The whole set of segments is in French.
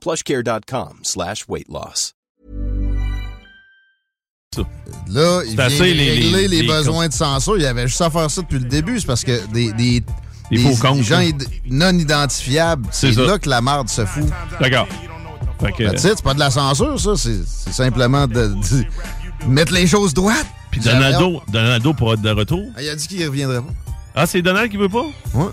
plushcare.com slash weight loss. Là, il vient assez de les- régler les- les, les besoins de censure. Il y avait juste à faire ça depuis le début. C'est parce que des, des, Des des faux comptes, gens id- non identifiables, c'est là que la marde se fout. D'accord. It, c'est pas de la censure, ça. C'est c'est simplement de, de mettre les choses droites. puis Donaldo, Donaldo pourra être de retour. Ah, il a dit qu'il reviendrait pas. Ah, c'est Donald qui veut pas? Ouais.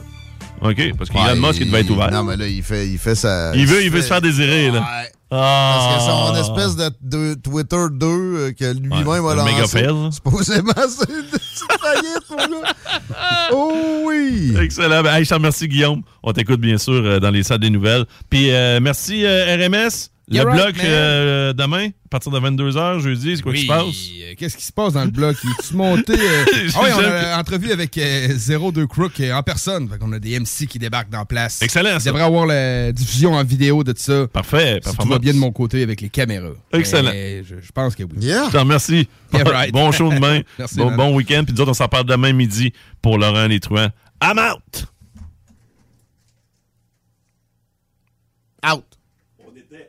OK, parce qu'il y Ouais, Musk qui devait être ouvert. Non, mais là, il fait, il fait sa. il veut, il veut fait- se faire désirer, là. Ouais. Ah. Parce que son espèce de, de Twitter 2 euh, que lui-même Ouais, a lancé. Supposément, c'est gars. Oh oui! Excellent. Ben, hey, je te remercie, Guillaume. On t'écoute, bien sûr, euh, dans les salles des nouvelles. Puis, euh, merci, euh, RMS. Le bloc right, man. euh, demain, à partir de 22h, jeudi, c'est quoi qui se passe? euh, Qu'est-ce qui se passe dans le bloc? Il est-tu monté? euh? Ah oui, on a une entrevue avec euh, Zero de Crook euh, en personne. Fait qu'on a des MC qui débarquent dans place. Excellent, Il devrait avoir la diffusion en vidéo de ça. Parfait. Si tout va bien de mon côté avec les caméras. Excellent. Mais je, je pense que oui. Yeah! Je te remercie. Yeah, right. bon show demain. Merci, bon, week-end. Puis nous autres, on s'en parle demain midi pour Laurent Les Truands. I'm! Out.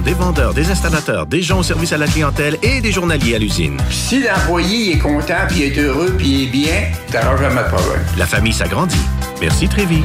des vendeurs, des installateurs, des gens au service à la clientèle et des journaliers à l'usine. Si l'employé est content, puis est heureux, puis est bien, t'auras jamais de problème. La famille s'agrandit. Merci Trévis.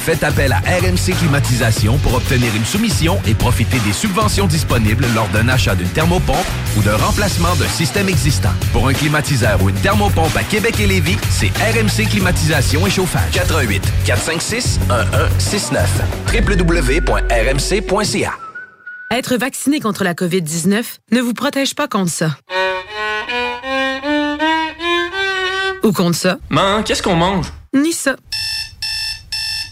Faites appel à RMC Climatisation pour obtenir une soumission et profiter des subventions disponibles lors d'un achat d'une thermopompe ou d'un remplacement d'un système existant. Pour un climatiseur ou une thermopompe à Québec et Lévis, c'est RMC Climatisation et Chauffage. 88 456 1169 www.rmc.ca Être vacciné contre la COVID-19 ne vous protège pas contre ça. Ou contre ça? Maman, qu'est-ce qu'on mange? Ni ça.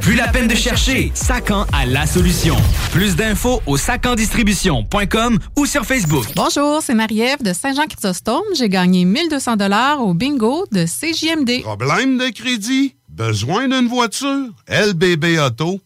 Plus la peine de chercher, Sacan a la solution. Plus d'infos au sacandistribution.com ou sur Facebook. Bonjour, c'est Marie-Ève de Saint-Jean-Chrysostome. J'ai gagné 1200 dollars au bingo de CJMD. Problème de crédit? Besoin d'une voiture? LBB Auto.com.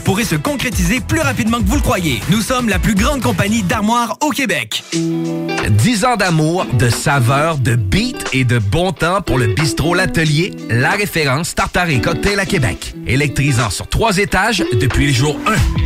pourrait se concrétiser plus rapidement que vous le croyez. Nous sommes la plus grande compagnie d'armoires au Québec. 10 ans d'amour, de saveur, de beat et de bon temps pour le bistrot L'Atelier, la référence tartare et cocktail à Québec. Électrisant sur trois étages depuis le jour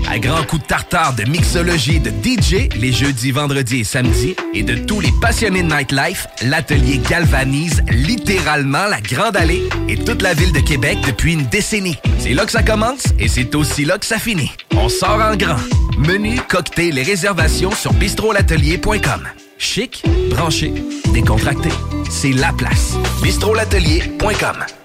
1. À grands coups de tartare, de mixologie, de DJ, les jeudis, vendredis et samedis, et de tous les passionnés de nightlife, L'Atelier galvanise littéralement la Grande Allée et toute la ville de Québec depuis une décennie. C'est là que ça commence et c'est aussi là que ça finit. On sort en grand. Menu, cocktail et réservations sur bistrolatelier.com. Chic, branché, décontracté. C'est la place. bistrolatelier.com.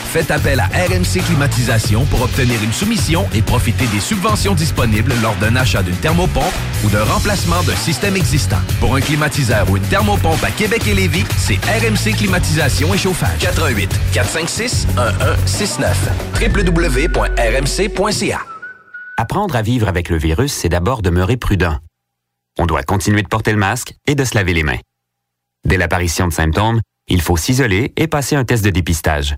Faites appel à RMC Climatisation pour obtenir une soumission et profiter des subventions disponibles lors d'un achat d'une thermopompe ou d'un remplacement d'un système existant. Pour un climatiseur ou une thermopompe à Québec et Lévis, c'est RMC Climatisation et Chauffage. 88 456 1169 www.rmc.ca Apprendre à vivre avec le virus, c'est d'abord demeurer prudent. On doit continuer de porter le masque et de se laver les mains. Dès l'apparition de symptômes, il faut s'isoler et passer un test de dépistage.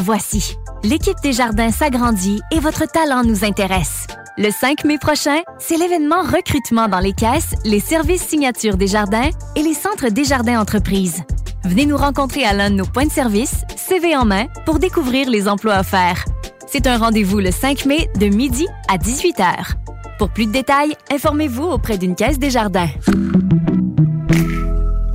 voici. L'équipe des jardins s'agrandit et votre talent nous intéresse. Le 5 mai prochain, c'est l'événement recrutement dans les caisses, les services signature des jardins et les centres des jardins entreprises. Venez nous rencontrer à l'un de nos points de service, CV en main, pour découvrir les emplois offerts. C'est un rendez-vous le 5 mai de midi à 18h. Pour plus de détails, informez-vous auprès d'une caisse des jardins.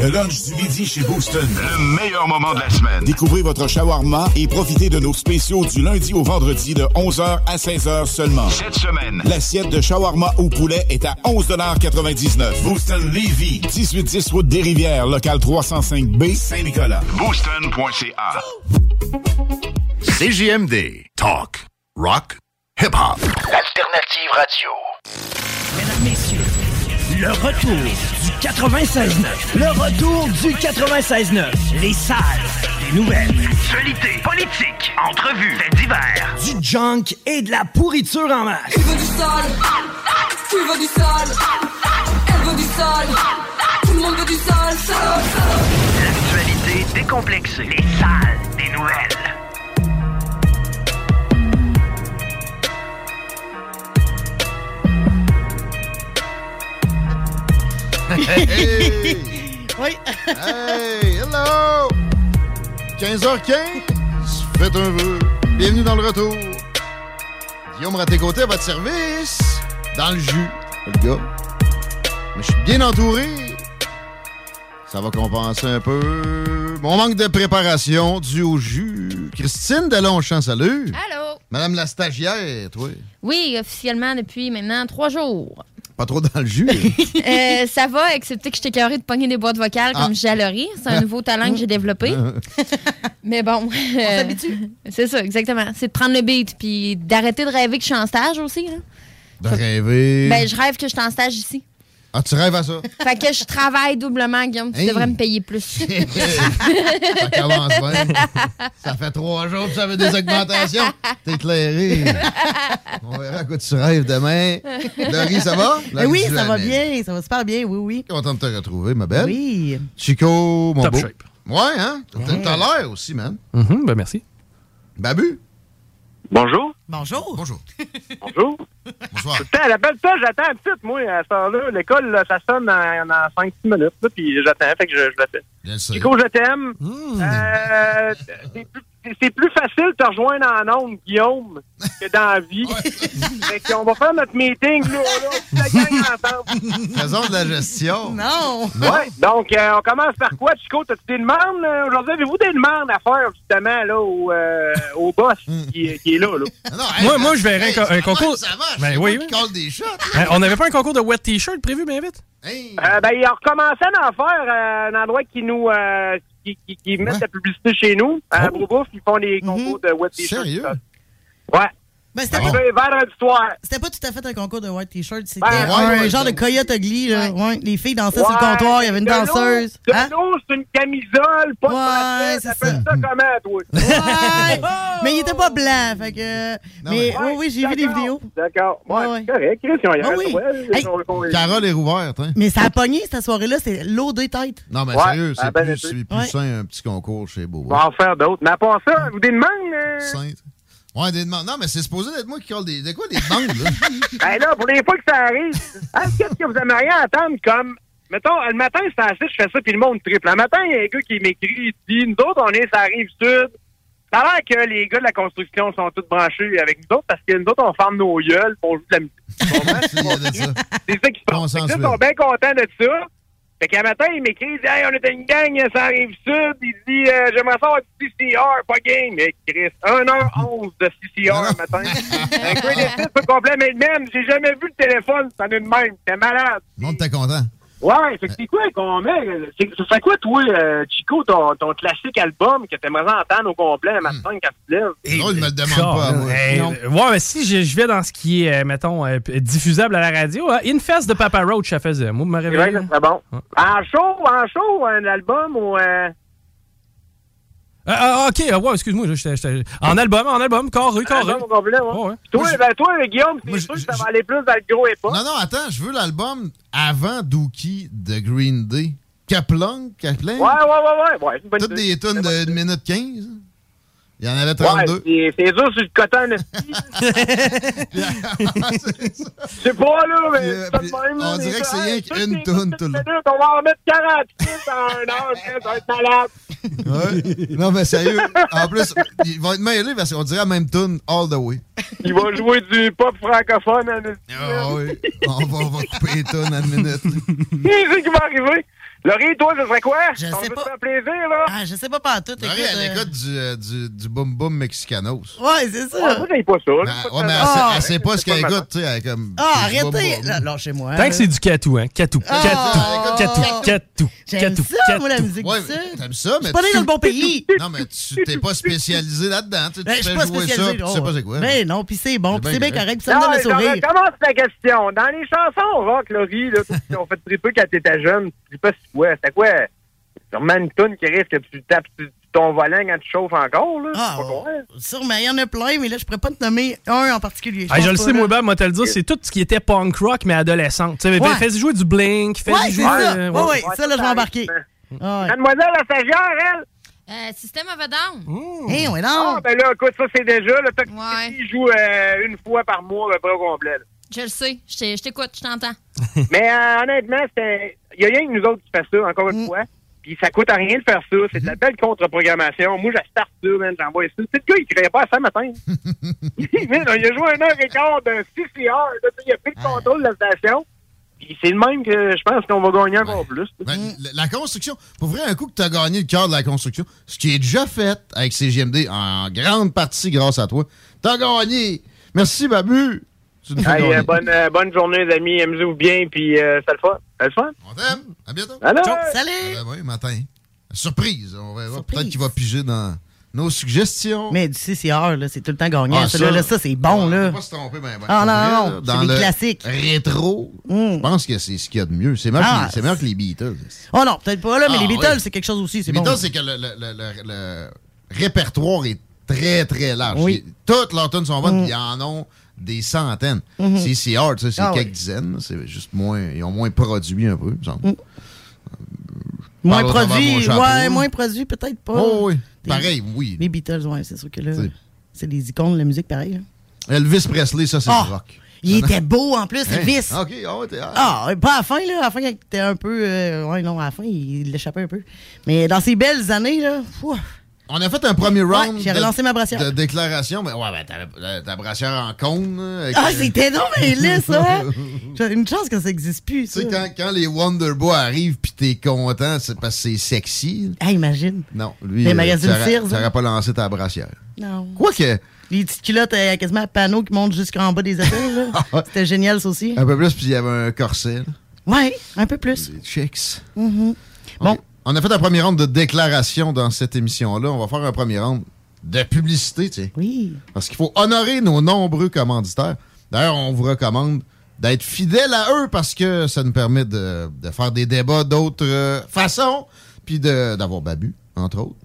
Le lunch du midi chez Booston. Le meilleur moment de la semaine. Découvrez votre shawarma et profitez de nos spéciaux du lundi au vendredi de 11h à 16h seulement. Cette semaine, l'assiette de shawarma au poulet est à 11,99 Booston Levy, 1810 route des Rivières, local 305B, Saint-Nicolas. Booston.ca. CJMD. Talk. Rock. Hip-hop. Alternative Radio. Mesdames, Messieurs, le retour du 96.9. Le retour du 96.9. Les salles des nouvelles. Actualité, politique, entrevues, faits divers. Du junk et de la pourriture en masse. Il veut du sale, tu veux du sale, elle veut du sale, tout le monde veut du sale. L'actualité décomplexée. Les salles Hey! Oui. Hey, hello! 15h15, faites un vœu. Bienvenue dans le retour. Guillaume Raté-Côté à votre service. Dans le jus, le gars. Mais je suis bien entouré. Ça va compenser un peu mon manque de préparation dû au jus. Christine Delonchamp, salut. Allô? Madame la stagiaire, toi. Oui, officiellement depuis maintenant trois jours. Pas trop dans le jus. Euh, ça va, excepté que je t'ai de pogner des boîtes vocales Ah. comme Jallery. C'est un nouveau talent que j'ai développé. Mais bon. On s'habitue. C'est ça, exactement. C'est de prendre le beat puis d'arrêter de rêver que je suis en stage aussi. là. De rêver. Ben, je rêve que je suis en stage ici. Ah, tu rêves à ça? Fait que je travaille doublement, Guillaume. Tu Hey. devrais me payer plus. Ça commence bien. Ça fait trois jours que ça veut des augmentations. T'es éclairé. On verra à quoi tu rêves demain. Laurie, ça va? Oui, ça va bien, ça va super bien, oui, oui. Content de te retrouver, ma belle? Oui. Chico, mon Top beau. shape. Ouais, hein? T'as t'as l'air aussi, man. Mhm, ben merci. Babu? Bonjour. Bonjour. Bonjour. Bonjour. Bonsoir. Putain, elle appelle ça, j'attends un petit, moi, à cette heure-là. L'école, là, ça sonne en, en 5-6 minutes, là, puis j'attends, fait que je, je l'appelle. Bien sûr. Chico, je t'aime. Euh, c'est plus- c'est plus facile de te rejoindre en ondes, Guillaume, que dans la vie. fait qu'on va faire notre meeting, là, là, toute la gang ensemble. Faisons de la gestion. Non. Ouais, donc euh, on commence par quoi, Chico? T'as-tu des demandes euh, aujourd'hui? Avez-vous des demandes à faire, justement, là, au, euh, au boss qui, qui est là, là? moi, moi, je verrais un, co- un concours. Ça marche. Ben oui, oui. qui des shots. Hein, On n'avait pas un concours de wet t-shirt prévu bien vite? Euh, ben, ils ont recommencé à en faire euh, un endroit qui nous qui, qui, qui mettent la publicité chez nous. À Broubouf, ils font des concours de wet t-shirt. Sérieux? Ouais. Ben, c'était Ah pas, c'était pas tout à fait un concours de white t-shirt, c'était Ben, ouais, un ouais, genre de coyote ugly, là. Ouais, les filles dansaient sur le comptoir, il y avait une de danseuse. De Hein? l'eau, c'est une camisole, pas de ça comment, toi? Ouais, mais il était pas blanc, fait que... mais mais- oui, oui, j'ai vu des vidéos. D'accord. Ouais, Ouais, c'est correct. Ah ouais, Carole est rouverte, hein? Mais ça a pogné, cette soirée-là, c'est l'eau des têtes. Non, mais sérieux, c'est plus, sain un petit concours chez Beau. On va en faire d'autres. Mais à part ça, vous des demandes? Ouais, des demandes. Non, mais c'est supposé d'être moi qui colle des. De quoi des demandes, là? Ben là, pour les fois que ça arrive, hein, qu'est-ce que vous aimeriez entendre comme. Mettons, le matin, c'est assez, je fais ça, puis le monde triple. Le matin, il y a un gars qui m'écrit, il dit Nous autres, on est sur la rive sud. Ça a l'air que les gars de la construction sont tous branchés avec nous autres parce que nous autres, on ferme nos gueules pour jouer de la musique. Ça. C'est ça qui se passe. Ils sont bien contents de ça. Fait qu'un matin, il m'écrit, il dit, hey, on est une gang, ça arrive sud. Il dit, euh, j'aimerais savoir du CCR, pas game. Mais Chris, 1h11 de CCR le matin. Un au complet, mais même, j'ai jamais vu le téléphone, ça en est de même. T'es malade. Le monde était content. Ouais, fait que c'est quoi qu'on met? C'est- Ce serait quoi, toi, euh, Chico, ton, ton classique album que t'aimerais entendre au complet le matin quand tu te lèves? C'est drôle, il me le demande pas à moi. Hey, euh, ouais, mais si je, je vais dans ce qui est, euh, mettons, euh, diffusable à la radio, hein, Infest de Papa Roach, ça faisait. Moi, me C'est réveiller. ça serait bon. En show, en show, un album ou... Ah, ok, ah, ouais, excuse-moi. En album, en album, carré, carré. Album complet, ouais. Toi, ben, toi, Guillaume, c'est sûr que ça va aller plus dans le gros et pas. Non, non, attends, je veux l'album avant Dookie de Green Day. Kaplunk, Kaplan? Ouais, ouais, ouais, ouais. ouais Toutes des tonnes de 1 minute 15. Il y en avait Ouais, 32. c'est c'est dur sur le coton, sais pas, là, mais c'est pas de même, là, on dirait que c'est rien qu'une toune tout le On va en mettre 40 en un heure, ça va être malade. Ouais. Non, mais sérieux. En plus, il va être mêlé parce qu'on dirait la même tune all the way. Il va jouer du pop francophone en. Ah oui. On va, on va couper les tunes à une minute. Qu'est-ce qui va arriver? Laurie, toi, ce serait quoi? Je On sais veut pas. te faire plaisir, là? Ah, je sais pas pas tout. Laurie, écoute, elle euh, écoute du, euh, du, du boom boom mexicanos. Ouais, c'est ça. Ouais, moi, j'aime pas ça. là. Ben, ouais, mais elle, mal. sait- Ah, elle sait pas ce qu'elle écoute, tu sais, elle est comme. Ah, arrêtez! boom. Là, Lâchez-moi. Tant que c'est du catou, hein. Catou, Ah, catou, catou, catou, J'aime catou, ça, moi, la catou. musique Ouais. T'aimes ça, Je mais. suis pas né dans le bon pays. Non, mais tu t'es pas spécialisé là-dedans. Tu sais, Ben, je fais pas jouer ça, tu sais pas c'est quoi. Mais non, puis c'est bon, C'est puis c'est bien correct. ça me donne le sourire. je recommence la question. Dans les chansons rock, Laurie, là, ont fait triper quand t'étais jeune, je sais pas c'est quoi. C'était quoi? Sûrement une toune qui risque que tu tapes ton volant quand tu chauffes encore, là. Ah, C'est pas quoi. Sûrement, il y en a plein, mais là, je pourrais pas te nommer un en particulier. Ah, je le sais, moi, là. ben, moi, te le dire, c'est tout ce qui était punk rock, mais adolescent. Tu sais, Ouais. fais jouer du Blink, fais Ouais, c'est jouer. ça. euh, Ouais, ouais, ça, là, je vais embarquer. Ah, ouais. Mademoiselle la stagiaire, elle? Euh, système of a Down. Eh, ouais, non. Ah, ben là, écoute, ça, c'est déjà, le Ouais. il joue euh, une fois par mois, à peu près au complet. là. Je le sais. Je t'écoute, je t'entends. Mais euh, honnêtement, c'est il y a rien que nous autres qui fait ça, encore une fois. Puis ça coûte à rien de faire ça. C'est de la belle contre-programmation. Moi, je starte ça, man. J'envoie ça. C'est le gars, il créait pas à ça matin. Man, il a joué un heure et quart de CCR. là, tu sais, Il a pris le contrôle de la station. Puis c'est le même que je pense qu'on va gagner encore plus. Ben, la- la construction, pour vrai, un coup que tu as gagné le cœur de la construction, ce qui est déjà fait avec CGMD en grande partie grâce à toi, t'as gagné. Merci, Babu. Euh, bonne, euh, bonne journée, les amis. Amusez-vous bien. Puis euh, c'est le fun. C'est le fun. On t'aime. À bientôt. Allô? Salut! Ben oui, matin. Surprise. On verra peut-être qu'il va piger dans nos suggestions. Mais du CCR, là, c'est tout le temps gagnant. Ah, ça, ça, là, ça, c'est bon, On là. va pas se tromper, ben, ben. Ah, non, vrai, non, Dans des le classiques. rétro, je pense que c'est ce qu'il y a de mieux. C'est meilleur, Ah, que, c'est meilleur que les Beatles. Oh non, peut-être pas là, mais Ah, les Beatles, oui. c'est quelque chose aussi. C'est Les bon. Beatles, c'est que le, le- le- le- le répertoire est très, très large. Oui. Toutes leurs tunes sont bonnes, Mm. puis ils en ont des centaines. Mhm. Tu sais, c'est Ah, quelques oui. dizaines. C'est juste moins... Ils ont moins produit un peu, il me semble. Mm. Moins au travers produit, ouais, moins produit, peut-être pas. Oh, oui. Des- Pareil, oui. Les Beatles, ouais, c'est sûr que là, C'est- c'est des icônes de la musique, pareil. là. Elvis Presley, ça, c'est du rock. Il était beau en plus, Hein? Elvis. OK, ah t'es- ah. Pas à la fin, là. À la fin, il était un peu. euh, ouais, non, à la fin, il l'échappait un peu. Mais dans ces belles années, là. fou, On a fait un premier round Ouais, j'ai relancé ma brassière. de déclaration, mais ouais, ben, t'avais ta brassière en cône. là, Ah, euh, c'était non, mais là, ça. J'ai une chance que ça n'existe plus, Tu sais, quand, quand les Wonder Boys arrivent pis t'es content, c'est parce que c'est sexy. Ah, imagine. Non, lui, Les euh, t'aurais- Sears, hein? pas lancé ta brassière. Non. Quoique, Les petites culottes euh, quasiment à panneaux qui montent jusqu'en bas des épaules, là. C'était génial, ça aussi. un peu plus, puis il y avait un corset. là. Ouais, un peu plus. Chicks. Mhm. Bon. On a fait un premier round de déclaration dans cette émission-là. On va faire un premier round de publicité, tu sais. Oui. Parce qu'il faut honorer nos nombreux commanditaires. D'ailleurs, on vous recommande d'être fidèle à eux parce que ça nous permet de, de faire des débats d'autres euh, façons, puis de- d'avoir Babu, entre autres,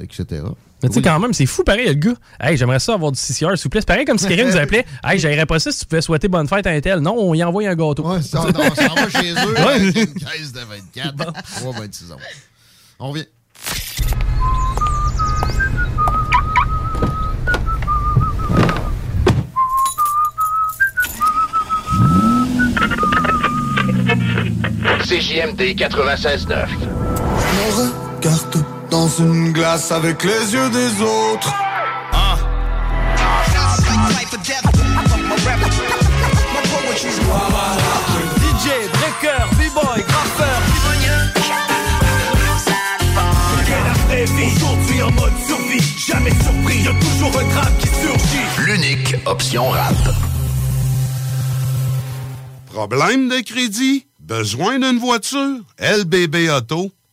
etc. Mais tu sais, quand même, c'est fou pareil, le gars. Hey, j'aimerais ça avoir du CCR, s'il vous plaît. C'est pareil comme si quelqu'un nous appelait. Hey, j'aimerais pas ça si tu pouvais souhaiter bonne fête à un tel. Non, on y envoie un gâteau. Ouais, ça, on, on s'en va chez eux Ouais. avec une caisse de 24, 3, 26 onces. On revient. CJMD 96.9. Me regarde dans une glace avec les yeux des autres. DJ, breaker, b-boy, graffeur. Aujourd'hui en mode survie, jamais surpris, y'a toujours un crabe qui surgit. L'unique option rap. Problème de crédit? Besoin d'une voiture?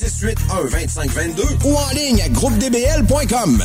681 2522 ou en ligne à groupedbl.com.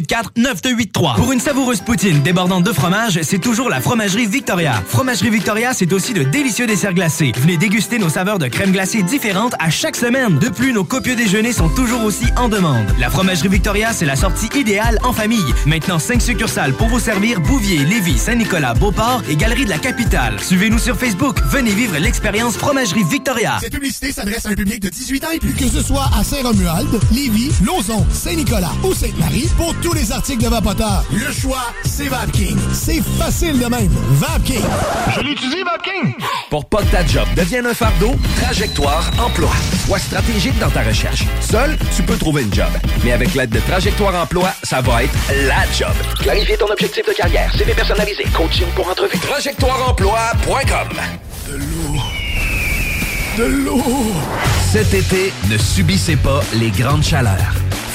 581-984-9283. Pour une savoureuse poutine débordante de fromage, c'est toujours la Fromagerie Victoria. Fromagerie Victoria, c'est aussi de délicieux desserts glacés. Venez déguster nos saveurs de crème glacée différentes à chaque semaine. De plus, nos copieux déjeuners sont toujours aussi en demande. La Fromagerie Victoria, c'est la sortie idéale en famille. Maintenant, 5 succursales pour vous servir Bouvier, Lévis, Saint-Nicolas, Beauport et Galerie de la Capitale. Suivez-nous sur Facebook. Venez vivre l'expérience Fromagerie Victoria. Cette publicité s'adresse à un public de 18 ans et plus. Que ce soit à Saint-Romuald, Lévis, Lauson, Saint-Nicolas ou Sainte-Marie, pour tous les articles de Vapoteur, le choix, c'est VapKing. C'est facile de même. VapKing. Je l'utilise, VapKing. Pour pas que ta job devienne un fardeau, Trajectoire Emploi. Sois stratégique dans ta recherche. Seul, tu peux trouver une job. Mais avec l'aide de Trajectoire Emploi, ça va être la job. Clarifier ton objectif de carrière, CV personnalisé, coaching pour entrevue. TrajectoireEmploi.com De l'eau. De l'eau. Cet été, ne subissez pas les grandes chaleurs.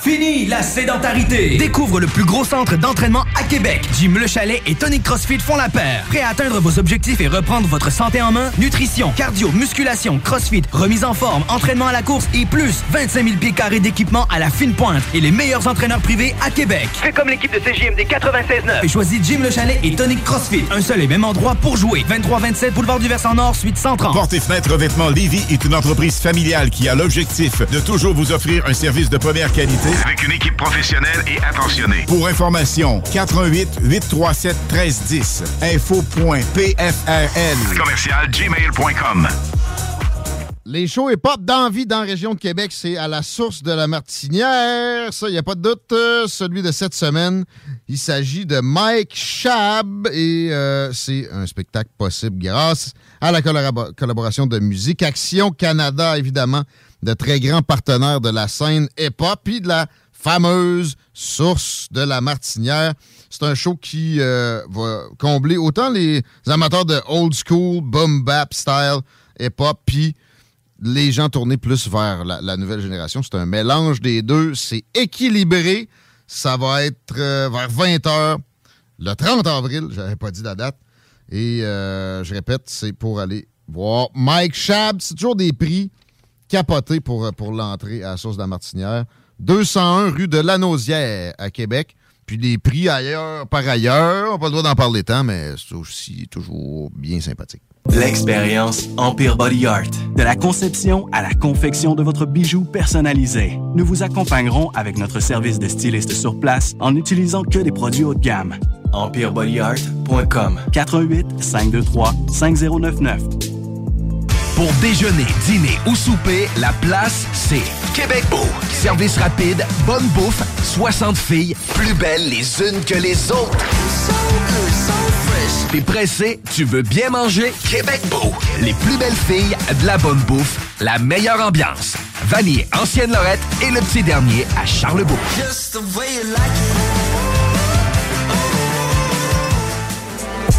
Fini la sédentarité! Découvre le plus gros centre d'entraînement à Québec. Jim Le Chalet et Tonic CrossFit font la paire. Prêt à atteindre vos objectifs et reprendre votre santé en main? Nutrition, cardio, musculation, CrossFit, remise en forme, entraînement à la course et plus 25 000 pieds carrés d'équipement à la fine pointe et les meilleurs entraîneurs privés à Québec. Fais comme l'équipe de CJMD 96.9 Et choisis Jim Le Chalet et Tonic CrossFit. Un seul et même endroit pour jouer. 23-27 Boulevard du Versant Nord, suite 130. Porte et fenêtre revêtement Lévis est une entreprise familiale qui a l'objectif de toujours vous offrir un service de première qualité Avec une équipe professionnelle et attentionnée. Pour information, 88 837 1310. Info.pfrl. Commercial gmail.com. Les shows hip-hop d'envie dans la région de Québec, c'est à la source de la Martinière. Ça, il n'y a pas de doute. Euh, celui de cette semaine, il s'agit de Mike Shab et euh, c'est un spectacle possible grâce à la collabo- collaboration de Musique Action Canada, évidemment, de très grands partenaires de la scène hip-hop puis de la fameuse source de la Martinière. C'est un show qui euh, va combler autant les amateurs de old school, boom bap style hip-hop, puis les gens tournés plus vers la, nouvelle génération. C'est un mélange des deux. C'est équilibré. Ça va être euh, vers 20h le 30 avril. J'avais pas dit la date. Et euh, je répète, c'est pour aller voir Mike Shab. C'est toujours des prix capotés pour, euh, pour l'entrée à la source de la Martinière. 201 rue de la Nausière à Québec. Puis des prix ailleurs, par ailleurs. On pas le droit d'en parler tant, mais c'est aussi toujours bien sympathique. L'expérience Empire Body Art. De la conception à la confection de votre bijou personnalisé. Nous vous accompagnerons avec notre service de styliste sur place en n'utilisant que des produits haut de gamme. EmpireBodyArt.com 418 523 5099 Pour déjeuner, dîner ou souper, la place, c'est Québec Beau. Service rapide, bonne bouffe, 60 filles, plus belles les unes que les autres. T'es pressé, tu veux bien manger? Québec Beau. Les plus belles filles, de la bonne bouffe, la meilleure ambiance. Vanier, Ancienne Lorette et le petit dernier à Charlebourg.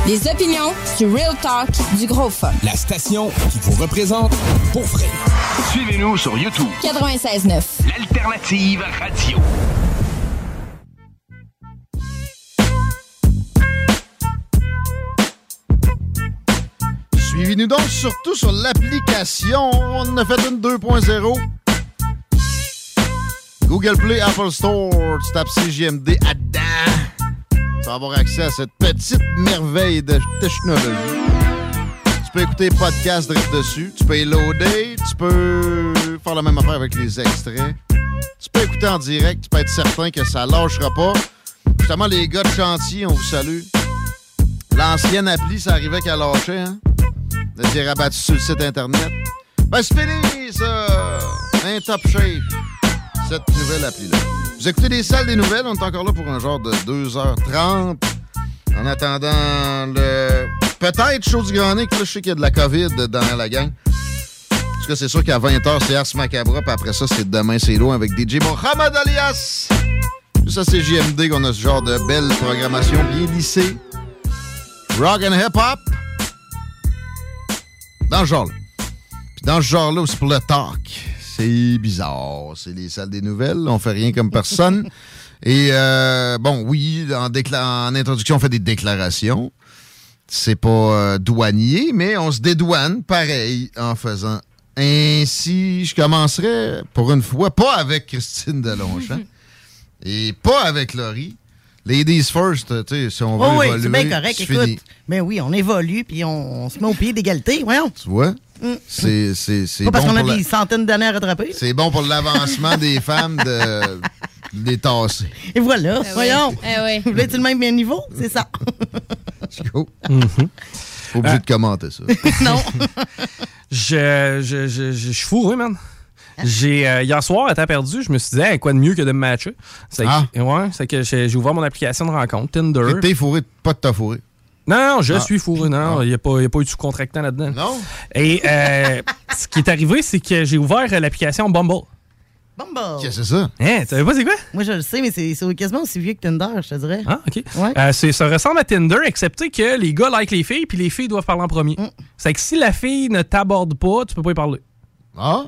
Les opinions du Real Talk du Gros Fun. La station qui vous représente pour vrai. Suivez-nous sur YouTube. 96.9. L'alternative radio. Suivez-nous donc surtout sur l'application. On et Une 2.0. Google Play, Apple Store, tu tapes CGMD à dedans. Avoir accès à cette petite merveille de technologie. Tu peux écouter podcast direct dessus. Tu peux y. Tu peux faire la même affaire avec les extraits. Tu peux écouter en direct. Tu peux être certain que ça lâchera pas. Justement, les gars de chantier, on vous salue. L'ancienne appli, ça arrivait qu'à lâcher, hein? Vous étiez rabattu sur le site Internet. Ben, c'est fini, ça! Un top shape. Cette nouvelle appli-là. Vous écoutez des salles des nouvelles, on est encore là pour un genre de 2h30. En attendant le. Peut-être chaud du granic, là, je sais qu'il y a de la COVID dans la gang. Tout cas, c'est sûr qu'à 20h, c'est Ars Macabra, puis après ça, c'est Demain, c'est loin avec DJ Mohamed Alias. Ça, c'est JMD qu'on a ce genre de belle programmation bien lissée. Rock and hip-hop. Dans ce genre-là. Puis dans ce genre-là aussi pour le talk. C'est bizarre. C'est les salles des nouvelles. On fait rien comme personne. Et euh, bon, oui, en, introduction, on fait des déclarations. C'est pas euh, douanier, mais on se dédouane pareil en faisant ainsi. Je commencerai pour une fois, pas avec Christine Delonchamp et pas avec Laurie. Ladies first, tu sais, si on veut Oh oui, évoluer, c'est bien correct. Écoute, fini. mais oui, on évolue puis on, on se met au pied d'égalité. Voyons. Tu vois? C'est c'est- c'est Pas parce bon qu'on a la- des centaines d'années à rattraper. C'est bon pour l'avancement des femmes de les tasser. Et voilà, Eh voyons. Eh oui. Vous voulez être le même niveau? C'est ça. Go. Pas obligé de commenter ça. non. Je, je, je, je, je suis fourré, man. J'ai, euh, hier soir, à temps perdu, je me suis dit, Hey, quoi de mieux que de me matcher? C'est Ah. que, ouais, c'est que j'ai j'ai ouvert mon application de rencontre, Tinder. T'es fourré, pas de ta fourré. Non, non, je Ah. suis fourré. Non, il n'y a, pas- y a pas eu de sous-contractant là-dedans. Non? Et euh, ce qui est arrivé, c'est que j'ai ouvert euh, l'application Bumble. Bumble. Qu'est-ce que c'est ça? Hein, tu savais pas c'est quoi? Moi, je le sais, mais c'est c'est quasiment aussi vieux que Tinder, je te dirais. Ah, OK. Ouais. Euh, c'est- ça ressemble à Tinder, excepté que les gars like les filles, puis les filles doivent parler en premier. Mm. C'est que si la fille ne t'aborde pas, tu peux pas y parler. Ah?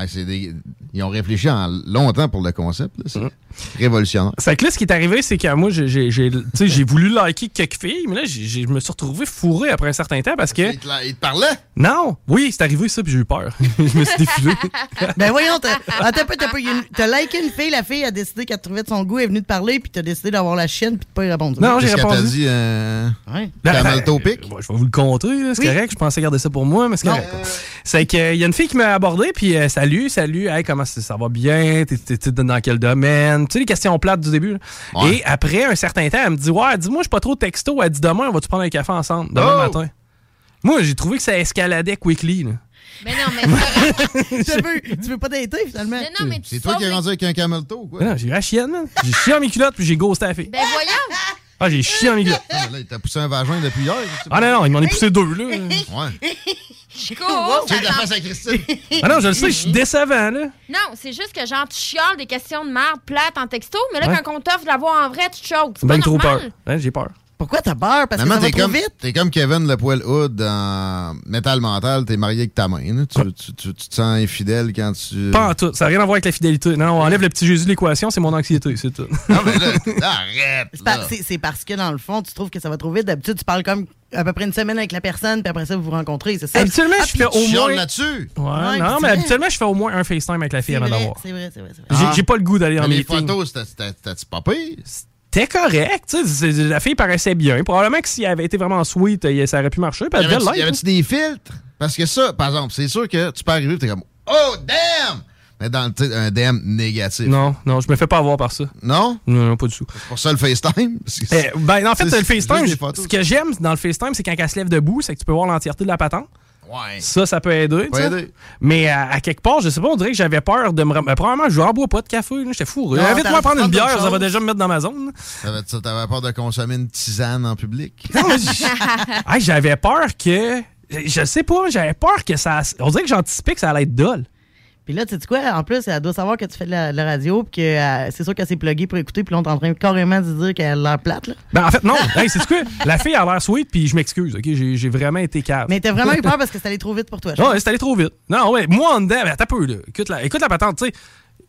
Ah, c'est des- Ils ont réfléchi en longtemps pour le concept. là. C'est révolutionnaire. C'est que là, ce qui est arrivé, c'est que moi, j'ai- j'ai j'ai- tu sais, j'ai voulu liker quelques filles, mais là, j'ai- j'ai- je me suis retrouvé fourré après un certain temps parce que. Il te, la- il te parlait? Non! Oui, c'est arrivé ça, puis j'ai eu peur. je me suis défilé. Ben voyons, t'as un peu, t'as t'as liké une fille, la fille a décidé qu'elle trouvait de son goût, elle est venue te parler, puis t'as décidé d'avoir la chienne, puis de pas y répondre. Non, j'ai Qu'est-ce qu'elle t'a répondu. dit? Euh... Ouais. Camel topic? Ben, je vais vous le compter, là, c'est Oui. correct. Je pensais garder ça pour moi, mais c'est correct. C'est qu'il y a une fille qui m'a abordé, puis euh, salut, salut, hey, comment ça, ça va bien? T'es- dans quel domaine? Tu sais, les questions plates du début. Ouais. Et après un certain temps, elle me dit, ouais, dis-moi, je suis pas trop texto. Elle dit, demain, on va-tu prendre un café ensemble? Demain Oh! matin. Moi, j'ai trouvé que ça escaladait quickly. Là. Mais non, mais tu, veux, tu veux pas dater, finalement? Mais non, mais tu C'est toi qui es rendu avec un camel toe, ou quoi? Non, j'ai eu la chienne, man. J'ai chié en mes culottes, puis j'ai ghosté la fille. Ben voyons. Ah, j'ai chié en mes culottes. Ah, là, il t'a poussé un vagin depuis hier. Ah non, non, il m'en est poussé deux, là. Ouais. Chico. Tu sais, de la face à Christine. Ah non, je le sais, je suis décevant, là. Non, c'est juste que genre, tu chiales des questions de merde plates en texto, mais là, Ouais. quand on t'offre de la voir en vrai, tu te choques. C'est Ben pas trop peur. Ouais, j'ai peur. Pourquoi t'as peur? Parce que Maman, ça va trop comme, vite? t'es comme Kevin Le Poil Hood dans Metal Mental, t'es marié avec ta main. Tu, tu- tu- tu te sens infidèle quand tu. Pas en tout. Ça n'a rien à voir avec la fidélité. Non, on enlève le petit Jésus de l'équation, c'est mon anxiété, c'est tout. Non, mais là, arrête! Par- c'est parce que, dans le fond, tu trouves que ça va trop vite. D'habitude, tu parles comme à peu près une semaine avec la personne, puis après ça, vous vous rencontrez, c'est ça? Habituellement, Ah, je fais au moins. là-dessus? Ouais, Ouais, non, mais vrai. habituellement, je fais au moins un FaceTime avec la fille avant d'avoir. c'est vrai, c'est vrai. J'ai Ah. j'ai pas le goût d'aller en Mais les meeting. photos, c'était- pas pire? C'était correct, tu sais. c'est- La fille paraissait bien. Probablement que si elle avait été vraiment sweet, ça aurait pu marcher. Puis Y avait-tu des filtres? Parce que ça, par exemple, c'est sûr que tu peux arriver et t'es comme Oh, damn! Mais dans le un DM négatif. Non, non, je me fais pas avoir par ça. Non? Non, non, pas du tout. C'est pour ça le FaceTime? Eh, ben, en fait, le FaceTime, photos, ce que j'aime dans le FaceTime, c'est quand elle se lève debout, c'est que tu peux voir l'entièreté de la patente. Ouais. Ça, ça peut aider. Peut. Mais à, à quelque part, je sais pas, on dirait que j'avais peur de me. euh, Probablement, je n'en bois pas de café. J'étais fou. Invite-moi à prendre une bière, ça va déjà me mettre dans ma zone. T'avais, ça, t'avais peur de consommer une tisane en public? J'avais peur que. Je sais pas, j'avais peur que ça. On dirait que j'anticipais que ça allait être dole. Puis là, tu sais quoi? En plus, elle doit savoir que tu fais de la, de la radio, puis que euh, c'est sûr qu'elle s'est pluguée pour écouter, puis là, on est en train carrément de dire qu'elle a l'air plate, là. Ben, en fait, non. hey, c'est quoi? La fille a l'air sweet, puis je m'excuse, OK? J'ai vraiment été cave. Mais t'as vraiment eu peur parce que c'est allé trop vite pour toi. je Ouais, c'est allé trop vite. Non, ouais, moi en dedans, ben, t'as peu, là. Écoute la, écoute la patente, tu sais.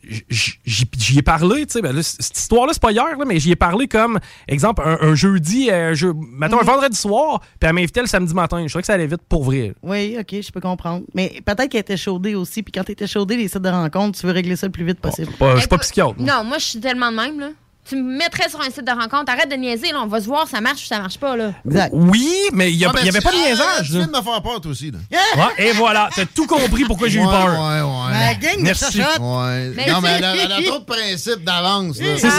J'y j'y ai parlé, tu sais, ben cette histoire-là, c'est pas hier, là, mais j'y ai parlé comme, exemple, un, un jeudi, euh, jeu, mettons Mhm. un vendredi soir, puis elle m'invitait le samedi matin. Je trouvais que ça allait vite pour vrai. Oui, OK, je peux comprendre. Mais peut-être qu'elle était chaudée aussi. Puis quand étais chaudée, les sites de rencontre, tu veux régler ça le plus vite possible. Pas- je suis pas psychiatre. Non, moi, je suis tellement de même, là. Tu me mettrais sur un site de rencontre, arrête de niaiser, là, on va se voir, ça marche ou ça marche pas, là. Oui, mais il n'y Ah, ben, avait tu- pas de ah, niaisage. Tu là. viens de me faire peur, toi aussi. Là. Ouais, et voilà, t'as tout compris pourquoi j'ai eu peur. Ouais, ouais. La gang Merci. Ouais. Mais non, mais elle a, elle a trop de principes d'avance. là. C'est ça.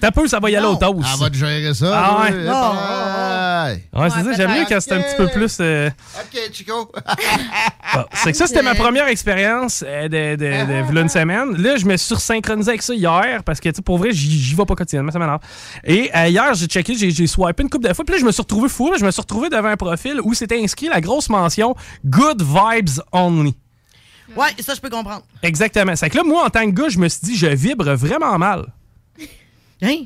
T'as peu, ça va y aller au toast. Elle va te gérer ça. Ah ouais. Ouais, c'est ça, j'aime mieux quand c'est un petit peu plus. euh, OK, Chico. Bon, c'est que ça, c'était ma première expérience euh, de, de, une semaine. Là, je me suis synchronisé avec ça hier parce que, tu sais, pour vrai, j'y j'y vais pas quotidiennement, ça m'énerve. Et euh, hier, j'ai checké, j'ai swipé une couple de fois, puis là, je me suis retrouvé fou, là, je me suis retrouvé devant un profil où c'était inscrit la grosse mention Good Vibes Only. Ouais, ça, je peux comprendre. Exactement. C'est que là, moi, en tant que gars, je me suis dit, je vibre vraiment mal. Hein?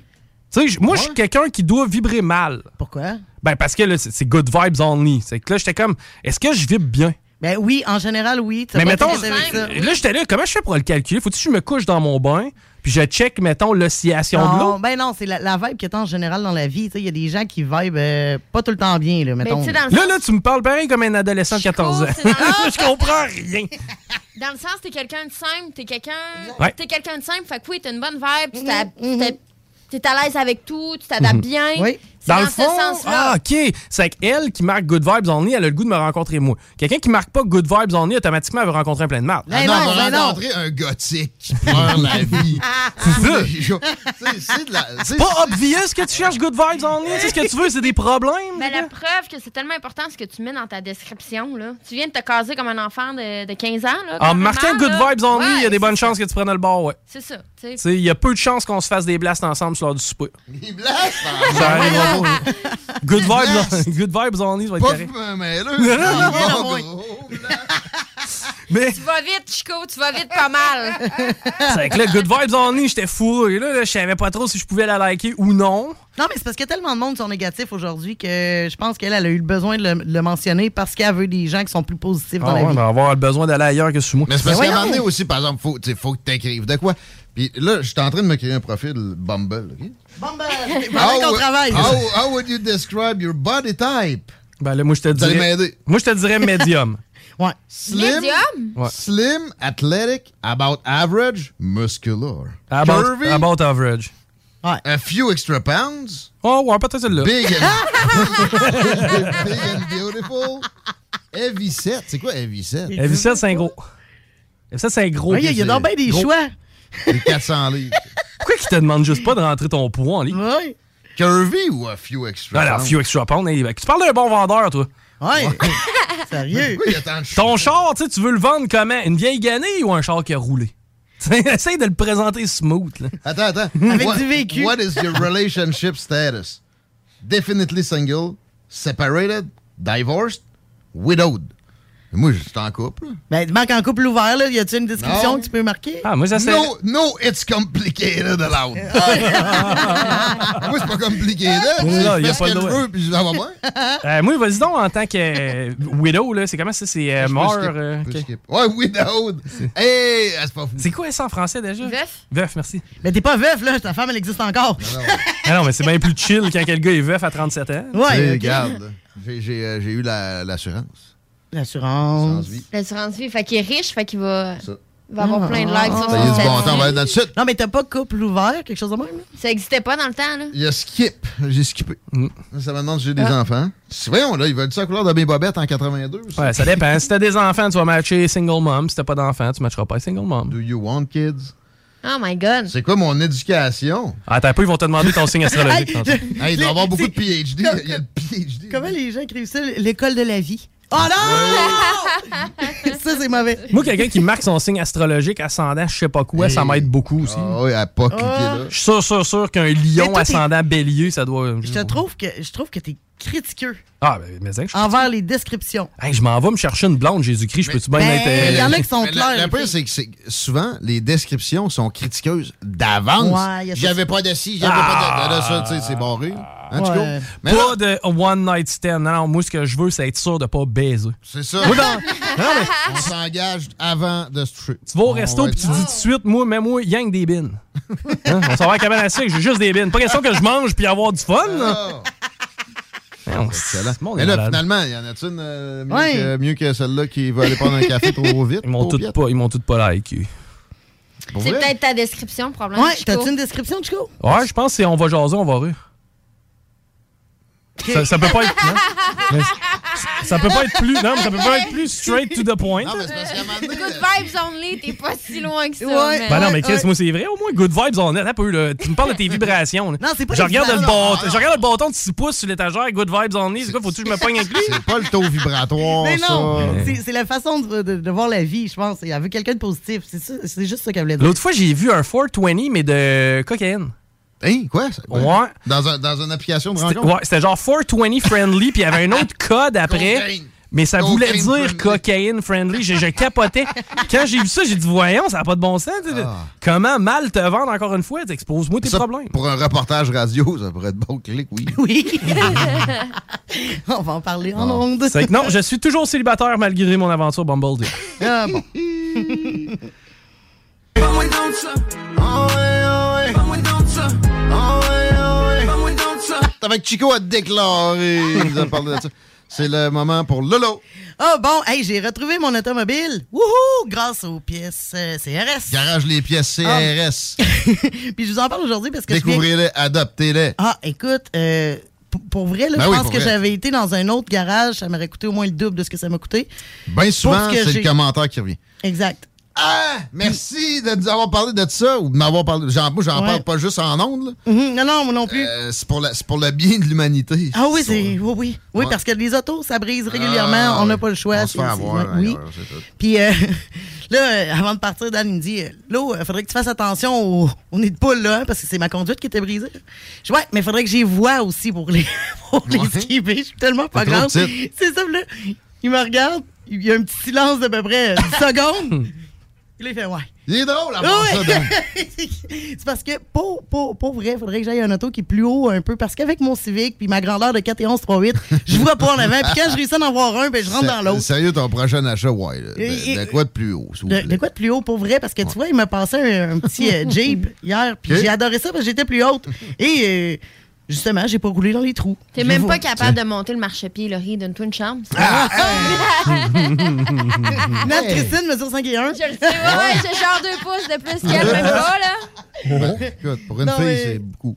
Tu sais, moi, je suis quelqu'un qui doit vibrer mal. Pourquoi? Ben, parce que là, c'est good vibes only. C'est que là, j'étais comme, est-ce que je vibre bien? Ben oui, en général, oui. Mais mettons, là, j'étais là, comment je fais pour le calculer? Faut-tu que je me couche dans mon bain, puis je check, mettons, l'oscillation de l'eau? Non, ben non, c'est la, la vibe que t'as en général dans la vie. Tu sais, Il y a des gens qui vibent euh, pas tout le temps bien, là, mettons. Là, là, tu me parles pareil comme un adolescent de 14 ans. je comprends rien. Dans le sens, t'es quelqu'un de simple, t'es quelqu'un. Ouais. T'es quelqu'un de simple, fait que oui, t'as une bonne vibe, tu t'as- tu t'es- t'es à l'aise avec tout, tu t'adaptes Mhm. bien. Oui. C'est Dans dans, le ce fond, sens-là. ah, OK. C'est qu'elle qui marque Good Vibes Only, elle a le goût de me rencontrer moi. Quelqu'un qui marque pas Good Vibes Only, automatiquement, elle veut rencontrer un plein de marde. Ah non, on va rencontrer un gothique qui pleure la vie. C'est ça. C'est- pas obvious que tu cherches Good Vibes Only. Tu sais ce que tu veux, c'est des problèmes. Mais la preuve que c'est tellement important ce que tu mets dans ta description, là. Tu viens de te caser comme un enfant de, de 15 ans, là. En marquant Good là. Vibes Only, il y a des bonnes chances que tu prennes le bord, ouais. C'est ça, il y a peu de chances qu'on se fasse des blasts ensemble sur l'heure du souper. Il blasse. Good vibes, good vibes only, ça va être carré. mais là. Mais Tu vas vite, Chico, tu vas vite pas mal. c'est que là, good vibes only, j'étais fou. Et là, là, je savais pas trop si je pouvais la liker ou non. Non, mais c'est parce qu'il y a tellement de monde qui sont négatifs aujourd'hui que je pense qu'elle elle a eu le besoin de le, le mentionner parce qu'elle veut des gens qui sont plus positifs dans Ah la ouais, vie. on va avoir besoin d'aller ailleurs que sous moi. Mais c'est parce qu'à un moment donné aussi, par exemple, faut, tu sais, faut que tu écrives de quoi. Puis là, je suis en train de me créer un profil Bumble. OK? Bumble! How, Pendant qu'on travaille. how, how would you describe your body type? Ben là, moi, je te dirais. m'aider. Moi, je te dirais médium. Ouais. Slim, Médium? Ouais. slim, athletic, about average, muscular. About, Curvy, about average. a few extra pounds? Oh, ouais, peut-être celle-là. Big and, big and beautiful? Heavy set. C'est quoi heavy set? F7, c'est un gros. F7, c'est un gros. Ouais, Il y a, y a donc bien des Gros. choix. C'est 400 livres. Pourquoi qu'ils te demandent juste pas de rentrer ton poids en ligne? Ouais. Curvy ou a few extra Alors, pounds? few extra pounds. hein, Tu parles d'un bon vendeur, toi. Ouais. Sérieux. Pourquoi il y a tant de Ton char, tu sais, tu veux le vendre comment? Une vieille guenille ou un char qui a roulé? Essaye de le présenter smooth, là. Attends, attends. Avec what, du vécu. What is your relationship status? Definitely single, separated, divorced, widowed. Moi, je suis en couple. Ben, tu marques en couple ouvert, là. Y a-tu une description Non. que tu peux marquer? Ah, moi, ça c'est. No, no, it's complicated allowed. Moi, c'est pas compliqué, là. Non, y a pas va bien. Euh, moi, vas-y donc en tant que euh, widow, là. C'est comment ça? C'est euh, mort. euh. Ouais, widowed. Hey, ah, c'est pas fou. C'est quoi ça en français déjà? Veuf? Veuf, merci. Mais t'es pas veuf, là. Ta femme, elle existe encore. Ah non, mais c'est bien plus chill quand quel gars est veuf à 37 ans. Ouais. regarde, j'ai- euh, eu la- l'assurance. L'assurance. Vie. L'assurance vie, fait qu'il est riche, fait qu'il va, Ça. va avoir plein de likes sur son bon temps, on va aller dans le sud. Non, mais t'as pas couple ouvert, quelque chose de même, là? Ça existait pas dans le temps, là. Il y a skip. J'ai skippé. Mm. Ça me demande si j'ai des Ah. enfants. Voyons, là, ils veulent ça la couleur de mes bobettes en 82. ça? Ouais, ça dépend. si t'as des enfants, tu vas matcher single mom. Si t'as pas d'enfants, tu matcheras pas single mom. Do you want kids? Oh my God. C'est quoi mon éducation? Ah, Attends un peu, ils vont te demander ton signe astrologique. Hey, il doit y avoir beaucoup de PhD. Comme- Il y a le PhD. Comment les gens écrivent ça? L'école de la vie? Oh non! ça, c'est mauvais. Moi, quelqu'un qui marque son signe astrologique, ascendant, je sais pas quoi, ça m'aide beaucoup aussi. Ah oui, à pas cliquer Ah. là. Je suis sûr, sûr, sûr qu'un Mais lion toi, t'es- ascendant bélier, ça doit. Je te trouve que je trouve que t'es critiqueux Ah, ben, mais je envers les descriptions. Hey, je m'en vais me chercher une blonde, Jésus-Christ, je peux-tu bien Ben, être. euh, il y en a qui sont clairs. Le, pire, c'est que souvent, les descriptions sont critiqueuses d'avance. Ouais, j'avais pas de ci, j'avais pas de. Là, ça, tu sais, c'est barré. Hein? Ouais. Mais pas de one night stand. Non, non, moi, ce que je veux, c'est être sûr de pas baiser. c'est ça. Moi, dans- Non, mais On s'engage avant de se toucher. tu vas au resto puis tu dis tout de suite, moi, mets-moi yang des bines. Hein? On s'en va à la cabane à sucre, j'ai juste des bines. Pas question que je mange puis avoir du fun. Là. Non, Excellent. Mais est là, malade. finalement, il y en a-tu une euh, mieux, Ouais. que, mieux que celle-là qui va aller prendre un café trop vite? Ils m'ont toutes pas, ils m'ont toutes pas liké. C'est peut-être ta description, le problème. Ouais, t'as-tu une description, Chico? Ouais, je pense que c'est on va jaser, on va rire. Ça, ça peut pas être. non? Mais ça peut pas être plus. Non, mais ça peut pas être plus straight to the point. Non, mais parce donné, Good vibes only, t'es pas si loin que ça. Ouais. Ben non, mais Chris, ouais. moi, c'est vrai, au moins, good vibes on est. Un peu, là. Tu me parles de tes vibrations. là. Non, c'est pas je regarde, le bâton, je regarde le bâton de 6 pouces sur l'étagère, good vibes only. C'est quoi, faut-tu que je me pogne avec lui? c'est pas le taux vibratoire, Mais non, ça. c'est- la façon de, de- de voir la vie, je pense. Elle veut quelqu'un de positif. C'est ça- c'est juste ça qu'elle voulait dire. L'autre fois, j'ai vu un 420, mais de cocaïne. Hein, quoi? Ouais. Dans, un, dans une application de C'était rencontre? ouais, c'était genre 420 friendly, puis il y avait un autre code après. Cocaine. Mais ça voulait Cocaine dire friendly. cocaïne friendly. Je, je capotais. Quand j'ai vu ça, j'ai dit, voyons, ça n'a pas de bon sens. Ah. Comment mal te vendre encore une fois? Expose-moi tes Ça, problèmes. Pour un reportage radio, ça pourrait être bon clic, oui. Oui. On va en parler en ondes. C'est que non, je suis toujours célibataire malgré mon aventure Bumblebee. Ah, bon. Avec Chico. Il nous a parlé de ça. C'est le moment pour Lolo. Ah, bon, hey, j'ai retrouvé mon automobile. Wouhou! Grâce aux pièces euh, CRS. Garage les pièces CRS. Puis je vous en parle aujourd'hui parce que Découvrez-les, adoptez-les. Ah, écoute, euh, pour, vrai, là, Ben je oui, pense que j'avais été dans un autre garage, ça m'aurait coûté au moins le double de ce que ça m'a coûté. Bien souvent, c'est le commentaire qui revient. Exact. Ah! Merci de nous avoir parlé de ça ou de m'avoir parlé. J'en, moi, j'en Ouais. parle pas juste en ondes. Mhm, Non, non, moi non plus. Euh, c'est, pour la- c'est pour le bien de l'humanité. ah oui, c'est. Oui, oui. Oui, Ouais. parce que les autos, ça brise régulièrement. Ah, on n'a oui. pas le choix. On se fait avoir. oui. Puis euh, là, euh, avant de partir, Dan il me dit euh, Là, il faudrait que tu fasses attention au, au nid de poule, là, hein, parce que c'est ma conduite qui était brisée. Je dis Ouais, mais il faudrait que j'y vois aussi pour les, pour les Ouais. esquiver. Je suis tellement pas grande. C'est ça, là, il me regarde, il y a un petit silence d'à peu près 10 secondes. Il fait Ouais. Il est drôle voir Ouais. ça, c'est parce que pour, pour, pour vrai, il faudrait que j'aille un auto qui est plus haut un peu. Parce qu'avec mon Civic puis ma grandeur de 4 et 11 3.8, je vois pas en avant. Puis quand je réussis à en avoir un, ben, je rentre dans l'autre. Sérieux, ton prochain achat, ouais. là. De, quoi de plus haut, s'il vous De, plaît? de quoi de plus haut pour vrai? Parce que tu vois, il m'a passé un, un petit euh, Jeep hier, puis j'ai adoré ça parce que j'étais plus haute. Et euh, justement, j'ai pas roulé dans les trous. T'es même pas capable de monter le marchepied, Laurie, d'une twin chambre. Ah, Notre Christine mesure 5 et 1. Je le sais, ouais, j'ai genre deux pouces de plus qu'elle, même pas, là. Écoute, pour une Non, fille, mais- c'est beaucoup.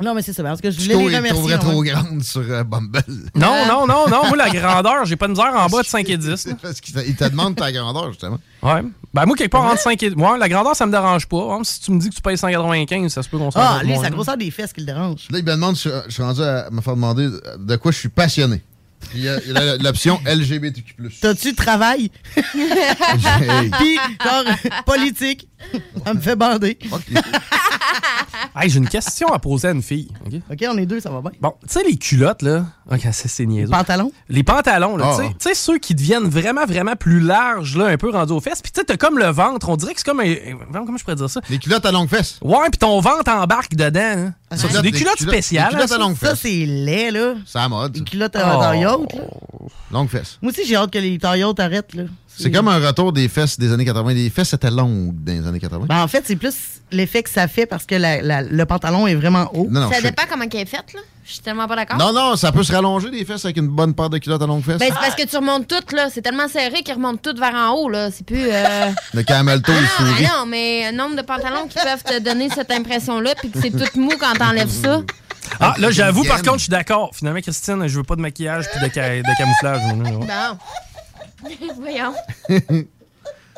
Non, mais c'est ça, parce que je voulais Chico, les il remercier. trouverait en trop grande sur euh, Bumble. Non, non, non, non. Moi, la grandeur, j'ai pas de misère en bas de 5 et 10. là. C'est parce qu'il te, il te demande ta grandeur, justement. Ouais. Ben, moi, quelque part entre 5 et. Ouais, la grandeur, ça me dérange pas. Hein, si tu me dis que tu payes 195, ça se peut qu'on s'en Ah, lui, c'est la grosseur des fesses qui le dérange. Là, il me demande je, je suis rendu à me faire demander de quoi je suis passionné. Il y a, l'option LGBTQ+. T'as-tu travail? Hey. Puis, genre, politique. Ça me fait bander. Hey, j'ai une question à poser à une fille. OK? OK, on est deux, ça va bien. Bon, tu sais, les culottes, là. OK, c'est c'est niaiseux. Pantalon? Les pantalons, là, Ah. tu sais- ceux qui deviennent vraiment, vraiment plus larges, là, un peu rendus aux fesses. Puis, tu sais, t'as comme le ventre. On dirait que c'est comme un. Comment je pourrais dire ça? Les culottes à longue fesse. Ouais, puis ton ventre embarque dedans. hein. Ça, c'est Des des culottes culottes- spéciales. des culottes à ça. longue Ça, fesse. c'est laid, là. C'est à la mode. Ça. culottes à taille Oh. haute, là. Longue fesse. Moi aussi, j'ai hâte que les tailles hautes arrêtent, là. C'est comme un retour des fesses des années 80. Les fesses étaient longues dans les années 80. Ben, en fait, c'est plus l'effet que ça fait parce que la- la- le pantalon est vraiment haut. non, non, Ça je- dépend comment elle est faite, là. Je suis tellement pas d'accord. non, non, ça peut se rallonger les fesses avec une bonne paire de culottes à longue fesse. Ben, c'est parce que tu remontes toutes, là. C'est tellement serré qu'ils remontent toutes vers en haut, là. C'est plus. euh, Le camelto, il Ah, sourit. non, mais un nombre de pantalons qui peuvent te donner cette impression-là, puis que c'est tout mou quand t'enlèves ça. Ah, là, j'avoue, par contre, je suis d'accord. Finalement, Christine, je veux pas de maquillage puis de, ca- de camouflage. moi, là. Bon. Voyons.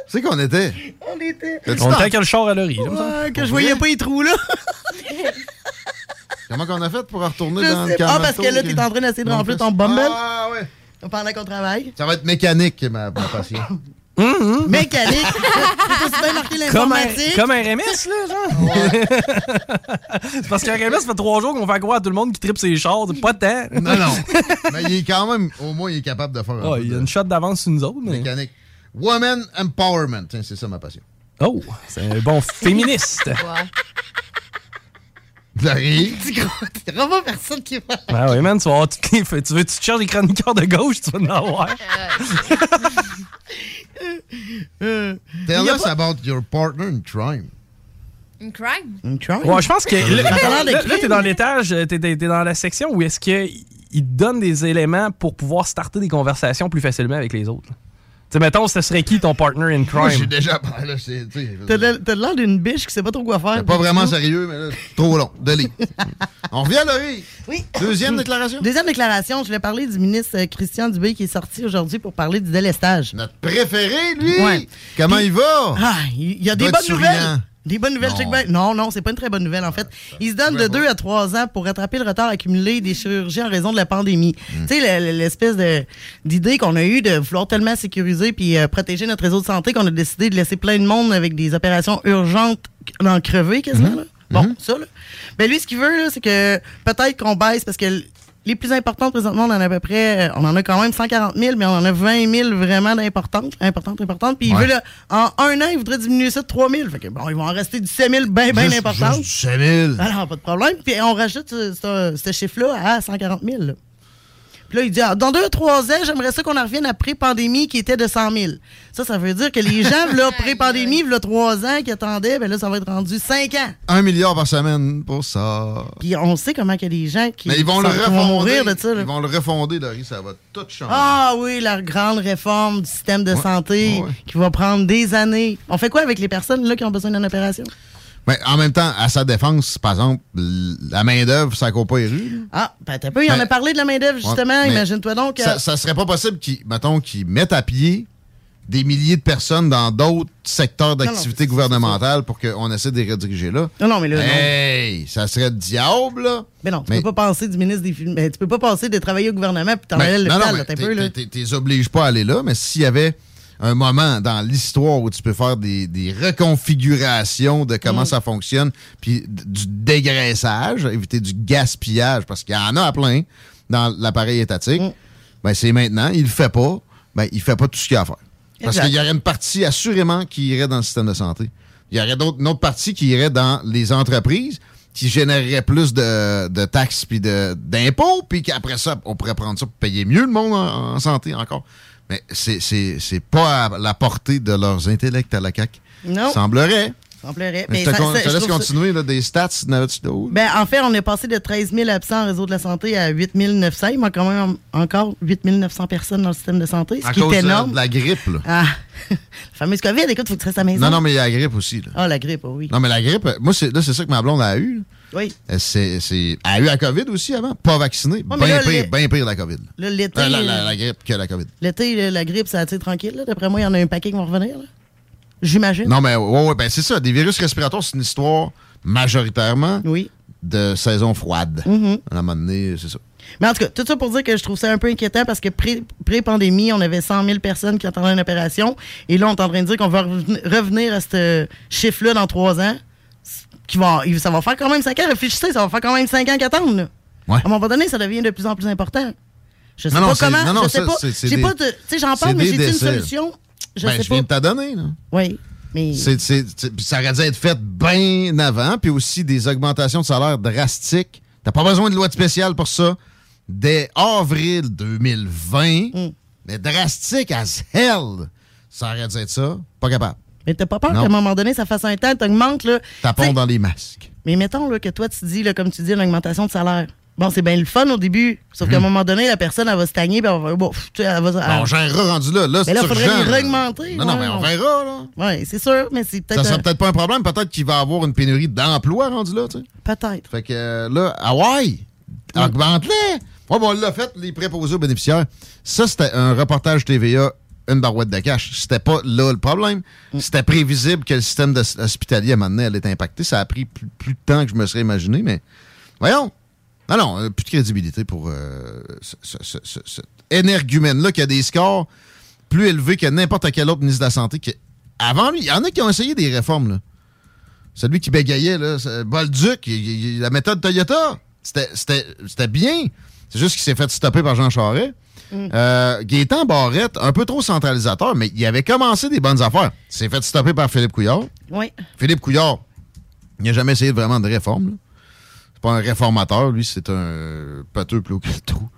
C'est qu'on était. On était. On était avec le char à. Ouais, que je voyais pas les trous, là. Comment qu'on a fait pour retourner Je dans le sais pas, camelto? parce que là, t'es en train d'essayer de remplir ton Bumble. Ah, ouais. Pendant qu'on travaille. Ça va être mécanique, ma, ma passion. Mécanique. C'est si bien marqué Comme un, comme un RMS, là, genre? c'est parce qu'un RMS, ça fait trois jours qu'on fait croire à tout le monde qui tripe ses chars. C'est Pas de temps. Non, non. mais il est quand même, au moins, il est capable de faire un Ah, peu il y a de une shot d'avance sur nous autres. Mais... mécanique. Woman Empowerment. C'est ça ma passion. Oh, c'est un bon féministe. Larry? Tu pas personne qui va. Ah oui, man, tu vas avoir toutes les- Tu veux, tu te cherches des chroniqueurs de gauche, tu vas en avoir. Tell us pas- about your partner in crime. Une crime? Une crime? Ouais, je pense que là, t'es dans l'étage, euh, t'es, t'es dans la section où est-ce qu'il te donne des éléments pour pouvoir starter des conversations plus facilement avec les autres. Sais, mettons, ce serait qui ton partner in crime? J'ai déjà. Là, c'est, tu sais, T'as l'air d'une biche qui sait pas trop quoi faire. c'est pas vraiment sérieux, mais là, trop long. Delete. On revient, Laurie. Oui. Deuxième déclaration. Deuxième déclaration, je voulais parler du ministre euh, Christian Dubé qui est sorti aujourd'hui pour parler du délestage. Notre préféré, lui. Ouais. Comment Puis- il va? Ah, il y a des bonnes souriant. nouvelles. Des bonnes nouvelles, Non. Non, non, c'est pas une très bonne nouvelle, en fait. Il se donne de 2 à 3 ans pour rattraper le retard accumulé des chirurgies en raison de la pandémie. Hmm. Tu sais, le- le- l'espèce d'idée qu'on a eue de vouloir tellement sécuriser puis euh, protéger notre réseau de santé qu'on a décidé de laisser plein de monde avec des opérations urgentes d'en crever quasiment. Hmm. là. Bon, ça, là. Ben lui, ce qu'il veut, là, c'est que peut-être qu'on baisse parce que les plus importantes présentement, on en a à peu près, euh, on en a quand même 140 000, mais on en a 20 000 vraiment d'importantes, importantes, importantes. Puis il Ouais. en un an, il voudrait diminuer ça de 3 000. Fait que bon, ils vont en rester du 7 000 bien, bien importantes. juste du 7 000. Alors, pas de problème. Puis on rajoute ce, ce- ce chiffre-là à 140 000. là. Puis là, il dit, ah, dans 2 à 3 ans, j'aimerais ça qu'on en revienne à pré-pandémie qui était de 100 000. Ça, ça veut dire que les gens, là, pré-pandémie, là, 3 ans qui attendaient, ben là, ça va être rendu 5 ans. Un milliard par semaine pour ça. Puis on sait comment qu'il y a des gens qui, Mais ils vont le vont refonder. mourir de ça. là. Ils vont le refonder, Laurie. Ça va tout changer. Ah oui, la grande réforme du système de santé qui va prendre des années. On fait quoi avec les personnes là qui ont besoin d'une opération? Mais en même temps, à sa défense, par exemple, la main-d'œuvre, ça court pas les rues. Ah, ben t'as peu, il en a parlé de la main-d'œuvre justement. Ouais, Imagine-toi donc. Ça, euh, ça serait pas possible qu'ils, mettons, qu'ils mettent à pied des milliers de personnes dans d'autres secteurs non, d'activité gouvernementale pour qu'on essaie de les rediriger là. Non, non, mais là, non. Hey, ça serait le diable, là. Mais non, tu Mais- peux pas passer du ministre des. Ben, tu peux pas passer de travailler au gouvernement puis t'en aller à non, non, l'hôpital, là, t'es- peu, là. t'es oblige pas à aller là, mais s'il y avait un moment dans l'histoire où tu peux faire des, des reconfigurations de comment Mm. ça fonctionne, puis du dégraissage, éviter du gaspillage, parce qu'il y en a à plein dans l'appareil étatique, Mm. ben c'est maintenant, il le fait pas, ben il fait pas tout ce qu'il a à faire. Parce qu'il y aurait une partie assurément qui irait dans le système de santé. Il y aurait une autre partie qui irait dans les entreprises qui générerait plus de, de taxes puis d'impôts, puis qu'après ça, on pourrait prendre ça pour payer mieux le monde en, en santé encore. Mais c'est- pas à la portée de leurs intellects à la CAQ. Non. Semblerait. Semblerait. Mais Mais je te, ça- con- ça- je te je laisse ça- continuer, là, des stats? Ben, en fait, on est passé de 13 000 absents en réseau de la santé à 8 900. Il manque quand même encore 8 900 personnes dans le système de santé, ce à qui cause est euh, énorme. de la grippe, là. Ah, la fameuse COVID, écoute, faut que tu restes à la maison. Non, non, mais il y a la grippe aussi, là. Ah, la grippe, oui. Non, mais la grippe, euh, moi, c'est, là, c'est ça que ma blonde a eu. là. Oui. Elle, c'est, c'est- elle a eu la COVID aussi avant, pas vaccinée. Ouais, bien pire, bien pire la COVID. Là, l'été, Euh, la, la- euh, la grippe que la COVID. l'été, la grippe, ça attire tranquille. là. D'après moi, il y en a un paquet qui vont revenir. là. J'imagine. Non, mais ouais, ouais, ben c'est ça. Des virus respiratoires, c'est une histoire majoritairement de saison froide. Mhm. À un moment donné, c'est ça. Mais en tout cas, tout ça pour dire que je trouve ça un peu inquiétant parce que pré- pré-pandémie, on avait 100 000 personnes qui attendaient une opération. Et là, on est en train de dire qu'on va reven- revenir à ce chiffre-là dans trois ans. Qui il- ça va faire quand même 5 ans. Réfléchissez, ça va faire quand même 5 ans qu'attendre. là. Ouais. À un moment donné, ça devient de plus en plus important. Je sais Non, non, pas c'est- comment. non, non, je sais ça, pas. J'ai des- pas de. Tu sais, j'en parle, mais j'ai une solution. Je ben, sais je pas. viens de t'en donner, là. Oui. Mais. C'est- ça aurait dû être fait bien avant, puis aussi des augmentations de salaire drastiques. T'as pas besoin de loi spéciale pour ça. Dès avril 2020, Mm. mais drastique as hell, ça aurait dû être ça. Pas capable. Mais t'as pas peur qu'à un moment donné, ça fasse un temps, t'augmentes, là. Tapons dans les masques. Mais mettons là, que toi, tu dis, là, comme tu dis, une augmentation de salaire. Bon, c'est bien le fun au début. Sauf qu'à un moment donné, la personne, elle va puis elle va, bon, tu sais, elle va. Elle- on gérera rendu là. Là, c'est faudrait urgent. Non, non, mais on on- verra, là. Oui, c'est sûr, mais c'est Ça peut-être. sera un- peut-être pas un problème. Peut-être qu'il va y avoir une pénurie d'emplois rendu là, tu sais. Peut-être. Fait que là, Hawaï, augmente-les. Ouais, bon, on l'a fait, les préposés aux bénéficiaires. Ça, c'était un reportage TVA, une barouette de cash. C'était pas là le problème. C'était prévisible que le système hospitalier, à un moment donné, allait être impacté. Ça a pris plus, plus de temps que je me serais imaginé, mais voyons. Non, non, euh, plus de crédibilité pour euh, ce, ce- ce- ce- cet énergumène-là qui a des scores plus élevé que n'importe quel autre ministre de la Santé. Qui, avant lui, il y en a qui ont essayé des réformes. Là. Celui qui bégayait, là, Bolduc, il- il- la méthode Toyota, c'était bien. C'est juste qu'il s'est fait stopper par Jean Charest. Mm. Euh, Gaétan Barrette, un peu trop centralisateur, mais il avait commencé des bonnes affaires. Il s'est fait stopper par Philippe Couillard. Oui. Philippe Couillard, il n'a jamais essayé vraiment de réforme. là. C'est pas un réformateur, lui, c'est un pâteux plus haut que le trou.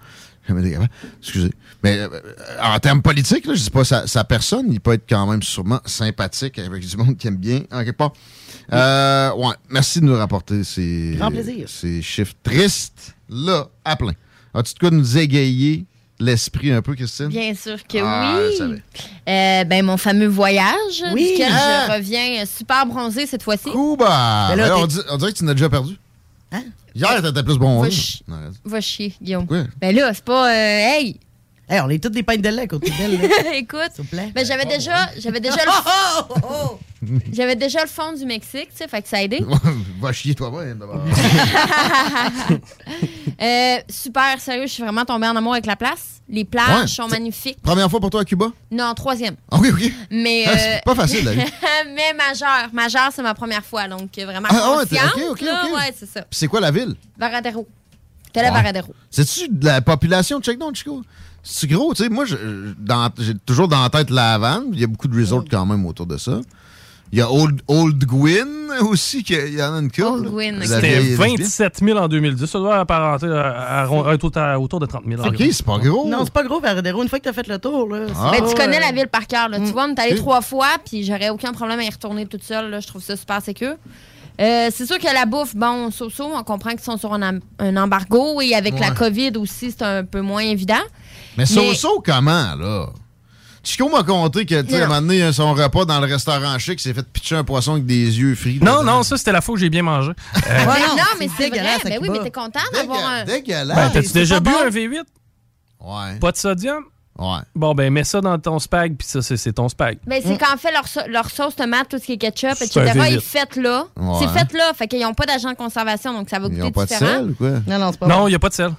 Excusez. Mais euh, en termes politiques, là, je sais pas sa, sa personne, il peut être quand même sûrement sympathique avec du monde qui aime bien, en quelque part. Euh, ouais, merci de nous rapporter ces, Grand plaisir. ces chiffres tristes, là, à plein. As-tu de quoi nous égayer l'esprit un peu, Christine? Bien sûr que Ah, je oui. savais. Euh, ben, mon fameux voyage, Oui. duquel Ah. je reviens euh, super bronzé cette fois-ci. Ouba! Ben là, Ben on, dit- on dirait que tu n'as déjà perdu. Hein? Hier, t'étais plus bon. Va hein? chi-. Va chier, Guillaume. Quoi? Ben là, c'est pas. euh, hey! Hey, on est toutes des peintes de lait à côté d'elle. Écoute, S'il vous plaît. ben, j'avais déjà, j'avais déjà, le, j'avais déjà le fond du Mexique, tu sais, fait que ça a aidé. Va chier toi-même d'abord. Euh, super sérieux, je suis vraiment tombée en amour avec la place. Les plages Ouais, sont magnifiques. Première fois pour toi à Cuba? Non, troisième. Ah oui, oui. Mais Ah, euh, pas facile, la vie. mais majeur, majeur, c'est ma première fois, donc euh, vraiment Ah, ouais, t'es- consciente. ok, ok, là, ok. ouais, c'est ça. Puis c'est quoi la ville? Varadero. T'es là, Ouais. Varadero. C'est-tu de la population? Check down, Chico? C'est gros, tu sais. Moi, j'ai toujours dans la tête la Havane. Il y a beaucoup de resorts quand même autour de ça. Il y a Old, Old Gwyn aussi, qui- il y en a une couple. Old Gwyn, La ok. C'était vieille lesbienne. 27 000 en 2010. Ça doit apparenter à, à- à- autour, à- autour de 30 000. OK, c'est pas gros. Non, c'est pas gros, Varadero. Une fois que t'as fait le tour, là. Ah. Ben, tu connais euh, la ville par cœur. Là. Tu vois, on est allé trois fois, puis j'aurais aucun problème à y retourner toute seule. là. Je trouve ça super sécure. Euh, c'est sûr que la bouffe, bon, so-so, on comprend qu'ils sont sur un, embargo et avec la. COVID aussi, c'est un peu moins évident. Mais so-so, comment, là? Chico m'a conté que, tu sais, à un moment donné, son repas dans le restaurant chic, s'est fait pitcher un poisson avec des yeux frits. Non, non, ça, c'était la fois où j'ai bien mangé. Euh, Mais non, mais c'est vrai. Ben oui, mais t'es content d'avoir un. Dégueulasse. ben, T'as-tu déjà bu bon. un V8? Ouais. Pas de sodium? Ouais. Bon, ben, mets ça dans ton spag, puis ça, c'est ton spag. Ben, c'est quand on fait leur, so- leur sauce tomate, tout ce qui est ketchup, C'est etc. Ils V8. fait là. Ouais. C'est fait là. Fait qu'ils n'ont pas d'agent de conservation, donc ça va Ils goûter ont pas de différent. sel ou quoi? Non, non, c'est pas Non, il n'y a pas de sel.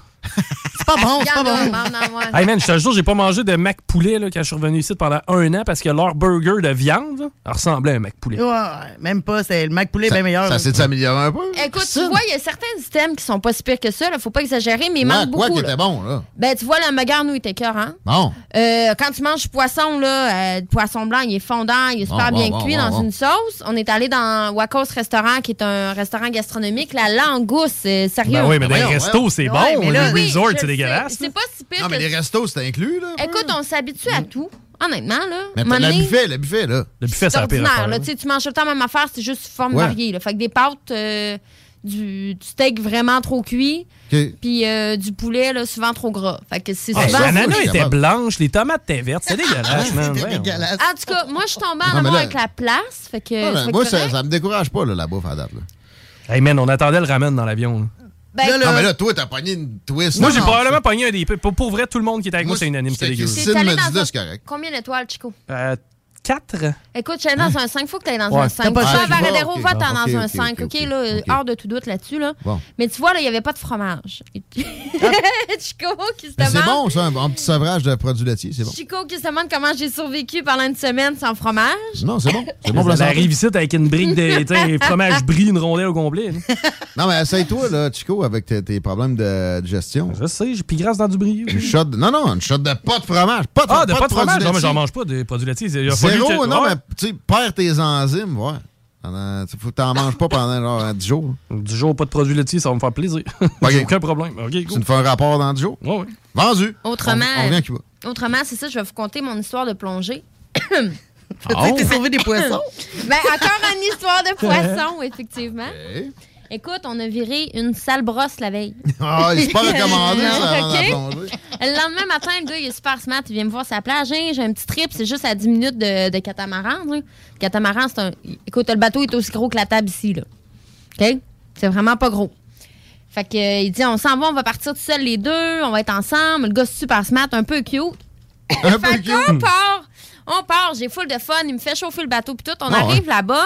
C'est pas bon, c'est pas bon. là, non, non, ouais. Hey man, je te jure, j'ai pas mangé de Mac poulet là, quand je suis revenu ici pendant un an parce que leur burger de viande là, ressemblait à un Mac poulet. Ouais, même pas. C'est le Mac Poulet est bien meilleur. Ça s'est amélioré un peu? Écoute, tu vois, il y a certains items qui sont pas si pires que ça. Là. Faut pas exagérer, mais il Ouais, manque quoi beaucoup. qui là. était bon, là? Ben, tu vois, le nous, il était cœur, hein? Bon. Euh, quand tu manges du poisson, là, euh, du poisson blanc, il est fondant, il est super Bon, bien bon, cuit bon, dans bon. une sauce. On est allé dans Wacos Restaurant, qui est un restaurant gastronomique. La langouste, c'est sérieux. Ben oui, mais dans les restos, c'est bon. mais là- Oui, c'est dégueulasse. C'est pas si pire Non, mais que les restos, c'est inclus, là? Écoute, on s'habitue à tout. Honnêtement, là. Mais le buffet, le buffet, là. Le buffet, C'est c'est pire affaire. là. Tu sais, tu manges tout le temps la même affaire, c'est juste forme Ouais. variée. Là. Fait que des pâtes, euh, du, du steak vraiment trop cuit, puis euh, du poulet, là, souvent trop gras. Fait que c'est Ah, souvent... L'ananas c'est était blanche, les tomates étaient vertes. C'était dégueulasse, man. Dégueulasse. En tout cas, moi, je suis tombée en amour avec la place. Fait que, Ah, fait moi, que ça, ça me décourage pas, là, la bouffe à date. Là. Hey man, on attendait le ramen dans l'avion. Là. Ben, Là, là, Non, mais là, toi, t'as pogné une twist. Moi, j'ai probablement pogné un des. Pour, pour vrai, tout le monde qui était avec moi, Moi, c'est unanime. dégueu. T'es allé dans un- c'est correct. Combien d'étoiles, Chico? Euh, Écoute, je dans un 5. Faut que tu ailles dans Ouais. un 5. T'as pas Tu le vas à choix, tu Varadero, va, Ah, dans un ok, 5. ok, là, hors de tout doute là-dessus, là. Bon. Mais tu vois, là, il n'y avait pas de fromage. Chico qui se Mais c'est demande... bon, ça, un, un petit sevrage de produits laitiers, c'est bon. Chico qui se demande comment j'ai survécu pendant une semaine sans fromage. Non, c'est bon. C'est bon pour la arrive ici avec une brique de tu sais, un fromage brie, une rondelle au complet. Non, mais essaye-toi, là, Chico, avec tes, problèmes de digestion. Je sais, j'ai plus grâce dans du brie. Une shot de- Non, non, une shot de pas de fromage. Pas de, Ah, de pas de fromage? produits Non, mais j'en laitiers. mange pas de produits laitiers. Il a que- non, Ouais. mais tu sais, perds tes enzymes, ouais. Pendant- tu- faut que t'en manges pas pendant genre 10 jours. Du jour, pas de produits laitiers, ça va me faire plaisir. J'ai aucun problème. OK, Tu cool. nous fais un rapport dans 10 jours? Ouais, ouais. Vendu. Autrement, On, on revient à Cuba. autrement c'est ça, je vais vous conter mon histoire de plongée. Tu sais, t'es sauvé des poissons. Ben, encore une histoire de poisson, effectivement. Hey. Écoute, on a viré une sale brosse la veille. Ah, il s'est pas recommandé, ça. Le lendemain matin, le gars, il est super smart. Il vient me voir la plage. Hein, j'ai un petit trip. C'est juste à 10 minutes de, de catamaran. catamaran, c'est un. Écoute, le bateau est aussi gros que la table ici. Là. OK? C'est vraiment pas gros. Fait que, euh, il dit on s'en va, on va partir tout seul les deux. On va être ensemble. Le gars, super smart, un peu cute. Un peu cute. qu'on part. On part. J'ai full de fun. Il me fait chauffer le bateau. Puis tout. On Ah, arrive là-bas.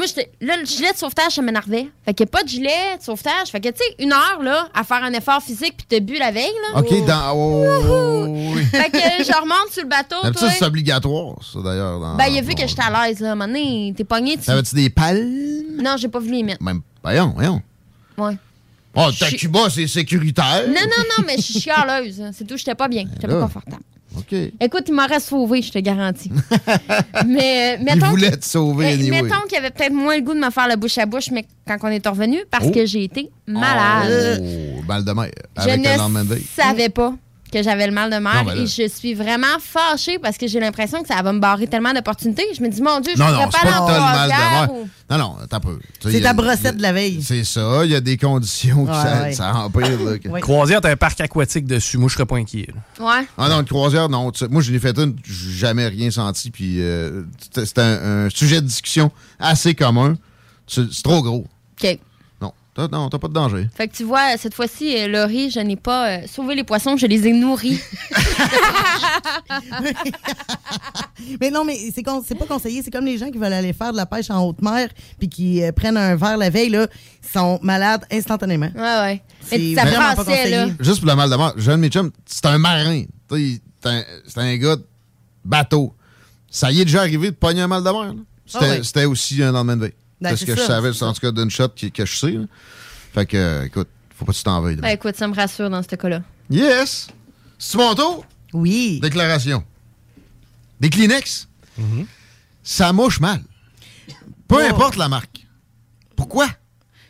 Moi, j'étais- là, le gilet de sauvetage, ça m'énervait. Fait qu'il n'y a pas de gilet de sauvetage. Fait que, tu sais, une heure, là, à faire un effort physique puis t'as bu la veille, là. OK, dans. oh, oui. Fait que je remonte sur le bateau, toi. c'est obligatoire, ça, d'ailleurs. Ben, il a vu que j'étais à l'aise, là. À un moment donné, t'es pogné, tu... T'avais-tu des palmes? Non, j'ai pas vu les mettre. Même. Voyons, voyons. Ouais. Oh, Tacuba, c'est sécuritaire. Non, non, non, mais je suis chialeuse. C'est tout, j'étais pas bien. J'étais pas confortable. OK. Écoute, il m'aurait sauvé, je te garantis. mais euh, Il mettons. voulait te sauver, anyway. Mettons qu'il avait peut-être moins le goût de me faire le bouche à bouche, mais quand on est revenu, parce Oh. que j'ai été malade. Oh, mal de mer. Je Avec ne savais pas que j'avais le mal de mer Non, ben là. et je suis vraiment fâchée parce que j'ai l'impression que ça va me barrer tellement d'opportunités. Je me dis, mon Dieu, je non, pas pas le mal de mer. ou- Non, non, t'as peu. C'est ta a- brossette de la veille. C'est ça, il y a des conditions que Ouais, ça, ouais. ça empire. Là, que- Croisière, t'as un parc aquatique dessus. Moi, je serais pas inquiet. là. Ouais. Ah non, une croisière, non. Moi, je l'ai fait une, jamais rien senti. Puis euh, c'était un, un sujet de discussion assez commun. C'est trop gros. OK. Non, t'as, non, t'as pas de danger. Fait que tu vois, cette fois-ci, euh, Laurie, je n'ai pas euh, sauvé les poissons, je les ai nourris. mais non, mais c'est con- c'est pas conseillé. C'est comme les gens qui veulent aller faire de la pêche en haute mer puis qui euh, prennent un verre la veille, là, ils sont malades instantanément. Ouais, ouais. Mais C'est ça vraiment pas brassait, là. conseillé. Juste pour le mal de mer, jeune mes chums, c'est un marin. Tu sais, il- C'est un, c'est un gars de bateau. Ça y est déjà arrivé de pogner un mal de mer. là. C'était, Ah ouais. c'était aussi un lendemain de veille. Ben, c'est ce que je savais, c'est en tout cas d'une shot qui- que je sais. là. Fait que, euh, écoute, faut pas que tu t'en veuilles. Ben écoute, ça me rassure dans ce cas-là. Yes! C'est mon tour? Oui. Déclaration. Des Kleenex? Ça mouche mal. Peu Oh. importe la marque. Pourquoi?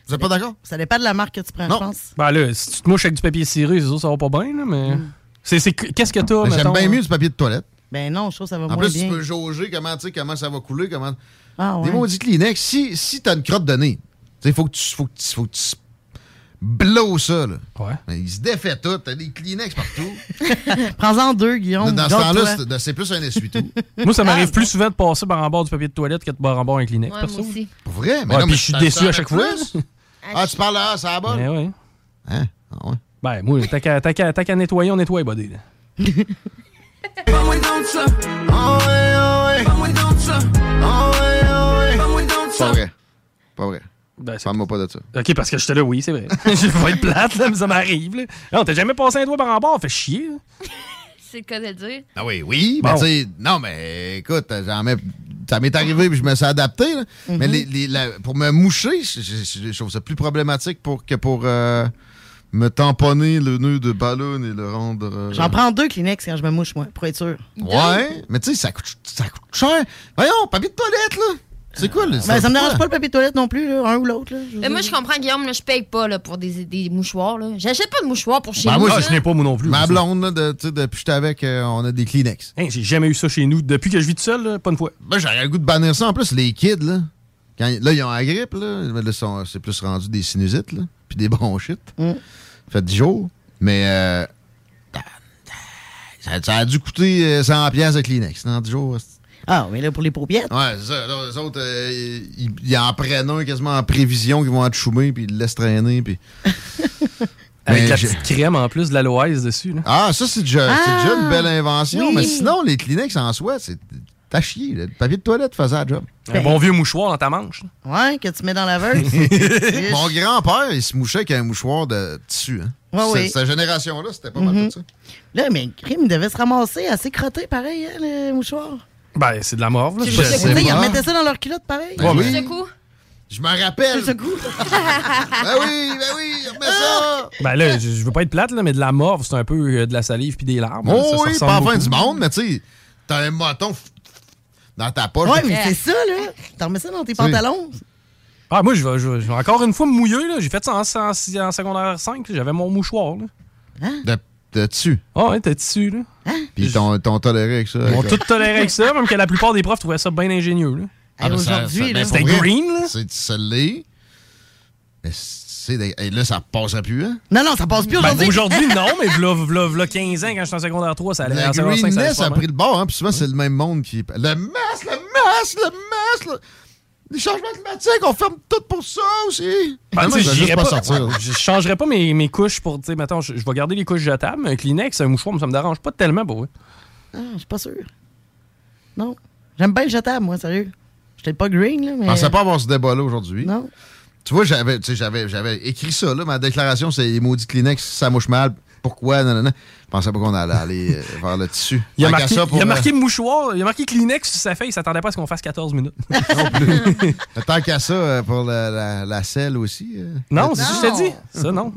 Vous êtes pas d'accord? Ça dépend de la marque que tu prends, Non. je pense. Ben là, si tu te mouches avec du papier ciré, c'est sûr, ça va pas bien, là, mais. C'est, c'est, qu'est-ce que t'as, Mais J'aime bien mieux du papier de toilette. Ben non, je trouve que ça va En moins plus, bien. tu peux jauger comment, tu sais, comment ça va couler. Comment... Ah, ouais. Des maudits Kleenex. Si, si t'as une crotte de nez, il faut que tu faut que tu- faut que tu blow ça. Là. Ouais. Il se défait tout. T'as des Kleenex partout. Prends-en deux, Guillaume. Dans ce temps-là, c'est- c'est plus un essuie-tout. Moi, ça m'arrive Ah, plus souvent de passer par en bord du papier de toilette que de par en bord un Kleenex, Ouais, perso. moi aussi. Pour vrai? Ouais, Mais non, puis mais je suis déçu à chaque fois. Ah, tu parles là, ça va? Eh ouais. Hein? Ah ouais. Ben, moi, t'as qu'à, t'as qu'à- t'as qu'à nettoyer, on nettoie, buddy. là. Pas vrai. Ben, c'est- Parle-moi pas de ça. Ok, parce que j'étais là, oui, c'est vrai. je vais être plate, là, mais ça m'arrive. Là. Non, t'as jamais passé un doigt par en bord, fait chier. là. C'est le cas de le dire. Ah oui, oui. Bon. Mais tu sais, non, mais écoute, j'en mets- ça m'est arrivé puis je me suis adapté. là. Mais les- les- la- pour me moucher, je, je- je trouve ça plus problématique pour, que pour euh, me tamponner le nœud de ballon et le rendre. euh, J'en prends deux Kleenex quand je me mouche, moi, pour être sûr. Ouais, mais tu sais, ça coûte, ça coûte cher. Voyons, papier de toilette, là. C'est quoi, le. Ben, ça me dérange pas le papier de toilette non plus, là, un ou l'autre. là. Je veux Mais moi, je comprends, Guillaume, là, je paye pas là, pour des, des mouchoirs. là. J'achète pas de mouchoirs pour chez Ben, nous. moi, Ah, je n'ai pas, moi non plus. Ma blonde, là, de, depuis que j'étais avec, euh, on a des Kleenex. Hein, j'ai jamais eu ça chez nous. Depuis que je vis tout seul, là, pas une fois. Ben, j'aurais le goût de bannir ça. En plus, les kids, là, quand, là, ils ont la grippe, là. mais là, sont- c'est plus rendu des sinusites, là. Puis des bronchites. Mm. Ça fait 10 jours. Mais, euh, ça, ça a dû coûter euh, 100 pièces de Kleenex dans 10 jours. Ah, mais là, pour les paupières? Ouais, c'est ça. Là, eux autres, euh, ils, ils en prennent un quasiment en prévision qu'ils vont être choumés, puis ils le laissent traîner, puis... Avec Mais la petite crème en plus de l'aloès dessus. Là. Ah, ça, c'est déjà, c'est Ah, déjà une belle invention. oui. Mais sinon, les Kleenex en soi, c'est... T'as chier. là. Le papier de toilette faisait la job. Un bon vieux mouchoir dans ta manche. là. Ouais, que tu mets dans la laveuse. Mon grand-père, il se mouchait avec un mouchoir de tissu. Hein. Ouais, oui. Cette génération-là, c'était pas mal Mhm. tout ça. Là, mais crime, il devait se ramasser assez crotté, pareil, hein, le mouchoir. Ben, c'est de la morve. Là. Tu Je- sais, ils remettaient ça dans leur culotte, pareil? Ben oui. Coup? Je me rappelle. Ce coup. Ben oui, ben oui, remets ça. Ben là, je, je veux pas être plate, là, mais de la morve, c'est un peu euh, de la salive puis des larmes. Oh ça oui, pas la fin du monde, mais tu sais, t'as un moton dans ta poche. Ouais, mais c'est ça, là. T'en remets ça dans tes pantalons. Ah, moi, je vais, je vais- je vais encore une fois me mouiller. là. J'ai fait ça en, en- en secondaire 5. là. J'avais mon mouchoir. Là. De, de dessus. Ah ouais, t'es dessus. Là. Puis ils t'ont toléré avec ça. Ils ont avec- tout toléré avec ça, même que la plupart des profs trouvaient ça bien ingénieux. Là. Ah, ben, Aujourd'hui, C'était green, là? C'est l'est. Mais c'est des- et là, ça passerait plus, hein? Non, non, ça passe plus Ben, aujourd'hui. aujourd'hui, non, mais v'là, v'là- v'là 15 ans, quand j'étais en secondaire 3, ça allait. Le en secondaire 5, ça allait a pris le bord, hein? Puis souvent, c'est le même monde qui. Le masque, le masque, le masque! le- Les changements climatiques, on ferme tout pour ça aussi! Ben, tu sais, je juste pas pas- sortir. Je changerais pas mes, mes couches pour, tu sais, mettons, je, je vais garder les couches jetables, mais un Kleenex, un mouchoir, ça me dérange pas tellement, pour vrai. Ah, je suis pas sûr. Non. J'aime bien le jetable, moi, sérieux. J'étais pas green, là, Je mais. pensais pas avoir ce débat-là aujourd'hui. Non. Tu vois, j'avais écrit ça, là. Ma déclaration, c'est les maudits Kleenex, ça mouche mal. Pourquoi? Non, non, non. Je pensais pas qu'on allait aller euh, vers le tissu. Il a, marqué, ça pour, il a euh, marqué mouchoir, il a marqué Kleenex sur sa feuille, il s'attendait pas à ce qu'on fasse 14 minutes. Tant qu'à ça, euh, pour la, la, la selle aussi. euh, Non, c'est ce que je t'ai dit. Ça, non.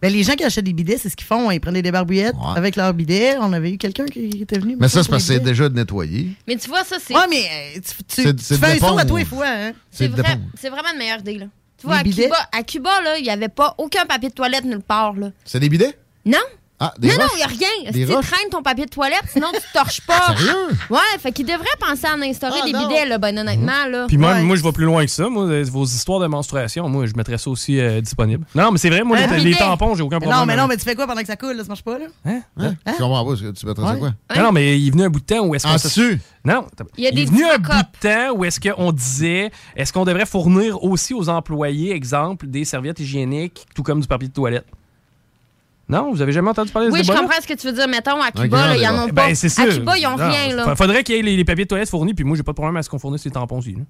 Ben, les gens qui achètent des bidets, c'est ce qu'ils font. Ils prennent des débarbouillettes avec leur bidet. On avait eu quelqu'un qui était venu. Mais ça, c'est parce que c'est bidets. déjà nettoyé. Mais tu vois, ça, c'est. Ouais, mais tu, tu- C'est- tu c'est de fais un saut à tous les fois. Hein? C'est de vrai, l'éponge. c'est vraiment une meilleure idée, là. Tu vois, à bidets? Cuba, à Cuba, là, il n'y avait pas aucun papier de toilette nulle part, là. C'est des bidets? Non? Ah, des non, non, il n'y a rien. Des Si tu traînes ton papier de toilette, sinon tu te torches pas. Sérieux? Ouais, fait qu'il devrait penser à en instaurer Ah, des non. bidets, là, ben honnêtement, là. Puis moi, Ouais. moi, je vais plus loin que ça. Moi, vos histoires de menstruation, moi, je mettrais ça aussi euh, disponible. Non, mais c'est vrai, moi, les, les tampons, j'ai aucun problème. non, mais non, mais tu fais quoi pendant que ça coule? Là, ça marche pas, là? Hein? Hein? Je comprends pas. ce que Tu mettrais ça Ouais. quoi? Non, non, mais il est venu un bout de temps où est-ce qu'on dessus? Non, Il y a est des venu un bout de temps où est-ce qu'on disait est-ce qu'on devrait fournir aussi aux employés, exemple, des serviettes hygiéniques, tout comme du papier de toilette? Non, vous avez jamais entendu parler de Oui, ce je comprends ce que tu veux dire. Mettons, à Cuba, là, ils en ont Ben, pas. À Cuba, ils ont Non, rien, là. fa- Faudrait qu'il y ait les, les papiers de toilette fournis, puis moi, j'ai pas de problème à ce qu'on fournisse les tampons aussi. là.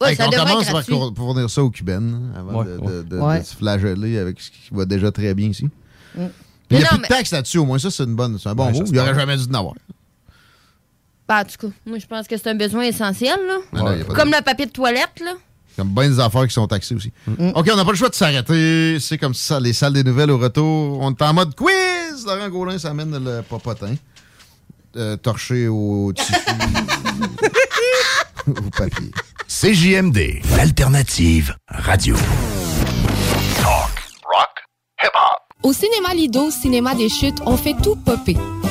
Ouais, Hey, ça on commence par fournir ça aux cubaines avant Ouais, de, ouais. de- de- Ouais. de se flageller avec ce qui va déjà très bien ici. Mm. Il n'y a non, plus mais- de taxes là-dessus, au moins ça, c'est une bonne, c'est un bon Ouais, mot. Il j'espère. n'y aurait jamais dû en avoir. Ben, en tout cas, moi, je pense que c'est un besoin essentiel, là. Non, non, il y a pas de- Comme le papier de toilette, là. Comme bien des affaires qui sont taxées aussi. OK, on n'a pas le choix de s'arrêter. C'est comme ça, les salles des nouvelles au retour. On est en mode quiz. Laurent Gaulin s'amène le popotin. Euh, torché au tissu. au papier. CJMD, l'alternative radio. Au cinéma Lido, cinéma des chutes, on fait tout popper.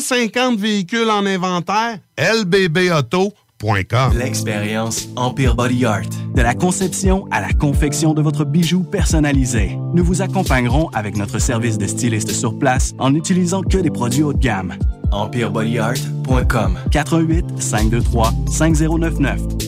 150 véhicules en inventaire? lbbauto.com L'expérience Empire Body Art. De la conception à la confection de votre bijou personnalisé. Nous vous accompagnerons avec notre service de styliste sur place en n'utilisant que des produits haut de gamme. EmpireBodyArt.com 418 523 5099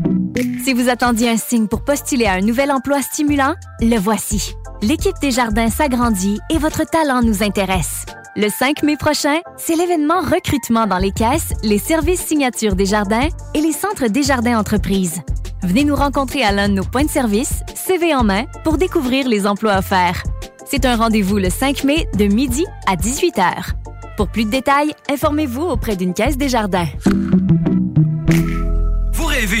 Si vous attendiez un signe pour postuler à un nouvel emploi stimulant, le voici. L'équipe des jardins s'agrandit et votre talent nous intéresse. Le 5 mai prochain, c'est l'événement recrutement dans les caisses, les services signatures des jardins et les centres des jardins entreprises. Venez nous rencontrer à l'un de nos points de service, CV en main, pour découvrir les emplois offerts. C'est un rendez-vous le 5 mai de midi à 18h. Pour plus de détails, informez-vous auprès d'une caisse des jardins. Vous rêvez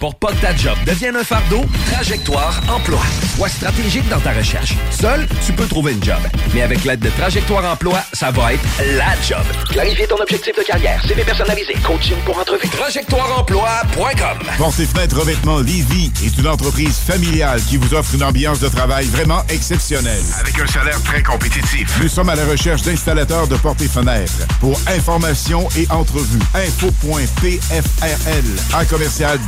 Pour pas que ta job devienne un fardeau, Trajectoire Emploi. Sois stratégique dans ta recherche. Seul, tu peux trouver une job. Mais avec l'aide de Trajectoire Emploi, ça va être la job. Clarifier ton objectif de carrière, CV personnalisé, coaching pour entrevue. TrajectoireEmploi.com Portes et fenêtres revêtement Lévis est une entreprise familiale qui vous offre une ambiance de travail vraiment exceptionnelle. Avec un salaire très compétitif. Nous sommes à la recherche d'installateurs de portes et fenêtres. Pour information et entrevue, info.pfrl à commercial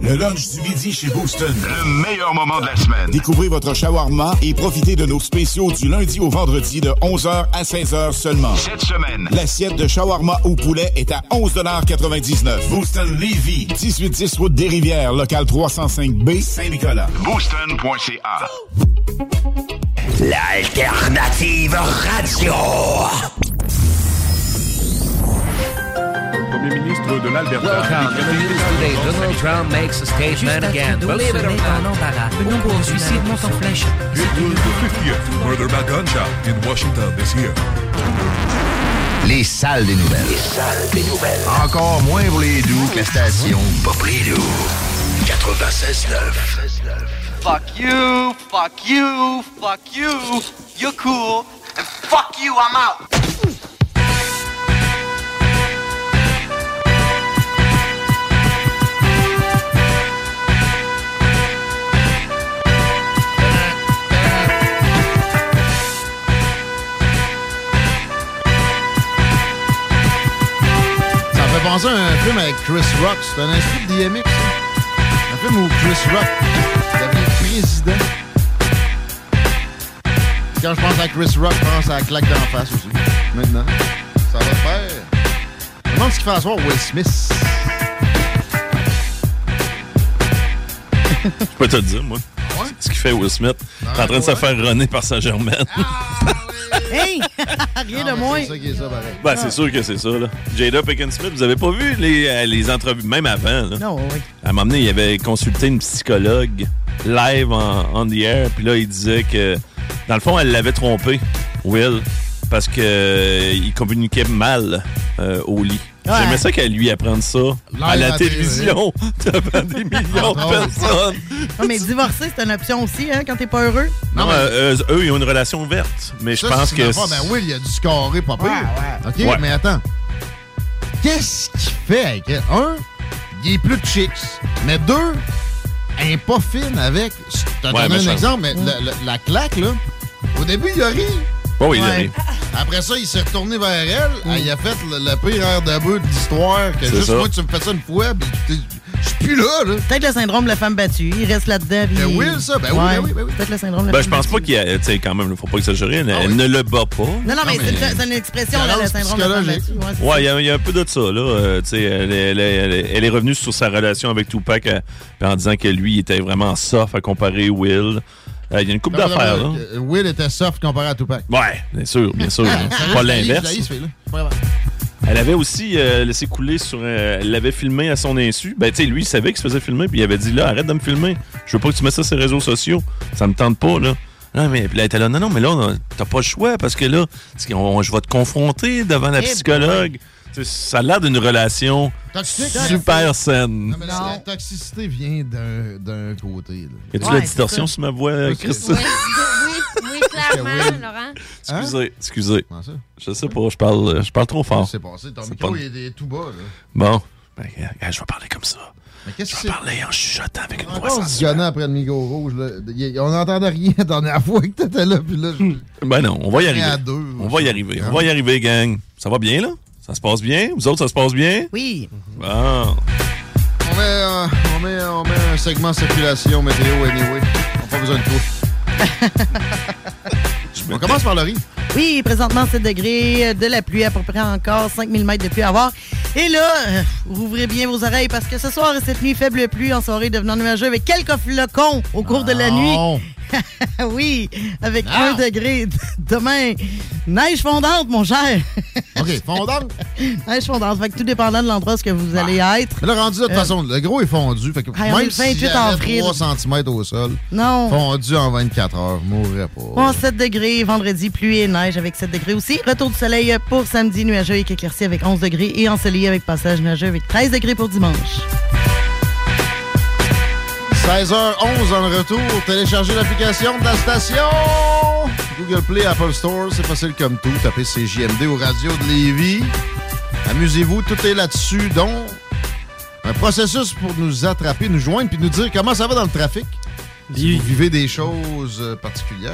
Le lunch du midi chez Booston. Le meilleur moment de la semaine. Découvrez votre shawarma et profitez de nos spéciaux du lundi au vendredi de 11h à 16h seulement. Cette semaine. L'assiette de shawarma au poulet est à 11,99 Booston Levy, 1810 route des Rivières, local 305B, Saint-Nicolas. Booston.ca. L'alternative radio. Premier ministre de l'Alberta. Welcome. In the news today, Donald Trump makes a statement again. Believe it or not. Suicide monte en flèche. It was the 50th murder by gunshot in Washington this year. Les salles des nouvelles. Les salles des nouvelles. Encore moins pour les doux que la station. Pas pris doux. 96.9. Fuck you, fuck you, fuck you. You're cool. And fuck you, I'm out. Pensé à un film avec Chris Rock. C'est un inspire de DMX. ça. Un film où Chris Rock devient président. Quand je pense à Chris Rock, je pense à la claque d'en face aussi. Maintenant. Ça va faire. Je me demande ce qu'il fait à Will Smith. Je peux te le dire, moi. Ce qu'il fait Will Smith. Il est en train de se faire runner par Saint-Germain. Hey! Rien de moins. C'est ça qui est ça, pareil. Ben, c'est sûr que c'est ça, là. Jada Pickens Smith, vous avez pas vu les, euh, les entrevues, même avant, là. Non, oui. À un moment donné, il avait consulté une psychologue live en on the air, puis là, il disait que, dans le fond, elle l'avait trompé, Will, parce que euh, il communiquait mal euh, au lit. Ouais. J'aimais ça qu'elle lui apprenne ça à la télévision devant des millions de personnes. Non, mais divorcer, c'est une option aussi, hein, quand t'es pas heureux. Non, euh, euh, eux, ils ont une relation ouverte, mais je pense que... affaire. Ben oui, il a dû scorer pas pire. OK, Ouais. mais attends. Qu'est-ce qu'il fait avec elle? Un, il est plus de chicks. Mais deux, elle est pas fine avec. Je te donne un exemple, mais la, la- la claque, là, au début, il a ri. Oh, il a ri. Après ça, il s'est retourné vers elle. Elle, Il a fait le, le pire air de bout de l'histoire. Que juste ça. moi, tu me fais ça une fois, puis je suis plus là, là. Peut-être le syndrome de la femme battue. Il reste là-dedans. puis- Ben oui, ça. Ben oui, Ouais. ben oui, ben oui. Peut-être le syndrome de la Ben, je femme pense pas qu'il y a... Tu sais, quand même, faut pas exagérer. Elle, elle ne le bat pas. Non, non, mais, c'est- c'est une expression, là, le syndrome de la femme battue. Ouais, Ouais, il y, a- il y a un peu de ça, là. Euh, tu sais, elle, est- elle est- elle est- elle est revenue sur sa relation avec Tupac euh, en disant que lui il était vraiment soft à comparer Will. Euh, Il y a une coupe d'affaires, là. euh, Will était soft comparé à Tupac. Ouais, bien sûr, bien sûr. Ça pas l'inverse. Elle avait aussi euh, laissé couler sur. euh, elle l'avait filmé à son insu. Ben, tu sais, lui, il savait qu'il se faisait filmer, puis il avait dit là, arrête de me filmer. Je veux pas que tu mettes ça sur les réseaux sociaux. Ça me tente pas, là. Non, mais puis là, elle était là, non, non, mais là, t'as pas le choix parce que là, je vais te confronter devant la Eh psychologue. Ça a l'air d'une relation Toxique. super saine. Non, mais la, la toxicité vient d'un d'un côté. Là. Y a-tu la distorsion sur ma voix, Christine? Oui, oui, clairement. Laurent. Excusez, excusez. Comment ça? Je sais pas, je parle, je parle trop fort. C'est passé. Ton micro, pas- il est tout bas. Là. Bon, ben, je vais parler comme ça. Mais qu'est-ce que c'est? parler en chuchotant avec une voix sensuelle. après le micro rouge. Là. On n'entendait rien la dernière fois que t'étais là. Puis là, je- Ben non, on va y arriver. à deux, on va y arriver. On va y arriver, gang. Ça va bien, là? Ça se passe bien? Vous autres, ça se passe bien? Oui. Bon. on, met, euh, on, met, on met un segment circulation météo anyway. On n'a pas besoin de toi. on commence par le riz. Oui, présentement 7 degrés, euh, de la pluie, à peu près encore 5000 mètres de pluie à voir. Et là, euh, rouvrez bien vos oreilles parce que ce soir et cette nuit, faible pluie en soirée devenant nuageux avec quelques flocons au cours de la nuit. oui, avec Ah. 1 degré. Demain, neige fondante, mon cher. OK, fondante. neige fondante. Fait que tout dépendant de l'endroit où vous allez être. Mais là, rendu de toute Euh, façon, le gros est fondu. Fait que Hey, même le 28 si avril. 3 cm au sol, Non. fondu en 24 heures, mourrait pas. Bon, 7 degrés, vendredi, pluie et neige avec 7 degrés aussi. Retour du soleil pour samedi, nuageux et éclairci avec 11 degrés et ensoleillé avec passage nuageux avec 13 degrés pour dimanche. 16h11 dans le retour. Téléchargez l'application de la station. Google Play, Apple Store, c'est facile comme tout. Tapez CJMD aux radios de Lévis. Amusez-vous, tout est là-dessus. Donc, un processus pour nous attraper, nous joindre, puis nous dire comment ça va dans le trafic. Si vous vivez des choses euh, particulières.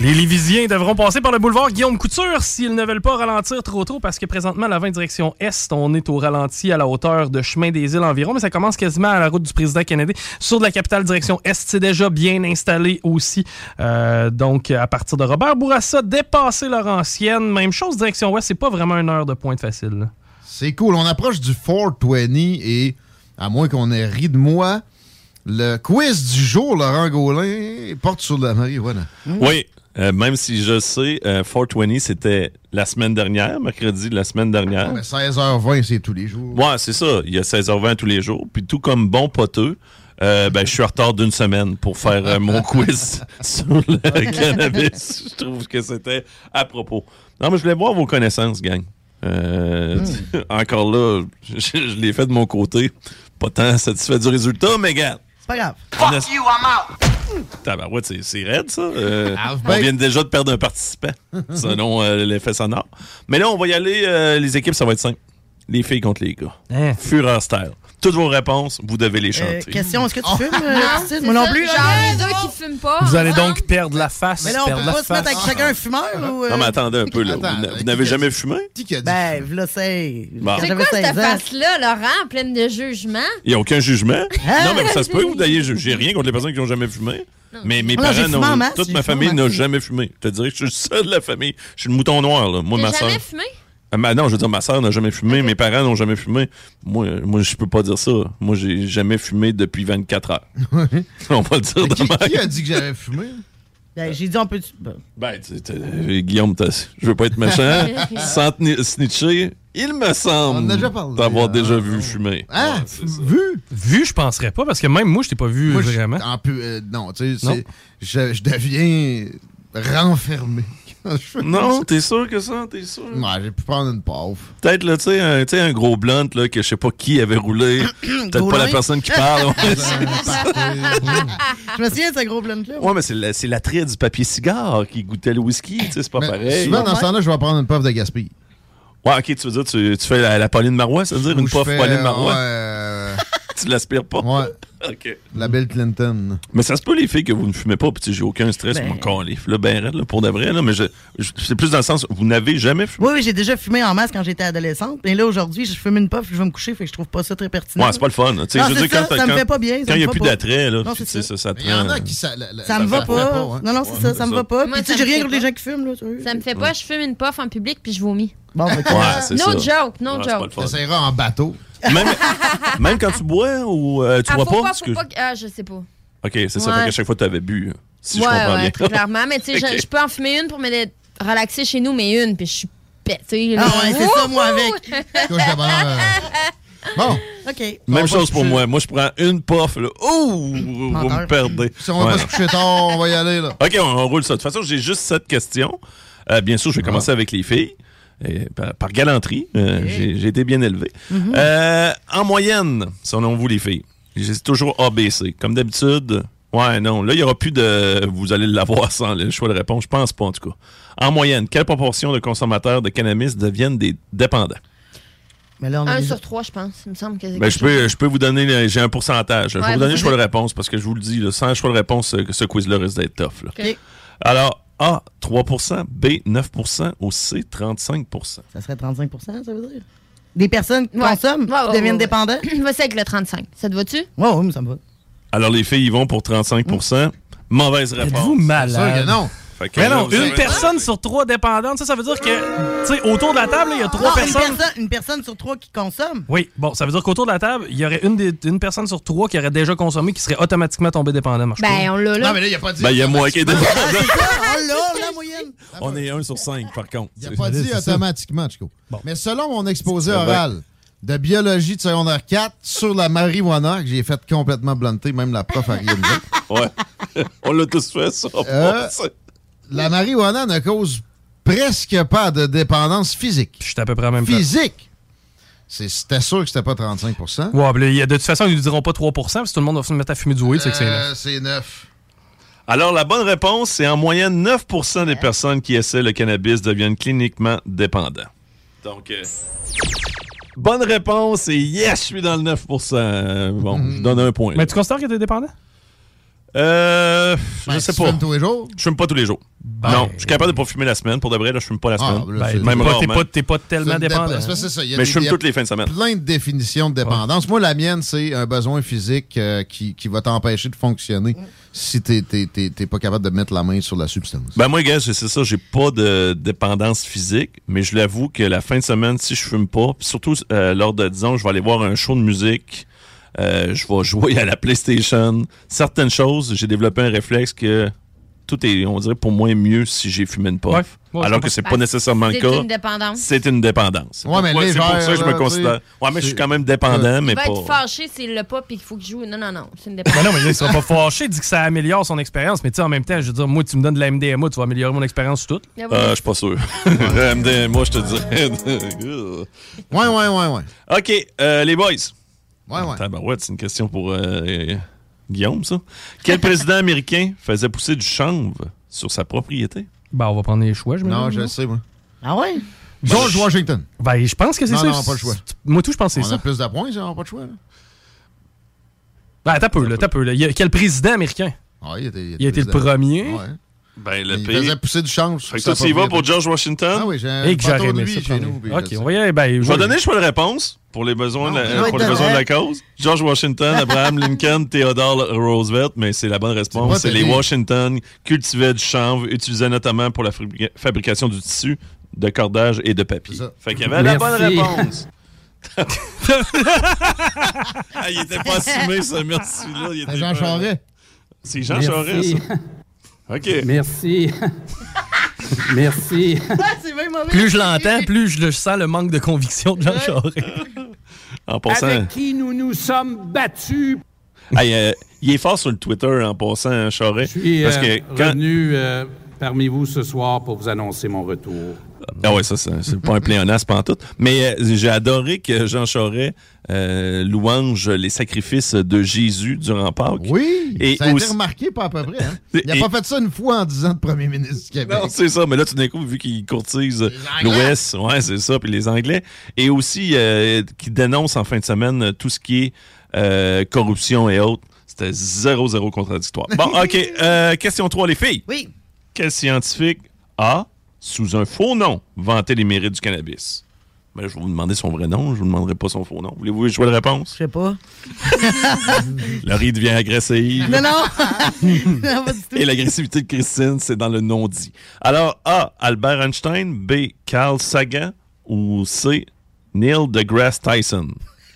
Les Lévisiens devront passer par le boulevard Guillaume Couture s'ils ne veulent pas ralentir trop tôt parce que présentement, la 20 direction Est, on est au ralenti à la hauteur de Chemin des Îles environ, mais ça commence quasiment à la route du président Kennedy. Sur de la capitale direction Est, c'est déjà bien installé aussi. Euh, donc, à partir de Robert Bourassa, dépasser Laurentienne, même chose direction Ouest, c'est pas vraiment une heure de pointe facile. C'est cool. On approche du 420 et, à moins qu'on ait ri de moi, le quiz du jour, Laurent Gaulin, porte sur la marijuana. Oui, euh, même si je sais, euh, 420, c'était la semaine dernière, mercredi de la semaine dernière. Mais 16h20, c'est tous les jours. Ouais, c'est ça. Il y a 16h20 tous les jours. Puis tout comme bon poteux, euh, ben, je suis en retard d'une semaine pour faire euh, mon quiz sur le cannabis. Je trouve que c'était à propos. Non, mais je voulais voir vos connaissances, gang. Euh, Encore là, je, je l'ai fait de mon côté. Pas tant satisfait du résultat, mais gars. C'est pas grave. Fuck you, I'm out! Tabarouette, c'est, c'est raide, ça. Euh, Half on vient déjà de perdre un participant, selon euh, l'effet sonore. Mais là, on va y aller. euh, les équipes, ça va être simple. Les filles contre les gars. Hein? Fureur style. Toutes vos réponses, vous devez les Euh, chanter. question, est-ce que tu Oh. fumes, euh, Moi non plus. Ok, les deux qui fument pas. Vous allez ensemble. donc perdre la face. Mais là, on peut pas se mettre avec chacun un fumeur, ou... euh? Non, mais attendez un peu, là. Attends, vous n'a- vous n'avez jamais fumé? Qui qui a dit? Ben, là, c'est... C'est quoi 16 cette face-là, Laurent, pleine de jugement? Il n'y a aucun jugement. Hein? Non, mais ça se peut que vous n'ayez. J'ai rien contre les personnes qui n'ont jamais fumé. Mais mes parents, n'ont- masse, toute ma famille n'a jamais fumé. Je te dirais que je suis le seul de la famille. Je suis le mouton noir, là. Moi, ma soeur. jamais fumé? Non, je veux dire, ma soeur n'a jamais fumé, mes parents n'ont jamais fumé. Moi, euh, moi je peux pas dire ça. Moi, j'ai jamais fumé depuis 24 heures. On va le dire de Qui, même. qui a dit que j'avais fumé? Ben, j'ai dit, on peut... ben, Ben, tu- tu- euh, Guillaume, t'as- je veux pas être méchant. Sans snitcher, il me semble On en a déjà parlé, d'avoir déjà vu fumer. Ouais, ça. Vu? Vu, je penserais pas, parce que même moi, je t'ai pas vu Moi, je- vraiment. en pu- euh, non, tu sais, je deviens renfermé. Non, t'es sûr que ça? T'es sûr? Ouais, j'ai pu prendre une pauvre. Peut-être, là, tu sais, un, tu sais, un gros blunt, là, que je sais pas qui avait roulé. Peut-être pas la personne qui parle. Ouais, Je me souviens de ce gros blunt-là. Ouais, mais c'est la- c'est l'attrait du papier cigare qui goûtait le whisky, tu sais, c'est pas Mais pareil. Souvent, dans ce temps-là, je vais prendre une puff de gaspille. Ouais, ok, tu veux dire, tu, tu fais la, la Pauline Marois, ça veut dire une puff fais, Pauline Marois? ouais, Tu l'aspires pas? Ouais. ok. La Bill Clinton. Mais ça se peut, les filles, que vous ne fumez pas, puis tu sais, j'ai aucun stress, Ben. mon calife, là, ben raide, là, pour de vrai, là, mais je, je- c'est plus dans le sens, vous n'avez jamais fumé. Oui, oui, j'ai déjà fumé en masse quand j'étais adolescente. Et là, aujourd'hui, je fume une puff, je vais me coucher, fait que je trouve pas ça très pertinent. Ouais, c'est pas le fun. Tu sais, Non, je veux c'est dire, quand ça, ça me quand- fait pas bien, Quand il n'y a plus d'attrait, là, Non, puis c'est tu sais, ça, ça te Il y en a qui ça. la- la- Ça me va pas. ouais. Non, non, c'est ça, ça me va pas. Puis tu sais, j'ai rien fait contre les pas. gens qui fument, là. Ça me fait pas, je fume une puff en public puis je vomis. Bon, no ça. joke, no joke. Ça ira en bateau. Même, même quand tu bois ou euh, tu Ah, bois faut pas? pas, parce faut que- pas que- Ah, je sais pas. Ok, c'est ça, Ouais. fait qu'à chaque fois tu avais bu, si ouais, je comprends ouais, bien. très clairement. Mais tu sais, Ok. je, je peux en fumer une pour me relaxer chez nous, mais une, puis je suis pétée. Ah ouais, c'est ça, moi, avec. Couche euh. Bon, OK. Même chose se pour moi. Moi, je prends une puff, là. Ouh! Vous me perdez. si on va Ouais. pas se coucher tard, on va y aller, là. OK, on, on roule ça. De toute façon, j'ai juste cette question. Euh, bien sûr, je vais commencer avec les filles. Et par, par galanterie, euh, j'ai j'ai été bien élevé. Euh, en moyenne, selon vous, les filles, c'est toujours ABC. Comme d'habitude, ouais, non. Là, il n'y aura plus de. Vous allez l'avoir sans le choix de réponse. Je pense pas, en tout cas. En moyenne, quelle proportion de consommateurs de cannabis deviennent des dépendants? Mais là, on a Un déjà- sur trois, je pense. Il me semble que Ben, je, peux, je peux vous donner, le- j'ai un pourcentage. je vais vous donner le choix de réponse parce que je vous le dis, là, sans choix de réponse, ce, ce quiz-là risque d'être tough. là. OK. Alors, A, 3% B, 9% ou C, 35% Ça serait 35% ça veut dire? Des personnes qui Ouais. consomment, Ouais, ouais, qui deviennent ouais. Vas-y avec le 35. Ça te va-tu? Ouais, mais ça me va. Alors, les filles, ils vont pour 35 Mauvaise réponse. Êtes-vous malade? sûr que non. Fait que Mais là, non, avez- une personne sur trois dépendante, ça, ça veut dire que, tu sais, autour de la table, il y a trois Non, une personnes. personne, une personne sur trois qui consomme. Oui, bon, ça veut dire qu'autour de la table, il y aurait une, des- une personne sur trois qui aurait déjà consommé qui serait automatiquement tombée dépendante. marche Ben, on l'a là. Non, mais là, il n'y a pas dit. Ben, il y a moi qui est Ah, dépendant. oh là, la moyenne. On est 1 sur 5, par contre. Il n'a pas dit automatiquement, Chico. Mais selon mon exposé oral de biologie de secondaire 4 sur la marijuana, que j'ai fait complètement blunter, même la prof a rien dit. Ouais. On l'a tous fait, ça. Euh, La marijuana ne cause presque pas de dépendance physique. Je suis à peu près à même. Physique! C'est- C'était sûr que c'était pas 35 Ouais, il y a- de toute façon, ils ne diront pas 3 parce que tout le monde va se mettre à fumer du weed, c'est que c'est Euh, neuf. C'est 9. Alors, la bonne réponse, c'est en moyenne 9% des personnes qui essaient le cannabis deviennent cliniquement dépendants. Donc, euh, bonne réponse et yes, je suis dans le 9% Euh, Bon, je donne un point. Mais tu considères que t'es dépendant? Euh, je Ben, sais tu pas. fumes tous les jours? Je fume pas tous les jours. non, je suis capable de pas fumer la semaine. Pour de vrai, là, je fume pas la Ah, semaine. Même T'es pas- t'es pas, t'es pas C'est tellement dépendant. ça, y a Mais des- je fume il y a toutes les fins de semaine. Plein de définitions de dépendance. Moi, la mienne, c'est un besoin physique euh, qui, qui va t'empêcher de fonctionner si t'es t'es- t'es- t'es pas capable de mettre la main sur la substance. Ben moi, gars, c'est ça, j'ai pas de dépendance physique, mais je l'avoue que la fin de semaine, si je fume pas, puis surtout euh, lors de, disons, je vais aller voir un show de musique, euh, je vais jouer à la PlayStation, certaines choses, j'ai développé un réflexe que tout est, on dirait, pour moi, mieux si j'ai fumé une puff. Ouais. Ouais, je alors que c'est Ben, pas nécessairement le C'est cas. une dépendance. C'est une dépendance. Ouais, mais c'est pour ça que je me considère. Ouais, mais je suis C'est- quand même dépendant, mais Il va pas. être fâché s'il l'a pas puis qu'il faut qu'il joue. Non, non, non. C'est une Ben dépendance. non, mais là, il sera pas fâché, il dit que ça améliore son expérience. Mais tu sais, en même temps, je veux dire, moi, tu me donnes de la MDMA, tu vas améliorer mon expérience sur tout. Euh, je suis pas sûr. MD, moi, je te dirais. Ouais, ouais, ouais, ouais. OK, euh, les boys. Ouais, ouais. C'est une question pour euh, Guillaume, ça. Quel président américain faisait pousser du chanvre sur sa propriété? Ben, on va prendre les choix, je me Non, je le sais, moi. Ah ouais? George Washington. Ben, je pense que c'est Non, ça. non, pas le choix. Moi, tout, je pense que On c'est a ça. plus de points, ça, on n'a pas de choix. Là. Ben, t'as peu, là, t'as peu. là. Il y a quel président américain? Ah, il, était, Il a été le premier. Ouais. Ben, le Il pays. faisait pousser du change. Fait que toi, tu y vas pour. George Washington? Ah oui, j'ai un Et que j'aurais de aimé lui ça. chez nous. puis Ok, je on va y aller. Ben, Je vais donner le choix de réponse pour les besoins, la, pour les besoins de la cause. George Washington, Abraham Lincoln, Theodore Roosevelt, mais c'est la bonne réponse. C'est les. Washington cultivaient du chanvre, utilisaient notamment pour la fabrica- fabrication du tissu, de cordage et de papier. Fait qu'il y avait la bonne réponse. ah, il était pas assumé, ce merci-là. C'est Jean pas- Charest. C'est Jean Merci. Charest, ça. OK. Merci. Merci. mauvais. Plus je l'entends, plus je le sens le manque de conviction de Jean Charest. En passant. Avec qui nous nous sommes battus? Hey, euh, il est fort sur le Twitter en passant, hein, Charest. Je suis Parce euh, que quand. revenu euh, parmi vous ce soir pour vous annoncer mon retour. Ah ouais, ça, c'est pas un pléonasme en tout. Mais euh, j'ai adoré que Jean Charest euh, louange les sacrifices de Jésus durant Pâques. Oui, Et ça a été remarqué pas à peu près. Hein? Il n'a Et- pas fait ça une fois en 10 ans de premier ministre du Québec. Non, c'est ça. Mais là, tout d'un coup, vu qu'il courtise l'Ouest, ouais, c'est ça, puis les Anglais, et aussi euh, qui dénonce en fin de semaine tout ce qui est euh, corruption et autres. C'était zéro, zéro contradictoire. Bon, OK. euh, question 3, les filles. Oui. Quel scientifique a, sous un faux nom, vanté les mérites du cannabis? Ben, je vais vous demander son vrai nom, je vous demanderai pas son faux nom. Voulez-vous jouer de réponse? Je sais pas. Laurie devient agressive. Non, non. non, pas du tout. Et l'agressivité de Christine, c'est dans le non-dit. Alors, A. Albert Einstein. B. Carl Sagan. Ou C. Neil deGrasse Tyson?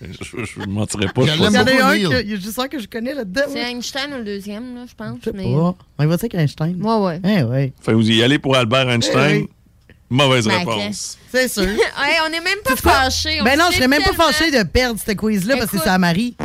Je ne mentirais pas. Je je Il y en a un que- il y a juste un que je connais là-dedans. C'est. Einstein le deuxième, là, je pense. Je sais mais- pas. On va dire qu'Einstein. Ouais, ouais. Eh ouais. Fait que vous y allez pour Albert Einstein. Eh. Mauvaise Ben, réponse. C'est sûr. Hey, on n'est même pas fâchés. Ben non, je sait serais même pas fâché de perdre ce quiz-là parce que c'est à Marie.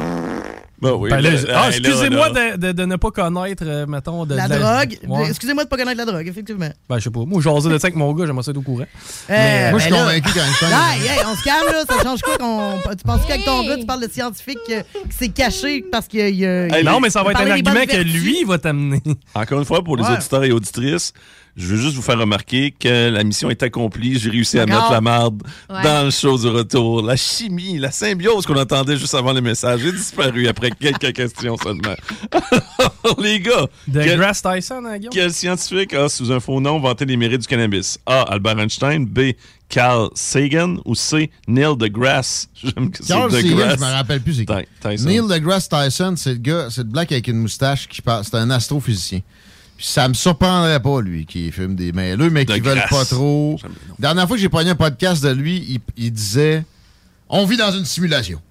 Ben oui. Ben là, là, ah, excusez-moi de, de- de ne pas connaître, euh, mettons, de, La de drogue. Ouais. Excusez-moi de pas connaître la drogue, effectivement. Ben, je sais pas. Moi, j'osais de ça avec mon gars, j'aimerais ça être au courant. Euh, Moi, je suis ben convaincu qu'Einstein. Hey, hey, on se calme, là. Ça change quoi qu'on. Tu penses qu'avec ton gars, tu parles de scientifique euh, qui s'est caché parce qu'il y a. Hey, non, mais ça va être un argument que lui va t'amener. Encore une fois, pour les Ouais. auditeurs et auditrices, je veux juste vous faire remarquer que la mission est accomplie. J'ai réussi à mettre la marde Ouais. dans le show du retour. La chimie, la symbiose qu'on entendait juste avant le message est disparue après quelques questions seulement. Alors, les gars, De quel, Grass Tyson, hein, quel scientifique a, sous un faux nom, vanté les mérites du cannabis? A. Albert Einstein. B. Carl Sagan. Ou C. Neil deGrasse. J'aime que Carl Sagan, deGrasse. je me rappelle plus. Ty- Tyson. Neil deGrasse Tyson, c'est le gars, c'est le black avec une moustache qui parle. C'est un astrophysicien. Puis ça me surprendrait pas, lui, qui fume des mêleux, mais qui veulent pas trop. Dernière fois que j'ai pogné un podcast de lui, il, il disait On vit dans une simulation.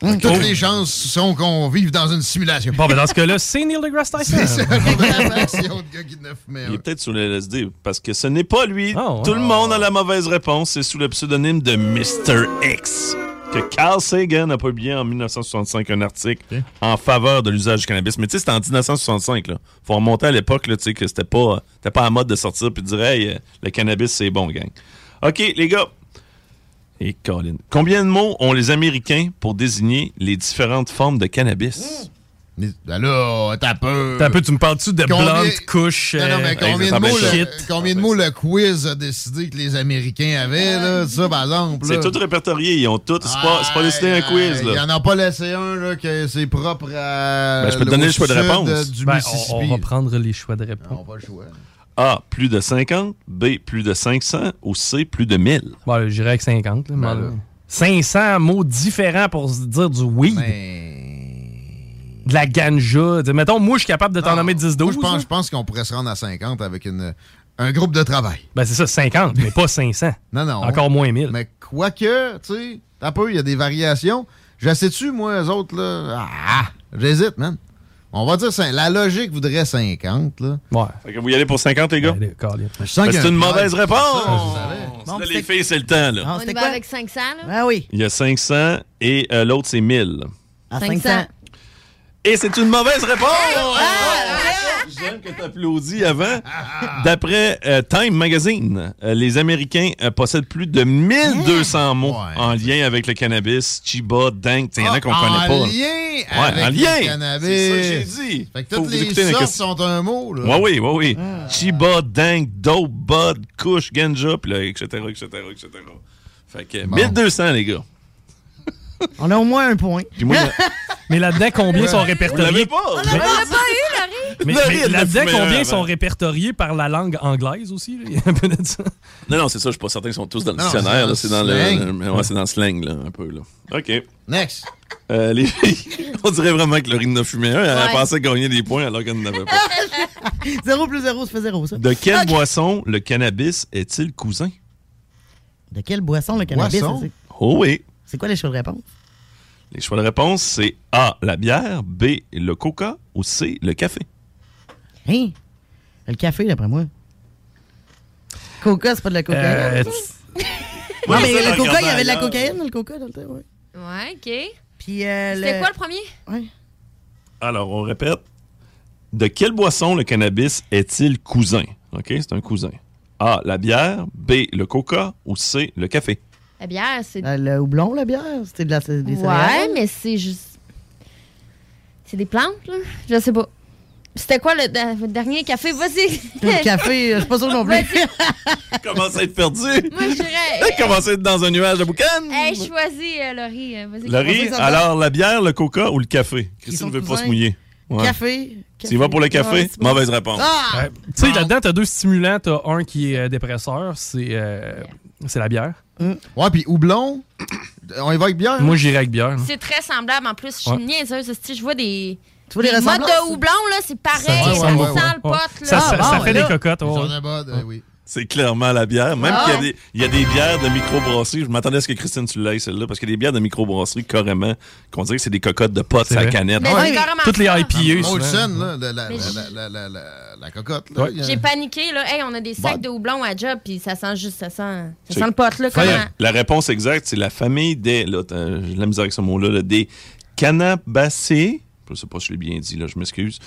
Toutes Oh. les chances sont qu'on vive dans une simulation. Bon, ben dans ce cas-là, c'est Neil deGrasse Tyson. C'est ça, gars qui Il est peut-être sous le LSD parce que ce n'est pas lui. Ah, ouais. Tout le monde a la mauvaise réponse. C'est sous le pseudonyme de Mr. X que Carl Sagan a publié en 1965 un article en faveur de l'usage du cannabis. Mais tu sais, c'était en 1965. Là. Faut remonter à l'époque là, tu sais, que c'était pas, c'était pas à mode de sortir puis de dire Hey, euh, le cannabis, c'est bon, gang. OK, les gars. Et Colin. Combien de mots ont les Américains pour désigner les différentes formes de cannabis? Mais, ben là, t'as peu. T'as un peu, tu me parles-tu de Combien- blunt, couche, Non, non, mais euh, combien, de mots, le, combien de mots le quiz a décidé que les Américains avaient, là? Ça, par exemple. C'est tout répertorié. Ils ont tout. C'est pas, pas décidé un quiz. Il Là. en a pas laissé un, là, que c'est propre à. Ben, je peux te donner le choix de réponse. euh, Du Ben, Mississippi. on, on va prendre les choix de réponse. Le choix. A, plus de 50. B, plus de 500. Ou C, plus de 1000. Bon, là, j'irais avec 50. là, Ben mais- là. 500 mots différents pour se dire du weed. De la ganja. Tu sais, Mettons, moi, je suis capable de t'en Ah, nommer 10-12. moi, Je pense, qu'on pourrait se rendre à 50 avec une, un groupe de travail. Ben, c'est ça, 50, mais pas 500. Non, non. Encore moins 1000. Mais quoique, tu sais, t'as peu, il y a des variations. Je sais-tu, moi, eux autres, là? Ah, j'hésite, man. On va dire, la logique voudrait 50, là. Ouais. Fait que vous y allez pour 50, les gars? Ben, a c'est un une mauvaise réponse. Ça, je savais. Bon, Là, les filles, c'est le temps, là. Ah, On y va quoi? avec 500, là? Ah oui. Il y a 500 et euh, l'autre, c'est 1000. À 500. 500. Et c'est une mauvaise réponse! J'aime que tu applaudis avant. D'après euh, Time Magazine, euh, les Américains euh, possèdent plus de 1200 mots en lien avec le cannabis. Chiba, dank, il y en a qu'on Ah, connaît pas. En lien Ouais, avec en le lien. cannabis. C'est ça que j'ai dit. Fait que toutes les sortes sont un mot, là. Oui, oui, oui, oui. Ah. Chiba, dank, dope, bud, kush, ganja, puis là, etc., etc., etc. Fait que 1200, les gars. On a au moins un point. Puis moi, Mais là-dedans, combien sont répertoriés? pas? On l'a pas eu, Laurie. Mais, mais là-dedans, combien sont répertoriés par la langue anglaise aussi? là? Il y a un peu de ça. Non, non, c'est ça, je suis pas certain qu'ils sont tous dans le Non, dictionnaire. c'est là, dans C'est le ouais, c'est dans le slang, là, un peu. Là. OK. Next. Euh, les filles, on dirait vraiment que Laurie en a fumé un. Elle Ouais. pensait gagner des points alors qu'elle n'en avait pas. 0 plus 0, ça fait 0, ça. De quelle boisson le cannabis est-il cousin? De quelle boisson le cannabis? Boisson? Oh oui. C'est quoi les choix de réponse? Les choix de réponse, c'est A, la bière, B, le coca ou C, le café. Hein? Le café, d'après moi. Coca, c'est pas de la cocaïne. Euh, non, mais le coca, il y avait de la ailleurs. cocaïne dans le coca dans le temps, ouais. Ouais, OK. Puis, euh, C'était le- quoi le premier? Ouais. Alors, on répète. De quelle boisson le cannabis est-il cousin? OK, c'est un cousin. A, la bière, B, le coca ou C, le café? La bière, c'est. Euh, Le houblon, la bière, c'était de la, des Ouais, céréales? mais c'est juste. C'est des plantes, là? Je sais pas. C'était quoi le, dernier café? Vas-y! Le café, je suis pas sûr non plus. Commence à être perdu? Moi, je dirais. Commence à être dans un nuage de boucan? Hey, choisis, euh, Laurie. euh, Vas-y. Laurie, ça va? alors la bière, le coca ou le café? sont Christine ne veut pas cousins. se mouiller. Ouais. Café. Tu y vas pour le café? Ouais, c'est. Mauvaise réponse. Ah! Ouais. Tu sais, là-dedans, t'as deux stimulants. T'as un qui est euh, dépresseur, c'est euh, c'est la bière. Ouais, puis houblon, on y va avec bière? Moi, j'irais avec bière. C'est très semblable. En plus, je suis Ouais. niaiseuse. Si je vois des. Tu vois les modes ressemblances? de houblon, là, c'est pareil. Ça, ouais, ouais, sent ouais. le pot, là. Ça, ça- Ah, ça bon, fait là. des cocottes. ouais, J'en ouais. ai pas, euh, oui. C'est clairement la bière. Même Ah qu'il y a ouais. des- il y, a des bières de microbrasserie. Je m'attendais à ce que Christine, tu l'aies, celle-là, parce qu'il y a des bières de microbrasserie, carrément, qu'on dirait que c'est des cocottes de potes C'est à la canette. Mais Ouais. carrément Toutes les. IPA, souvent. Molson, là, la, la, Mais la, j- la, la, la, la cocotte. Ouais. J'ai paniqué, là. Hey, on a des sacs Bon. de houblon à job, puis ça sent juste, ça sent, ça sent le pot, là. Comment? La réponse exacte, c'est la famille des. Là, j'ai la misère avec ce mot-là, là, des cannabacées. Je sais pas si je l'ai bien dit, là, je m'excuse.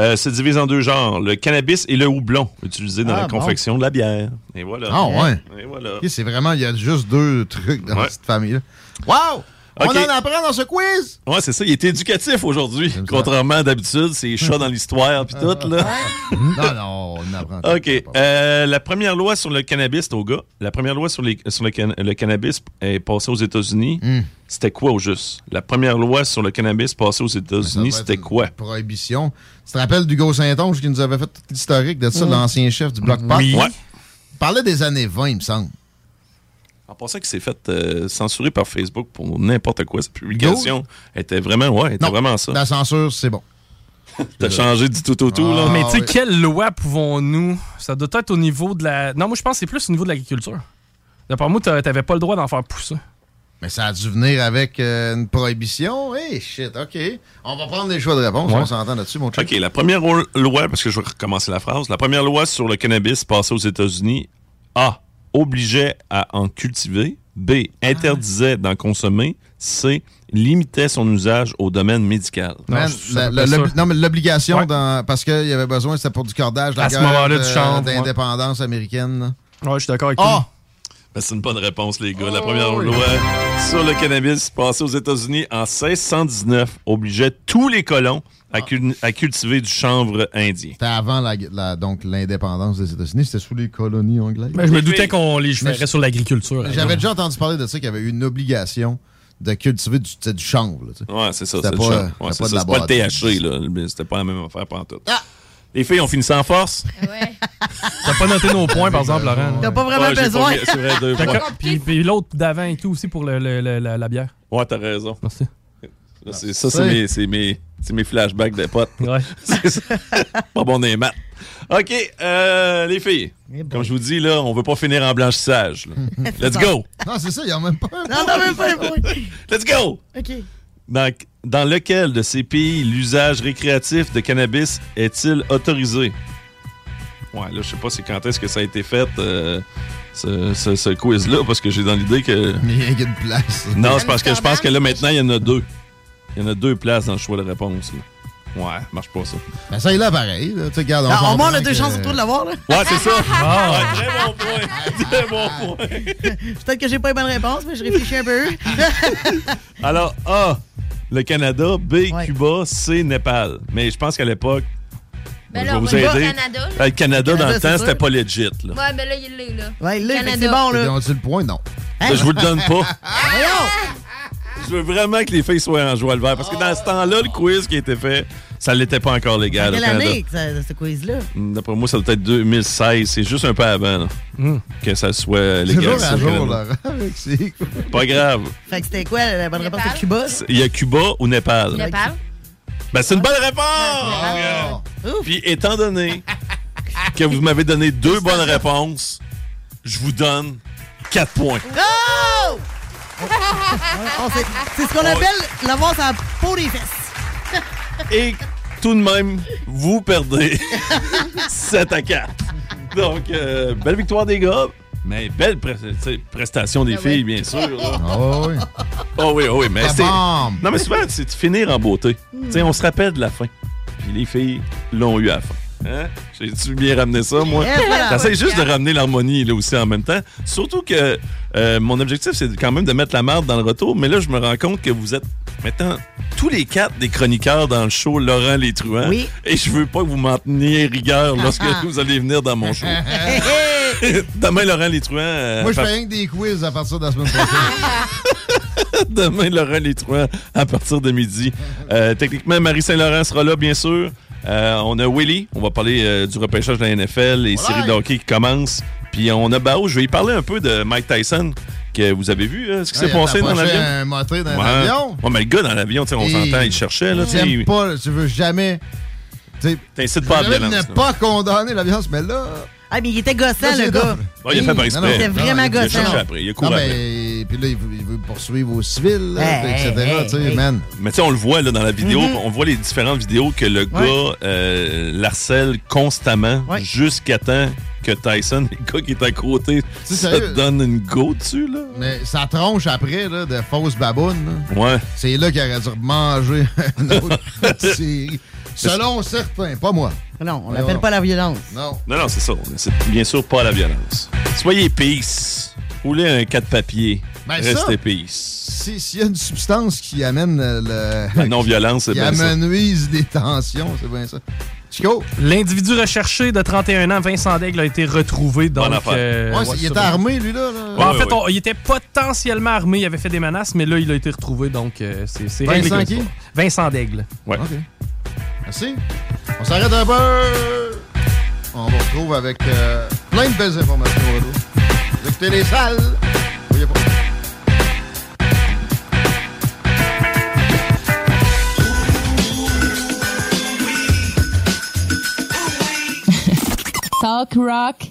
Euh, se divise en deux genres, le cannabis et le houblon, utilisés dans Ah, la bon. confection de la bière. Et voilà. Ah, ouais. Et voilà. C'est vraiment, il y a juste deux trucs dans Ouais. cette famille-là. Wow! On en apprend dans ce quiz! Ouais, c'est ça, il est éducatif aujourd'hui. Contrairement à d'habitude, c'est chat dans l'histoire puis tout, là. non, non, on apprend. OK. Euh, la première loi sur le cannabis, c'est au gars. La première loi sur, les, sur le, can- le cannabis est passée aux États-Unis. Hmm. C'était quoi au juste? La première loi sur le cannabis passée aux États-Unis, c'était quoi? Prohibition. Tu te rappelles d'Hugo Saint-Onge qui nous avait fait tout l'historique de ça, l'ancien chef du Bloc Pot? Oui. Ouais. Il parlait des années 20, il me semble. En passant qu'il s'est fait euh, censurer par Facebook pour n'importe quoi, cette publication était vraiment, ouais, était Non, vraiment ça. La censure, c'est bon. T'as changé du tout au tout, là? Ah, Mais tu sais, oui. quelle loi pouvons-nous? Ça doit être au niveau de la. Non, moi, je pense que c'est plus au niveau de l'agriculture. D'après moi, t'a- t'avais pas le droit d'en faire pousser. Mais ça a dû venir avec euh, une prohibition. Hey, shit, OK. On va prendre les choix de réponse. Ouais. On s'entend là-dessus, mon chum. OK, la première loi, parce que je vais recommencer la phrase, la première loi sur le cannabis passée aux États-Unis, A, obligeait à en cultiver, B, interdisait d'en consommer, C, limitait son usage au domaine médical. Man, la- la- l'obli- non, mais l'obligation, dans- parce qu'il y avait besoin, c'était pour du cordage, la À ce guerre moment-là, de- du chanvre, ouais. d'indépendance américaine. Ouais, je suis d'accord avec Ah! toi. Ben, c'est une bonne réponse, les gars. La première loi sur le cannabis passée aux États-Unis en 1619 obligeait tous les colons à, cul- à cultiver du chanvre indien. C'était avant la, la- donc l'indépendance des États-Unis, c'était sous les colonies anglaises. Ben, je me doutais qu'on légiférait sur l'agriculture. J'avais déjà entendu parler de ça, qu'il y avait eu une obligation de cultiver du, chanvre. là. Ouais, c'est ça. C'était C'est pas. Ouais, pas de ça, la c'est pas le boîte. THC, là. Mais C'était pas la même affaire pantoute. Les filles, on finit en force? T'as pas noté nos points, par exemple, Laurent. T'as pas vraiment Ouais, besoin. pas- C'est vrai, deux. Puis, puis l'autre d'avant et tout aussi pour le, le- le- la, la bière. Ouais, t'as raison. Merci. Là, ça, c'est mes, c'est mes, c'est mes flashbacks de potes. Ouais. C'est ça. pas bon des maths. OK, euh, les filles. Eh Comme je vous dis, là, on veut pas finir en blanchissage. là. Let's go! Non, c'est ça, il n'y a même pas un Non, non, même pas un point. Let's go! OK. Dans, dans lequel de ces pays l'usage récréatif de cannabis est-il autorisé? Ouais, là, je sais pas c'est quand est-ce que ça a été fait, euh, ce, ce- ce quiz-là, parce que j'ai dans l'idée que... Mais il y a une place. Non, c'est parce que je pense que là, maintenant, il y en a deux. Il y en a deux places dans le choix de réponse. là. Ouais, marche pas ça. Ben, ça est là pareil. là. Tu sais, regarde, Ah, au moins, on a deux que- chances sur toi de l'avoir, là. Ouais, c'est ça. Ah. Ouais, très bon point. Très bon point. Peut-être que j'ai pas les bonnes réponses, mais je réfléchis un peu. Alors, A, le Canada. B, Cuba. C, Népal. Mais je pense qu'à l'époque, Ben je là, vais on vous aider. Canada, là. Euh, Le Canada, dans le temps, c'était pas legit. Là. Ouais, ben là, il l'est, là. Ouais, il l'est, c'est bon, là. Ils ont-tu le point? Non. Ça, Je vous le donne pas. Voyons! Je veux vraiment que les filles soient en joie le vert. Parce que dans ce temps-là, le quiz qui a été fait, ça l'était pas encore légal Quelle année, que ce quiz-là? D'après moi, ça doit être 2016. C'est juste un peu avant là, que ça soit légal. À au jour, Canada. Laurent. avec ses- Pas grave. Fait que c'était quoi la bonne réponse de Cuba? Il y a Cuba ou Népal? Népal. Ben, c'est une bonne réponse! Puis, étant donné que vous m'avez donné deux bonnes réponses, je vous donne 4 points. Oh! C'est ce qu'on appelle l'avoir sa peau des fesses. Et tout de même, vous perdez 7 à 4. Donc, euh, belle victoire des gars, mais belle pre- prestation des filles, bien sûr. là. Ah oui. Oh oui, oh oui, mais c'est. Non, mais souvent, c'est de finir en beauté. Tu sais, on se rappelle de la fin. Puis les filles l'ont eu à la fin. Hein? J'ai-tu bien ramené ça, moi? Voilà. J'essaie juste de ramener l'harmonie là aussi en même temps. Surtout que euh, mon objectif, c'est quand même de mettre la marde dans le retour. Mais là, je me rends compte que vous êtes maintenant tous les quatre des chroniqueurs dans le show Laurent Les Truands. Oui. Et je veux pas que vous m'en teniez rigueur lorsque Ah, ah. vous allez venir dans mon show. Demain, Laurent Les Truands. euh, Moi, je par- fais rien que des quiz à partir de la semaine prochaine. Demain, Laurent Les Truands à partir de midi. Euh, techniquement, Marie Saint-Laurent sera là, bien sûr. Euh, on a Willy, on va parler euh, du repêchage de la NFL, les séries de hockey qui commencent. Puis on a Bao, je vais y parler un peu de Mike Tyson, que vous avez vu euh, ce qui s'est passé dans l'avion. un moteur dans Ouais. l'avion. Ouais, mais le gars dans l'avion, on s'entend, il cherchait. Là, il- pas, tu veux jamais. T'incites pas à la violence. pas condamner la violence, mais là. Ah, mais il était gossant, Là, le gars. il a fait par exprès. C'était vraiment Il a gossant. cherché après, il a couru Non, après. mais. Puis là, il veut, il veut poursuivre aux civils, là, Hey, etc. hey, tu sais, hey. man. Mais tu sais, on le voit là, dans la vidéo, Mhm. on voit les différentes vidéos que le gars euh, l'harcèle constamment Ouais. jusqu'à temps que Tyson, le gars qui est à côté, ça sérieux? te donne une go dessus. Là. Mais ça tronche après, là, de fausses babounes. là. Ouais. C'est là qu'il aurait dû manger une autre série. Selon certains, pas moi. Non, on donc. pas la violence. Non. Non, non, c'est ça. C'est bien sûr pas la violence. Soyez peace. Roulez un 4 papier. Ben, Restez ça- peace. Si- S'il y a une substance qui amène le. La non-violence, c'est bien ça. amenuise des tensions, c'est bien ça. Chico? L'individu recherché de 31 ans, Vincent Daigle, a été retrouvé. Donc, Bonne affaire. euh, Ouais, il ça était armé, lui, là. là. Ouais, en fait, ouais. on- il était potentiellement armé, il avait fait des menaces, mais là, il a été retrouvé, donc euh, c'est c'est Vincent qui? ça. Vincent Daigle. Ouais. OK. Merci. On s'arrête un peu. On vous retrouve avec euh, plein de belles informations. Vous écoutez les salles. Talk rock,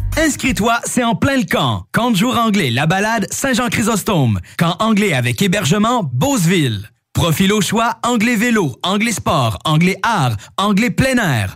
Inscris-toi, c'est en plein le camp. Camp de jour anglais, la balade, Saint-Jean-Chrysostome. Camp anglais avec hébergement, Beauceville. Profil au choix, anglais vélo, anglais sport, anglais art, anglais plein air.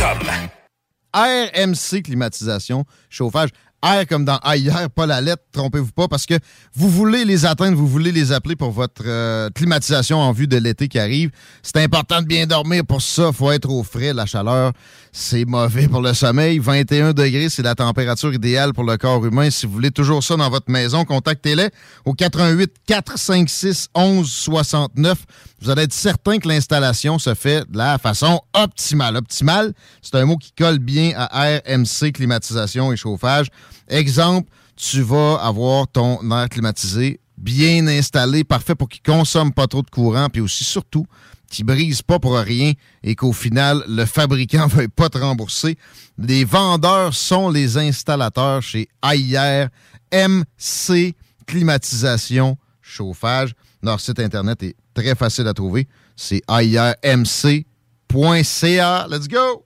RMC climatisation, chauffage. Air comme dans ailleurs, pas la lettre, trompez-vous pas, parce que vous voulez les atteindre, vous voulez les appeler pour votre euh, climatisation en vue de l'été qui arrive. C'est important de bien dormir pour ça, faut être au frais, la chaleur, c'est mauvais pour le sommeil. 21 degrés, c'est la température idéale pour le corps humain. Si vous voulez toujours ça dans votre maison, contactez-les au 88 456 11 69. Vous allez être certain que l'installation se fait de la façon optimale. Optimale, c'est un mot qui colle bien à RMC, climatisation et chauffage. Exemple, tu vas avoir ton air climatisé bien installé, parfait pour qu'il consomme pas trop de courant, puis aussi surtout qui brise pas pour rien et qu'au final, le fabricant ne va pas te rembourser. Les vendeurs sont les installateurs chez AIR MC Climatisation Chauffage. Leur site internet est très facile à trouver. C'est airmc.ca. Let's go!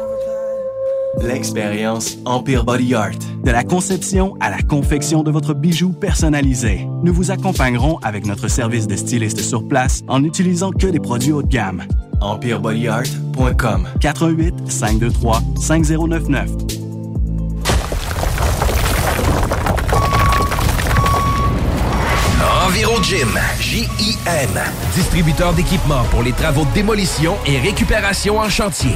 L'expérience Empire Body Art. De la conception à la confection de votre bijou personnalisé. Nous vous accompagnerons avec notre service de styliste sur place en n'utilisant que des produits haut de gamme. EmpireBodyArt.com 418 523 5099 EnviroGym, J-I-M. Distributeur d'équipements pour les travaux de démolition et récupération en chantier.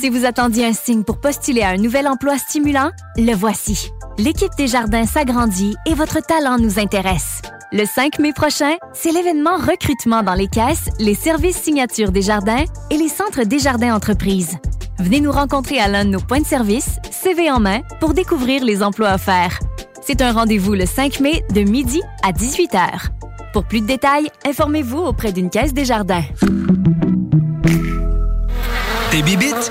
Si vous attendiez un signe pour postuler à un nouvel emploi stimulant, le voici. L'équipe des jardins s'agrandit et votre talent nous intéresse. Le 5 mai prochain, c'est l'événement recrutement dans les caisses, les services signatures des jardins et les centres des jardins entreprises. Venez nous rencontrer à l'un de nos points de service, CV en main, pour découvrir les emplois offerts. C'est un rendez-vous le 5 mai de midi à 18h. Pour plus de détails, informez-vous auprès d'une caisse des jardins. Tes bibites?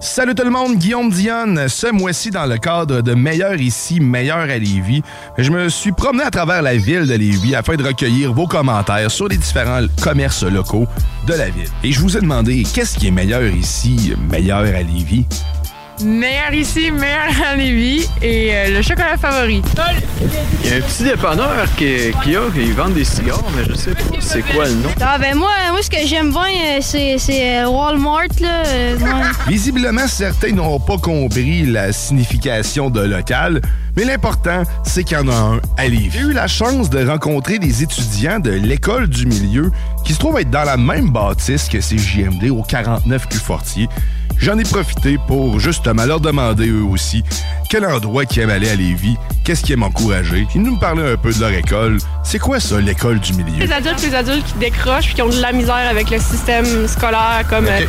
Salut tout le monde, Guillaume Dionne. Ce mois-ci, dans le cadre de Meilleur ici, Meilleur à Lévis, je me suis promené à travers la ville de Lévis afin de recueillir vos commentaires sur les différents commerces locaux de la ville. Et je vous ai demandé, qu'est-ce qui est meilleur ici, meilleur à Lévis? Meilleur ici, meilleur à Lévis et euh, le chocolat favori. Il y a un petit dépanneur qui, qui a, ils vendent des cigares, mais je sais pas c'est quoi le nom. Ah ben moi, moi ce que j'aime bien, euh, c'est, c'est euh, Walmart là. ouais. Visiblement, certains n'ont pas compris la signification de local, mais l'important, c'est qu'il y en a un à Lévis. J'ai eu la chance de rencontrer des étudiants de l'école du milieu qui se trouvent être dans la même bâtisse que CJMD au 49 rue Fortier. J'en ai profité pour justement leur demander eux aussi quel endroit qui aiment aller à Lévis, qu'est-ce qui aiment encourager. Ils nous parlaient un peu de leur école. C'est quoi ça, l'école du milieu? Les adultes, les adultes qui décrochent puis qui ont de la misère avec le système scolaire, comme euh,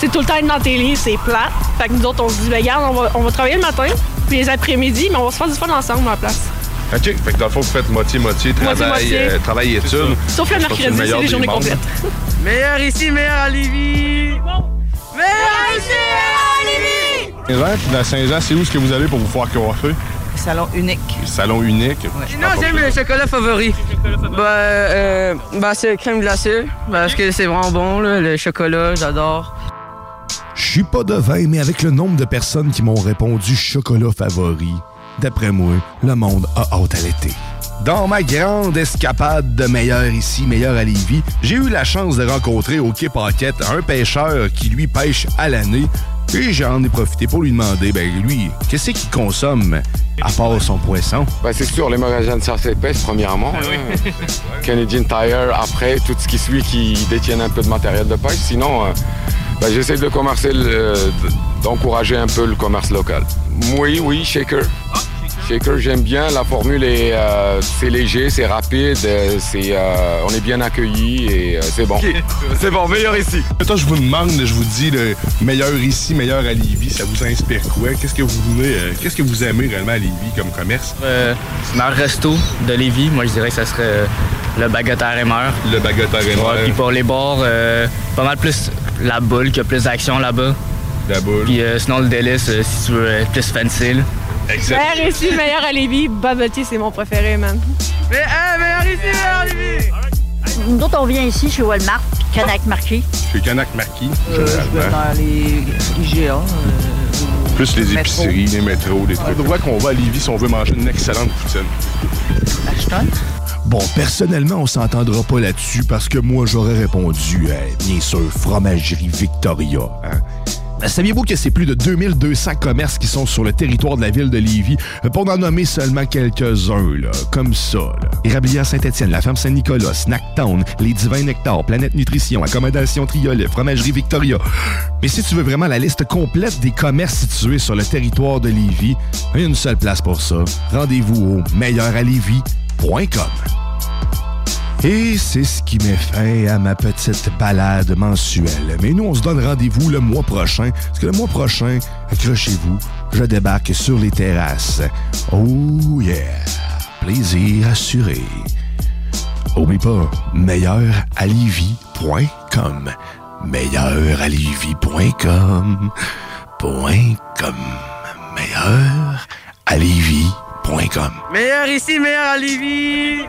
c'est tout le temps être dans tes livres, c'est plate. Fait que nous autres, on se dit, ben, regarde, on va, on va travailler le matin, puis les après-midi, mais on va se faire du fun ensemble à la place. OK. Fait que dans le fond, vous faites moitié-moitié, travail, Moitié-moitié. euh, travail et études. Sauf le mercredi, c'est les des journées mondes. complètes. Meilleur ici, meilleur à Lévis. Meilleur ici, meilleur à Lévis! Puis dans Saint-Jean, c'est où est-ce que vous allez pour vous faire coiffer? Salon unique. Salon unique. Non, j'aime le chocolat favori. Bah, euh, bah c'est crème glacée, parce que c'est vraiment bon, là, le chocolat, j'adore. Je suis pas devin, mais avec le nombre de personnes qui m'ont répondu chocolat favori, d'après moi, le monde a hâte à l'été. Dans ma grande escapade de meilleur ici, meilleur à Lévis, j'ai eu la chance de rencontrer au Quai Paquette un pêcheur qui lui pêche à l'année. Et j'en ai profité pour lui demander, ben lui, qu'est-ce qu'il consomme à part son poisson? Ben, c'est sûr, les magasins de chasse premièrement. hein. Canadian Tire, après, tout ce qui suit qui détiennent un peu de matériel de pêche. Sinon, euh, ben, j'essaie de commercer, d'encourager un peu le commerce local. Oui, oui, shaker. Shaker, j'aime bien. La formule est, euh, c'est léger, c'est rapide, euh, c'est, euh, on est bien accueillis et euh, c'est bon. C'est bon, meilleur ici. Toi, je vous demande, je vous dis, le meilleur ici, meilleur à Lévis, ça vous inspire quoi? Qu'est-ce que vous voulez, euh, qu'est-ce que vous aimez réellement à Lévis comme commerce? Euh, meilleur resto de Lévis, moi je dirais que ça serait euh, le baguette à Rémeur. Le baguette à Rémeur. Ouais, puis pour les bars, euh, pas mal plus la boule qui a plus d'action là-bas. La boule. Puis euh, sinon, le délice, euh, si tu veux être plus fancy. Là. Meilleur ici, meilleur à Lévis. Bubble tea, c'est mon préféré, man. Mais, hey, meilleur ici, meilleur à Lévis! Nous autres, on vient ici chez Walmart, puis Canac Marquis. Chez Canac Marquis, Euh, généralement. dans les IGA. Plus les métro. épiceries, les métros, les trucs. On voit qu'on va à Lévis si on veut manger une excellente poutine. Bon, personnellement, on s'entendra pas là-dessus parce que moi, j'aurais répondu, euh, bien sûr, Fromagerie Victoria. Hein? Saviez-vous que c'est plus de 2200 commerces qui sont sur le territoire de la ville de Lévis, euh, pour n'en nommer seulement quelques-uns, comme ça. Là? Érablière Saint-Étienne, la ferme Saint-Nicolas, Snacktown, les Divins Nectar, Planète Nutrition, Accommodation Triolet, Fromagerie Victoria. Mais si tu veux vraiment la liste complète des commerces situés sur le territoire de Lévis, une seule place pour ça. Rendez-vous au meilleuralevis.com. Et c'est ce qui met fin à ma petite balade mensuelle. Mais nous, on se donne rendez-vous le mois prochain, parce que le mois prochain, accrochez-vous, je débarque sur les terrasses. Oh yeah! Plaisir assuré. Oublie pas, meilleuralivie.com. Meilleuralivie.com. Point com. Meilleuralivie.com. Meilleur ici, meilleur à Lévis!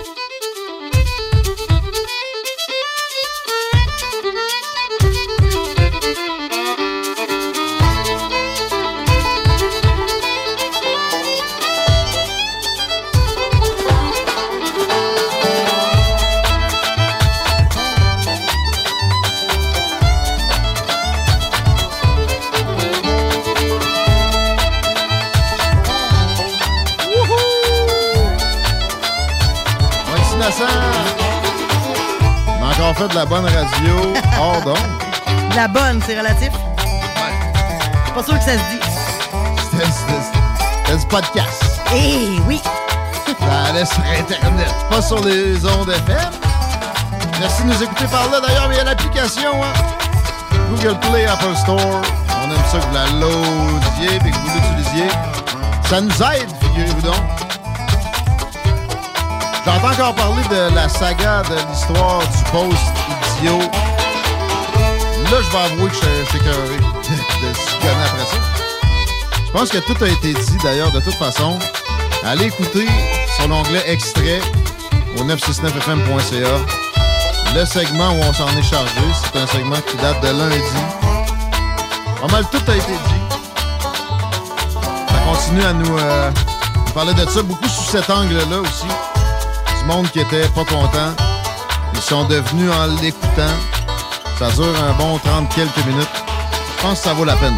Fait de la bonne radio hors d'onde. La bonne, c'est relatif. Je suis pas sûr que ça se dit. C'était du podcast. Eh oui! Ça allait sur Internet, pas sur les ondes FM. Merci de nous écouter par là. D'ailleurs, mais il y a l'application hein. Google Play, Apple Store. On aime ça que vous la loadiez et que vous l'utilisiez. Ça nous aide, figurez-vous donc. J'entends encore parler de la saga de l'histoire du post Là, je vais avouer que je suis écœuré de se connaître après ça. Je pense que tout a été dit, d'ailleurs, de toute façon. Allez écouter sur l'onglet Extrait au 969fm.ca. Le segment où on s'en est chargé, c'est un segment qui date de lundi. Pas mal tout a été dit. Ça continue à nous, euh, parler de ça, beaucoup sous cet angle-là aussi. Du monde qui était pas content. Sont devenus en l'écoutant. Ça dure un bon 30 quelques minutes. Je pense que ça vaut la peine.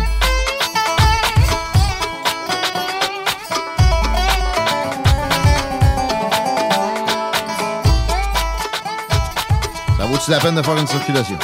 Ça vaut-tu la peine de faire une circulation?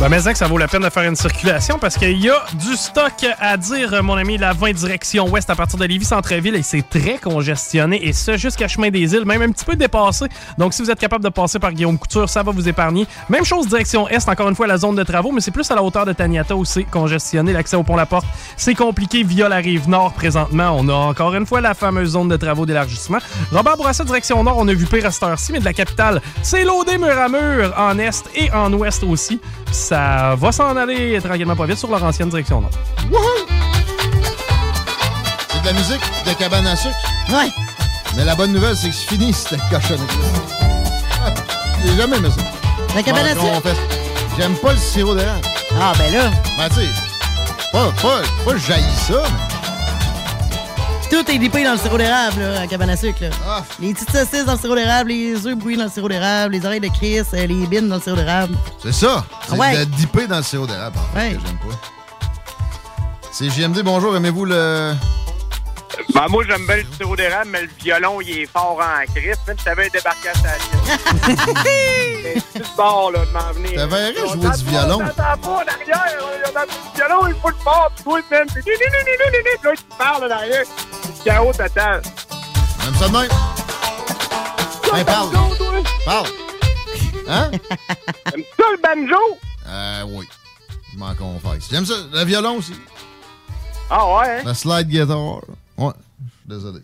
Ben, mais que ça vaut la peine de faire une circulation parce qu'il y a du stock à dire, mon ami, la 20 direction ouest à partir de Lévis Centre-Ville et c'est très congestionné et ça jusqu'à Chemin des Îles, même un petit peu dépassé. Donc si vous êtes capable de passer par Guillaume Couture, ça va vous épargner. Même chose direction est, encore une fois la zone de travaux, mais c'est plus à la hauteur de Taniata où c'est congestionné. L'accès au pont La Porte, c'est compliqué via la rive nord présentement. On a encore une fois la fameuse zone de travaux d'élargissement. Robert Bourassa direction nord, on a vu cette heure-ci, mais de la capitale, c'est loadé mur à mur en est et en ouest aussi. Ça va s'en aller tranquillement pas vite sur leur ancienne direction nord. C'est de la musique de cabane à sucre. Ouais. Mais la bonne nouvelle, c'est que c'est fini, cette cochonnerie-là. Ah, J'ai jamais aimé ça. La cabane à sucre? fait- J'aime pas le sirop d'érable. Ah, ben là. Ben, tu sais, pas, pas, pas j'haïs ça, mais Tout est dippé dans le sirop d'érable, là, à cabane à sucre. là. Ah. Les petites saucisses dans le sirop d'érable, les œufs bouillis dans le sirop d'érable, les oreilles de Chris, euh, les bines dans le sirop d'érable. c'est ça. C'est Ouais. de dipper dans le sirop d'érable, en fait, Ouais. que j'aime pas. C'est JMD, bonjour, aimez-vous le... Ben, moi, j'aime bien le sirop d'érable, mais le violon, il est fort en crise. Même si t'avais débarqué à sa C'est tout bord, là, de m'en venir. T'avais On jouer du violon. pas, On t'entend pas en arrière. Du violon, il faut le fort. Toi, man, c'est... Puis là, tu parles en arrière. C'est le chaos total. Même ça de même. Hey, parle. Parle. Hein? T'aimes ça le banjo? Euh, oui. Je m'en confesse. J'aime ça. Le violon aussi. Ah ouais? hein? La slide guitar. Ouais. Je suis désolé.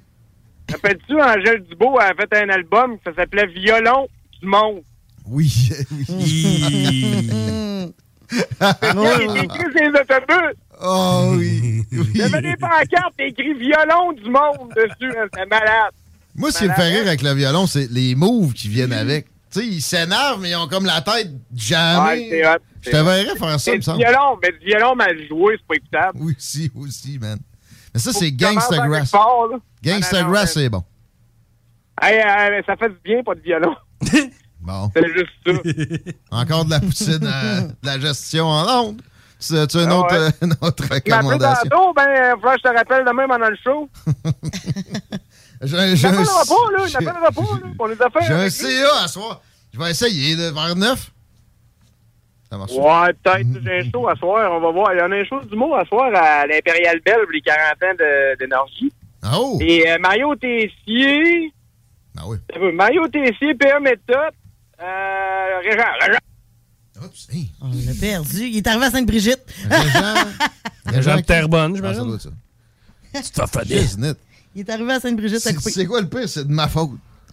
Rappelles-tu, Angèle Dubois? A fait un album qui s'appelait Violon du monde. Oui. oui. Il écrit ses autobus. Oh oui. Il y avait des pancartes écrit Violon du monde dessus. hein, C'était malade. Moi, ce qui me fait rire avec le violon, c'est les moves qui viennent avec. Tu sais, ils s'énervent, mais ils ont comme la tête Ouais, jamais. c'est hot. Je te verrais faire ça, il me du semble. violon, mais du violon mal joué, c'est pas écoutable. Oui, aussi, aussi, man. Mais ça, c'est que tu commences Gangsta à quelque Grass. part, là. Gangsta Ah, c'est bon. Hey, hey, ça fait du bien, pas de violon. Bon. C'est juste ça. Encore de la poutine, euh, de la gestion en onde. Tu as une, Ah autre, ouais. euh, une autre recommandation? tantôt, ben, il faudra que je te rappelle demain pendant le show. J'ai un- pas, là. Pas, là. Pour les affaires. J'ai un. CA à soir. Je vais essayer, là, vers 9. Ça marche. Ouais, peut-être. J'ai un show à soir. On va voir. Il y en a un show d'humour à soir à l'Impérial Belle pour les 40 ans de- d'énergie. Oh! Et euh, Mario Tessier. Ah oui. Mario Tessier, PA Méthode. Euh, Régent. Régent. On l'a perdu. Il est arrivé à Sainte-Brigitte. Régent de Terrebonne, Ah, ça doit. Tu t'en. Il est arrivé à Sainte-Brigitte à C'est couper. c'est quoi le pire? C'est de ma faute.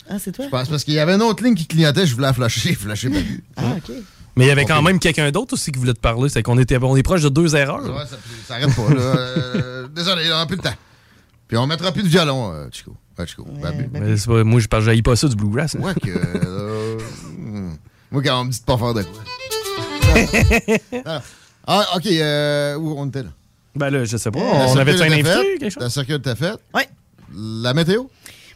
Ah, c'est toi? Je pense parce qu'il y avait une autre ligne qui clignotait, je voulais la flasher, flasher pas vu. Ah, OK. Mais il y avait quand même quelqu'un d'autre aussi qui voulait te parler. C'est qu'on était, on est proche de deux erreurs. Ouais, ça, ça arrête pas, là. Euh, désolé, on n'a plus de temps. Puis on mettra plus de violon, euh, Chico. Ouais, Chico. Babu. Mais c'est pas- moi, je parle, pas ça du bluegrass. hein. Ouais, que. euh, hmm. moi, quand on me dit de pas faire de quoi. ah, ah, ok, euh, où on était là? Ben là, je sais pas. La on avait un était invité, faite, quelque chose? La circule était faite. Oui. La météo?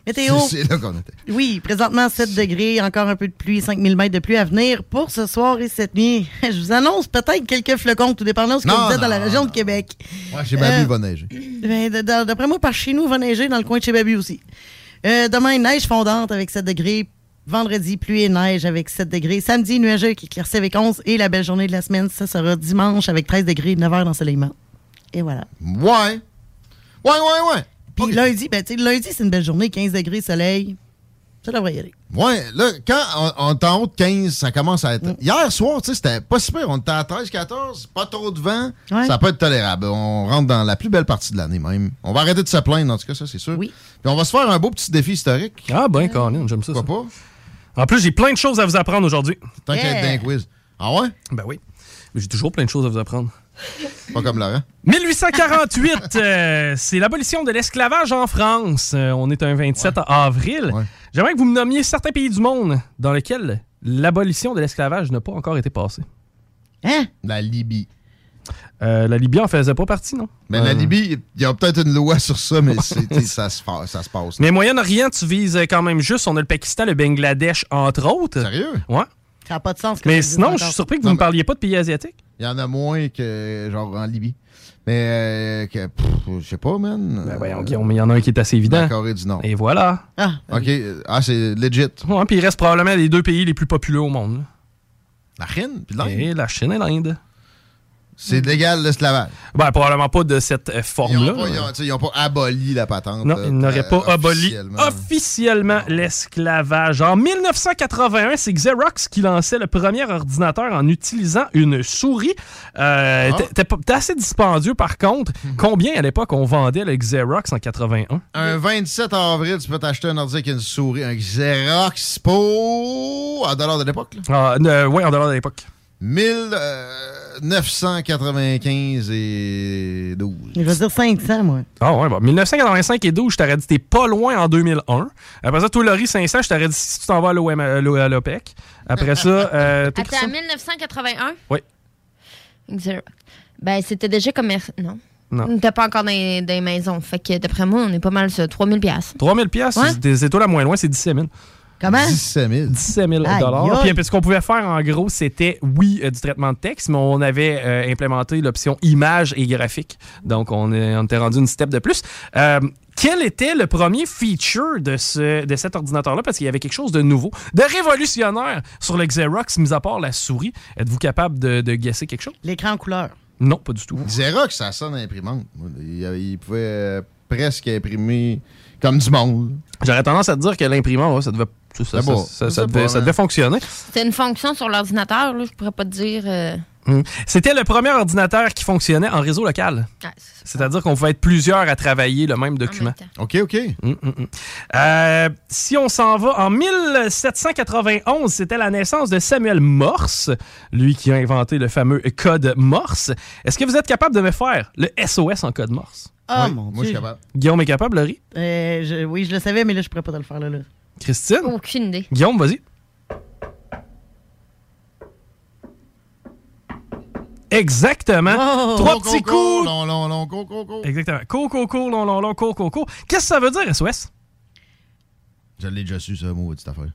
Météo. C'est là qu'on était. Oui, présentement 7 degrés, encore un peu de pluie, 5000 mètres de pluie à venir pour ce soir et cette nuit. Je vous annonce peut-être quelques flocons, tout dépendant de ce que vous êtes dans la région de Québec. Ouais, chez Babu, il va neiger. Ben, D'après moi, par chez nous, il va neiger dans le coin de chez Babu aussi. Euh, demain, neige fondante avec 7 degrés. Vendredi, pluie et neige avec 7 degrés. Samedi, nuageux qui éclaircit avec 11. Et la belle journée de la semaine, ça sera dimanche avec 13 degrés, 9 heures d'ensoleillement. Et voilà. Ouais. Ouais, ouais, ouais. Puis lundi, ben, tu sais, lundi, c'est une belle journée, 15 degrés, soleil. Ça devrait y aller. Ouais, là, quand on, est en haut de 15, ça commence à être. Mm. Hier soir, tu sais, c'était pas super. On était à 13, 14, pas trop de vent. Ça peut être tolérable. On rentre dans la plus belle partie de l'année, même. On va arrêter de se plaindre, en tout cas, ça, c'est sûr. Oui. Puis on va se faire un beau petit défi historique. Ah, ben, Colin, j'aime ça. Pourquoi pas? En plus, j'ai plein de choses à vous apprendre aujourd'hui. Tant qu'à être dans un quiz. Ah ouais? Ben oui. J'ai toujours plein de choses à vous apprendre. Pas comme Laurent. 1848, euh, c'est l'abolition de l'esclavage en France. Euh, on est un 27 avril. J'aimerais que vous me nommiez certains pays du monde dans lesquels l'abolition de l'esclavage n'a pas encore été passée. Hein? La Libye. Euh, la Libye en faisait pas partie, non? Mais la Libye, il y a peut-être une loi sur ça, mais se ça se passe. Mais Moyen-Orient, tu vises quand même juste. On a le Pakistan, le Bangladesh, entre autres. Sérieux? Ouais. Ça n'a pas de sens. que Mais sinon, je suis surpris que vous ne me parliez pas de pays asiatiques. Il y en a moins que, genre, en Libye. Mais, euh, je sais pas, man. Ben voyons, Guillaume, mais il y en a un qui est assez évident. La Corée du Nord. Et voilà. Ah, OK. Ah, c'est legit. Ouais, puis il reste probablement les deux pays les plus populeux au monde. La Chine puis l'Inde. Et la Chine et l'Inde. C'est légal, l'esclavage. Ben, probablement pas de cette euh, Ils forme-là. n'ont pas, ils ont- tu sais, ils ont pas aboli la patente. Non, là, il n'aurait euh, pas aboli officiellement. officiellement l'esclavage. En 1981, c'est Xerox qui lançait le premier ordinateur en utilisant une souris. Euh, Ah. t'es- assez dispendieux par contre. Combien à l'époque on vendait le Xerox en 81? Un 27 avril, tu peux t'acheter un ordi avec une souris, un Xerox pour... en dollars de l'époque. Ah, euh, oui, en dollars de l'époque. 1995 et 12. Je vais dire 500, moi. Ah ouais, bon. 1985 et 12, je t'aurais dit t'es pas loin en 2001. Après ça, toi, Laurie 500, je t'aurais dit si tu t'en vas à à à l'OPEC. Après ça, euh, Attends, Christian? 1981? Oui. Ben, c'était déjà commerce. Non? Non. On n'était pas encore dans les, dans les maisons. Fait que d'après moi, on est pas mal sur 3000 pièces. 3000 pièces, Ouais. c'est- c'est toi la moins loin, c'est 17 000. Comment? 17 000. 17 000 Aïe, dollars. aïe. Puis ce qu'on pouvait faire, en gros, c'était, oui, euh, du traitement de texte, mais on avait euh, implémenté l'option image et graphique. Donc, on, est, on était rendu une step de plus. Euh, quel était le premier feature de, ce, de cet ordinateur-là? Parce qu'il y avait quelque chose de nouveau, de révolutionnaire sur le Xerox, mis à part la souris. Êtes-vous capable de, de guesser quelque chose? L'écran en couleur. Non, pas du tout. Xerox, ça sonne imprimante. Il, il pouvait presque imprimer Comme du monde. J'aurais tendance à te dire que l'imprimant, ça devait, ça, ça- devait, beau, ça hein. devait fonctionner. C'était une fonction sur l'ordinateur, là, je pourrais pas te dire. euh, Mm. C'était le premier ordinateur qui fonctionnait en réseau local. C'est-à-dire qu'on pouvait être plusieurs à travailler le même document. OK, OK. Mm, mm. Euh, si on s'en va en 1791, c'était la naissance de Samuel Morse, lui qui a inventé le fameux code Morse. Est-ce que vous êtes capable de me faire le SOS en code Morse? Ah, Oui, mon moi, Dieu. je suis capable. Guillaume est capable, Laurie? Euh, je- oui, je le savais, mais là, je pourrais pas te le faire là. là. Christine? Aucune idée. Guillaume, vas-y. Exactement. Oh! Trois petits coups. Long, long, long, go, go. Exactement. Co, co, co, long, long, long, co, co, co. Qu'est-ce que ça veut dire, SOS? Je l'ai déjà su, ça, mot, petite affaire.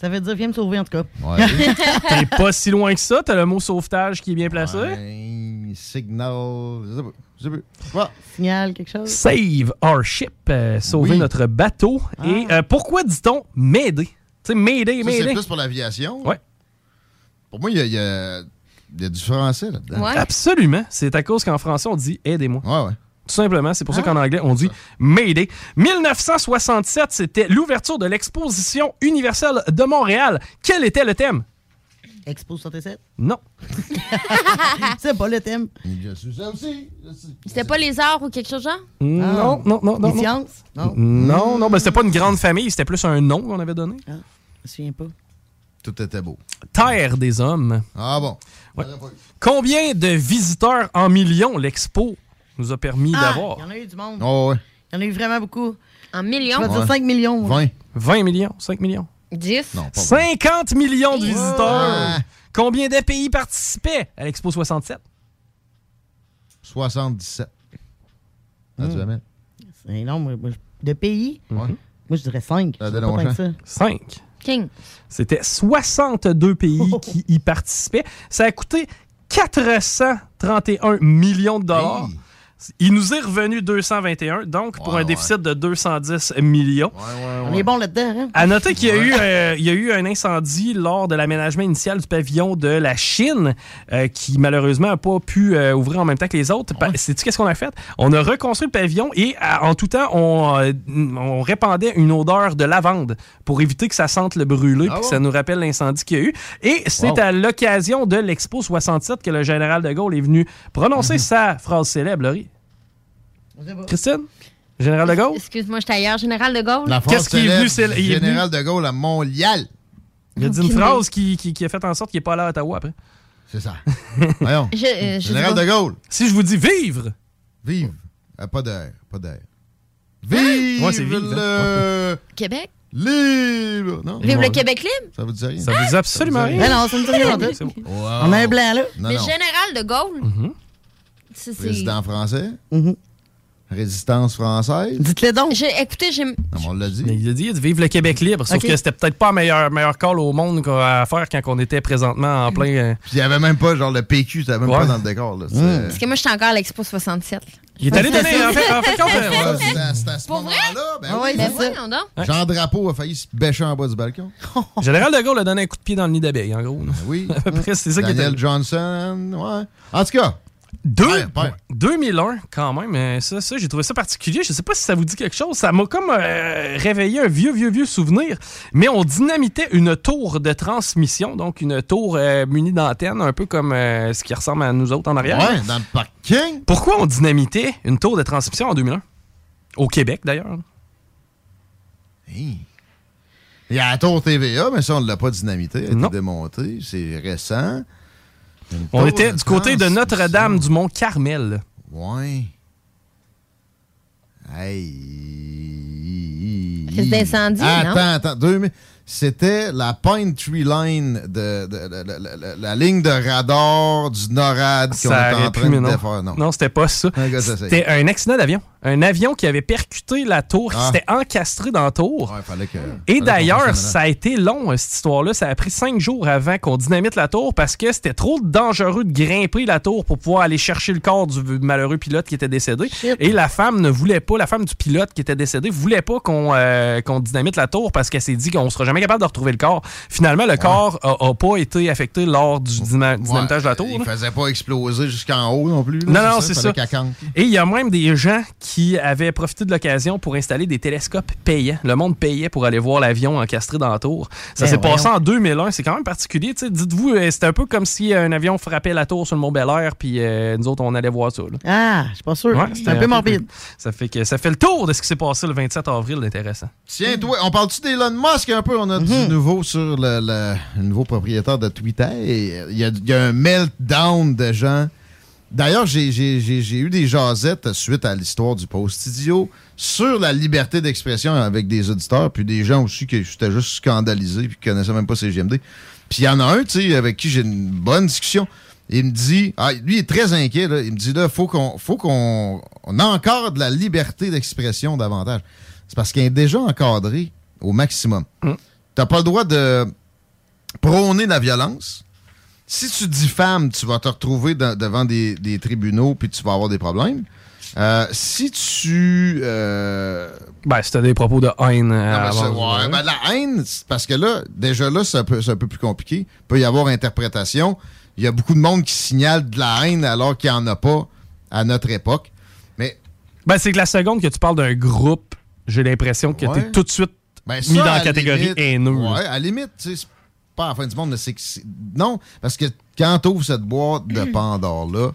Ça veut dire viens me sauver en tout cas. Ouais. T'es pas si loin que ça. T'as le mot sauvetage qui est bien placé? Ouais, signal. Je sais pas. Je sais pas. Ouais. Signal, quelque chose? Save our ship, euh, sauver Oui. notre bateau. Et euh, pourquoi dit-on m'aider? Tu sais, m'aider, Ça, c'est m'aider. plus pour l'aviation. Ouais. Pour moi, il y a, y a- il y a du français là-dedans. Absolument. C'est à cause qu'en français, on dit aidez-moi. Ouais, ouais. Tout simplement. C'est pour ça Ah. qu'en anglais, on dit m'aider. 1967, c'était l'ouverture de l'exposition universelle de Montréal. Quel était le thème? Expo 67. Non. c'est pas le thème. Je suis ça aussi. je sais. C'était pas les arts ou quelque chose genre? Non, non, non, non. Les non. sciences? Non. Non, non, ben c'était pas une grande famille, c'était plus un nom qu'on avait donné. Je me souviens pas. Tout était beau. Terre des hommes. Ah bon. Ouais. Combien de visiteurs en millions l'expo nous a permis Ah, d'avoir? Il y en a eu du monde. Oh, ouais. Il y en a eu vraiment beaucoup. En Je millions? vais dire Ouais. 5 millions. moi. 20. 20 millions, 5 millions. 10? Non, pas 50 millions de visiteurs. Ouais. Combien de pays participaient à l'Expo 67? 77. Naturellement. C'est moi, je- De pays, moi je dirais 5. Ça donne longtemps. 5. King. C'était 62 pays qui y participaient. Ça a coûté 431 millions de dollars. Il nous est revenu 221, donc pour Ouais, un déficit de 210 millions. On est bon là-dedans, hein? À noter qu'il y, a eu, euh, il y a eu un incendie lors de l'aménagement initial du pavillon de la Chine euh, qui malheureusement n'a pas pu euh, ouvrir en même temps que les autres. Sais-tu qu'est-ce qu'on a fait? On a reconstruit le pavillon et à- en tout temps, on, euh, on répandait une odeur de lavande pour éviter que ça sente le brûlé Ah puis que ça nous rappelle l'incendie qu'il y a eu. Et c'est Wow. à l'occasion de l'Expo 67 que le général de Gaulle est venu prononcer Mhm. sa phrase célèbre. Christine? Général de Gaulle? Excuse-moi, j'étais ailleurs. Général de Gaulle? Qu'est-ce qui est venu, c'est- du il est venu- général de Gaulle à Montréal. Il a dit une Aucune phrase qui, qui- qui a fait en sorte qu'il n'est pas allé à Ottawa après. C'est ça. Voyons. Je- euh, je général sais de pas. Gaulle. Si je vous dis vivre, Vive. Euh, pas d'air. Pas d'air. Vive Ouais, c'est vive, le Québec? libre. Non? Vive le Québec libre? Ça vous dit rien? ça vous dit absolument rien. Ben non, ça me dit rien en tout. C'est bon. Wow. On a un blanc là. Non, non. général de Gaulle? Mhm. Ça, c'est- Président français? Résistance française. Dites-le donc. J'ai- Écoutez, j'ai. Non, on l'a dit. Mais il a dit, il a dit vive le Québec libre. Sauf que c'était peut-être pas le meilleur, meilleur call au monde qu'on- à faire quand on était présentement en plein. euh, Puis il n'y avait même pas, genre, le PQ, c'était même Ouais. pas dans le décor. Là. C'est- Parce que moi, j'étais encore à l'Expo 67. là. Il est allé donner. En fait, en fait, c'était à- ce Pour vrai? moment-là. Ben Ah oui. Ben ça. donc. Ouais. Jean Drapeau a failli se bêcher en bas du balcon. Général de Gaulle a donné un coup de pied dans le nid d'abeille, en gros. Ben oui. À peu près, c'est ça qui était. Daniel Johnson, ouais. En tout cas, Deux, Père, père. 2001, quand même. Ça, ça j'ai trouvé ça particulier. Je sais pas si ça vous dit quelque chose. Ça m'a comme euh, réveillé un vieux, vieux, vieux souvenir. Mais on dynamitait une tour de transmission, donc une tour euh, munie d'antenne, un peu comme euh, ce qui ressemble à nous autres en arrière. ouais, dans le parking. Pourquoi on dynamitait une tour de transmission en 2001? Au Québec, d'ailleurs. Hey. Il y a la tour TVA, mais ça, on ne l'a pas dynamité. Elle a Non. été démontée. C'est récent. On était du côté de. Notre-Dame du Mont-Carmel. Ouais. Hey. Crise d'incendie, Attends, non? attends. Deux mi- C'était la Pine Tree Line, de, de- de- de- la- la- la ligne de radar du NORAD qu'on Ça était en train mais de non. défaire. Non. Non, c'était pas ça. C'est- C'était un accident d'avion. Un avion qui avait percuté la tour, qui Ah. s'était encastré dans la tour. Ouais, fallait que. Et d'ailleurs, ça a été long, euh, cette histoire-là. Ça a pris cinq jours avant qu'on dynamite la tour parce que c'était trop dangereux de grimper la tour pour pouvoir aller chercher le corps du malheureux pilote qui était décédé. Et la femme ne voulait pas, la femme du pilote qui était décédé, voulait pas qu'on euh, qu'on dynamite la tour parce qu'elle s'est dit qu'on sera jamais capable de retrouver le corps. Finalement, le corps a, a pas été affecté lors du dyna- dynamitage de la tour. Il là. faisait pas exploser jusqu'en haut non plus. là, Non, non, c'est ça. Et il y a même des gens qui qui avait profité de l'occasion pour installer des télescopes payants. Le monde payait pour aller voir l'avion encastré dans la tour. Ça Ben s'est passé en 2001. C'est quand même particulier. Dites-vous, euh, c'était un peu comme si un avion frappait la tour sur le Mont Bel Air, puis euh, nous autres, on allait voir ça. là. Ah, je suis pas sûr. Ouais, c'est c'était un peu morbide. Ça fait, que, ça fait le tour de ce qui s'est passé le 27 avril, intéressant. Tiens, toi, on parle-tu d'Elon Musk un peu? On a du nouveau sur le, le- le nouveau propriétaire de Twitter. Il y, a, il y a un meltdown de gens. D'ailleurs, j'ai- eu des jasettes suite à l'histoire du post idiot sur la liberté d'expression avec des auditeurs, puis des gens aussi qui j'étais juste scandalisé puis qui connaissaient même pas CGMD. Puis il y en a un, tu sais, avec qui j'ai une bonne discussion. Il me dit, ah, lui il est très inquiet, là. il me dit là, faut qu'on faut qu'on on encadre la liberté d'expression davantage. C'est parce qu'elle est déjà encadrée au maximum. T'as pas le droit de prôner la violence. Si tu diffames, tu vas te retrouver devant des, des tribunaux puis tu vas avoir des problèmes. Euh, si tu. euh, Ben, c'était des propos de haine. euh, non, ça- avant- ouais, ben, la haine, parce que là, déjà là, c'est un, peu, c'est un peu plus compliqué. Il peut y avoir interprétation. Il y a beaucoup de monde qui signale de la haine alors qu'il n'y en a pas à notre époque. Mais Ben, c'est que la seconde que tu parles d'un groupe, j'ai l'impression que Ouais. t'es tout de suite Ben, mis dans la catégorie limite, haineux. Ouais, à la limite, tu sais, pas la fin du monde, mais c'est que. Non, parce que quand tu ouvres cette boîte de Pandore-là,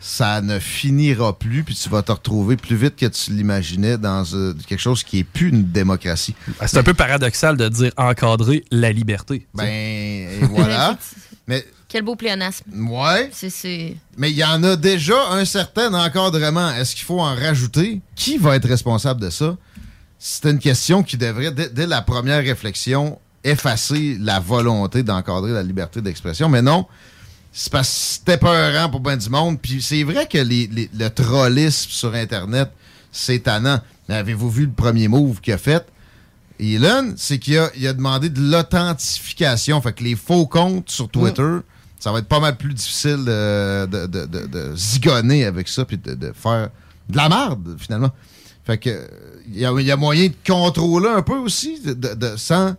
ça ne finira plus, puis tu vas te retrouver plus vite que tu l'imaginais dans euh, quelque chose qui est plus une démocratie. Ben, C'est un peu paradoxal de dire encadrer la liberté. Ben, et voilà. mais, Quel beau pléonasme. ouais. C'est- C'est. Mais il y en a déjà un certain encadrement. Est-ce qu'il faut en rajouter? Qui va être responsable de ça? C'est une question qui devrait, dès, dès la première réflexion, effacer la volonté d'encadrer la liberté d'expression. Mais non, c'est parce que c'était peurant pour bien du monde. Puis c'est vrai que les- les- le trollisme sur Internet, c'est tannant. Mais avez-vous vu le premier move qu'il a fait? Elon, c'est qu'il a, il a demandé de l'authentification. Fait que les faux comptes sur Twitter, ça va être pas mal plus difficile de, de- de- de- zigonner avec ça puis de, de faire de la merde, finalement. Fait que euh, il y y a moyen de contrôler un peu aussi, de- sans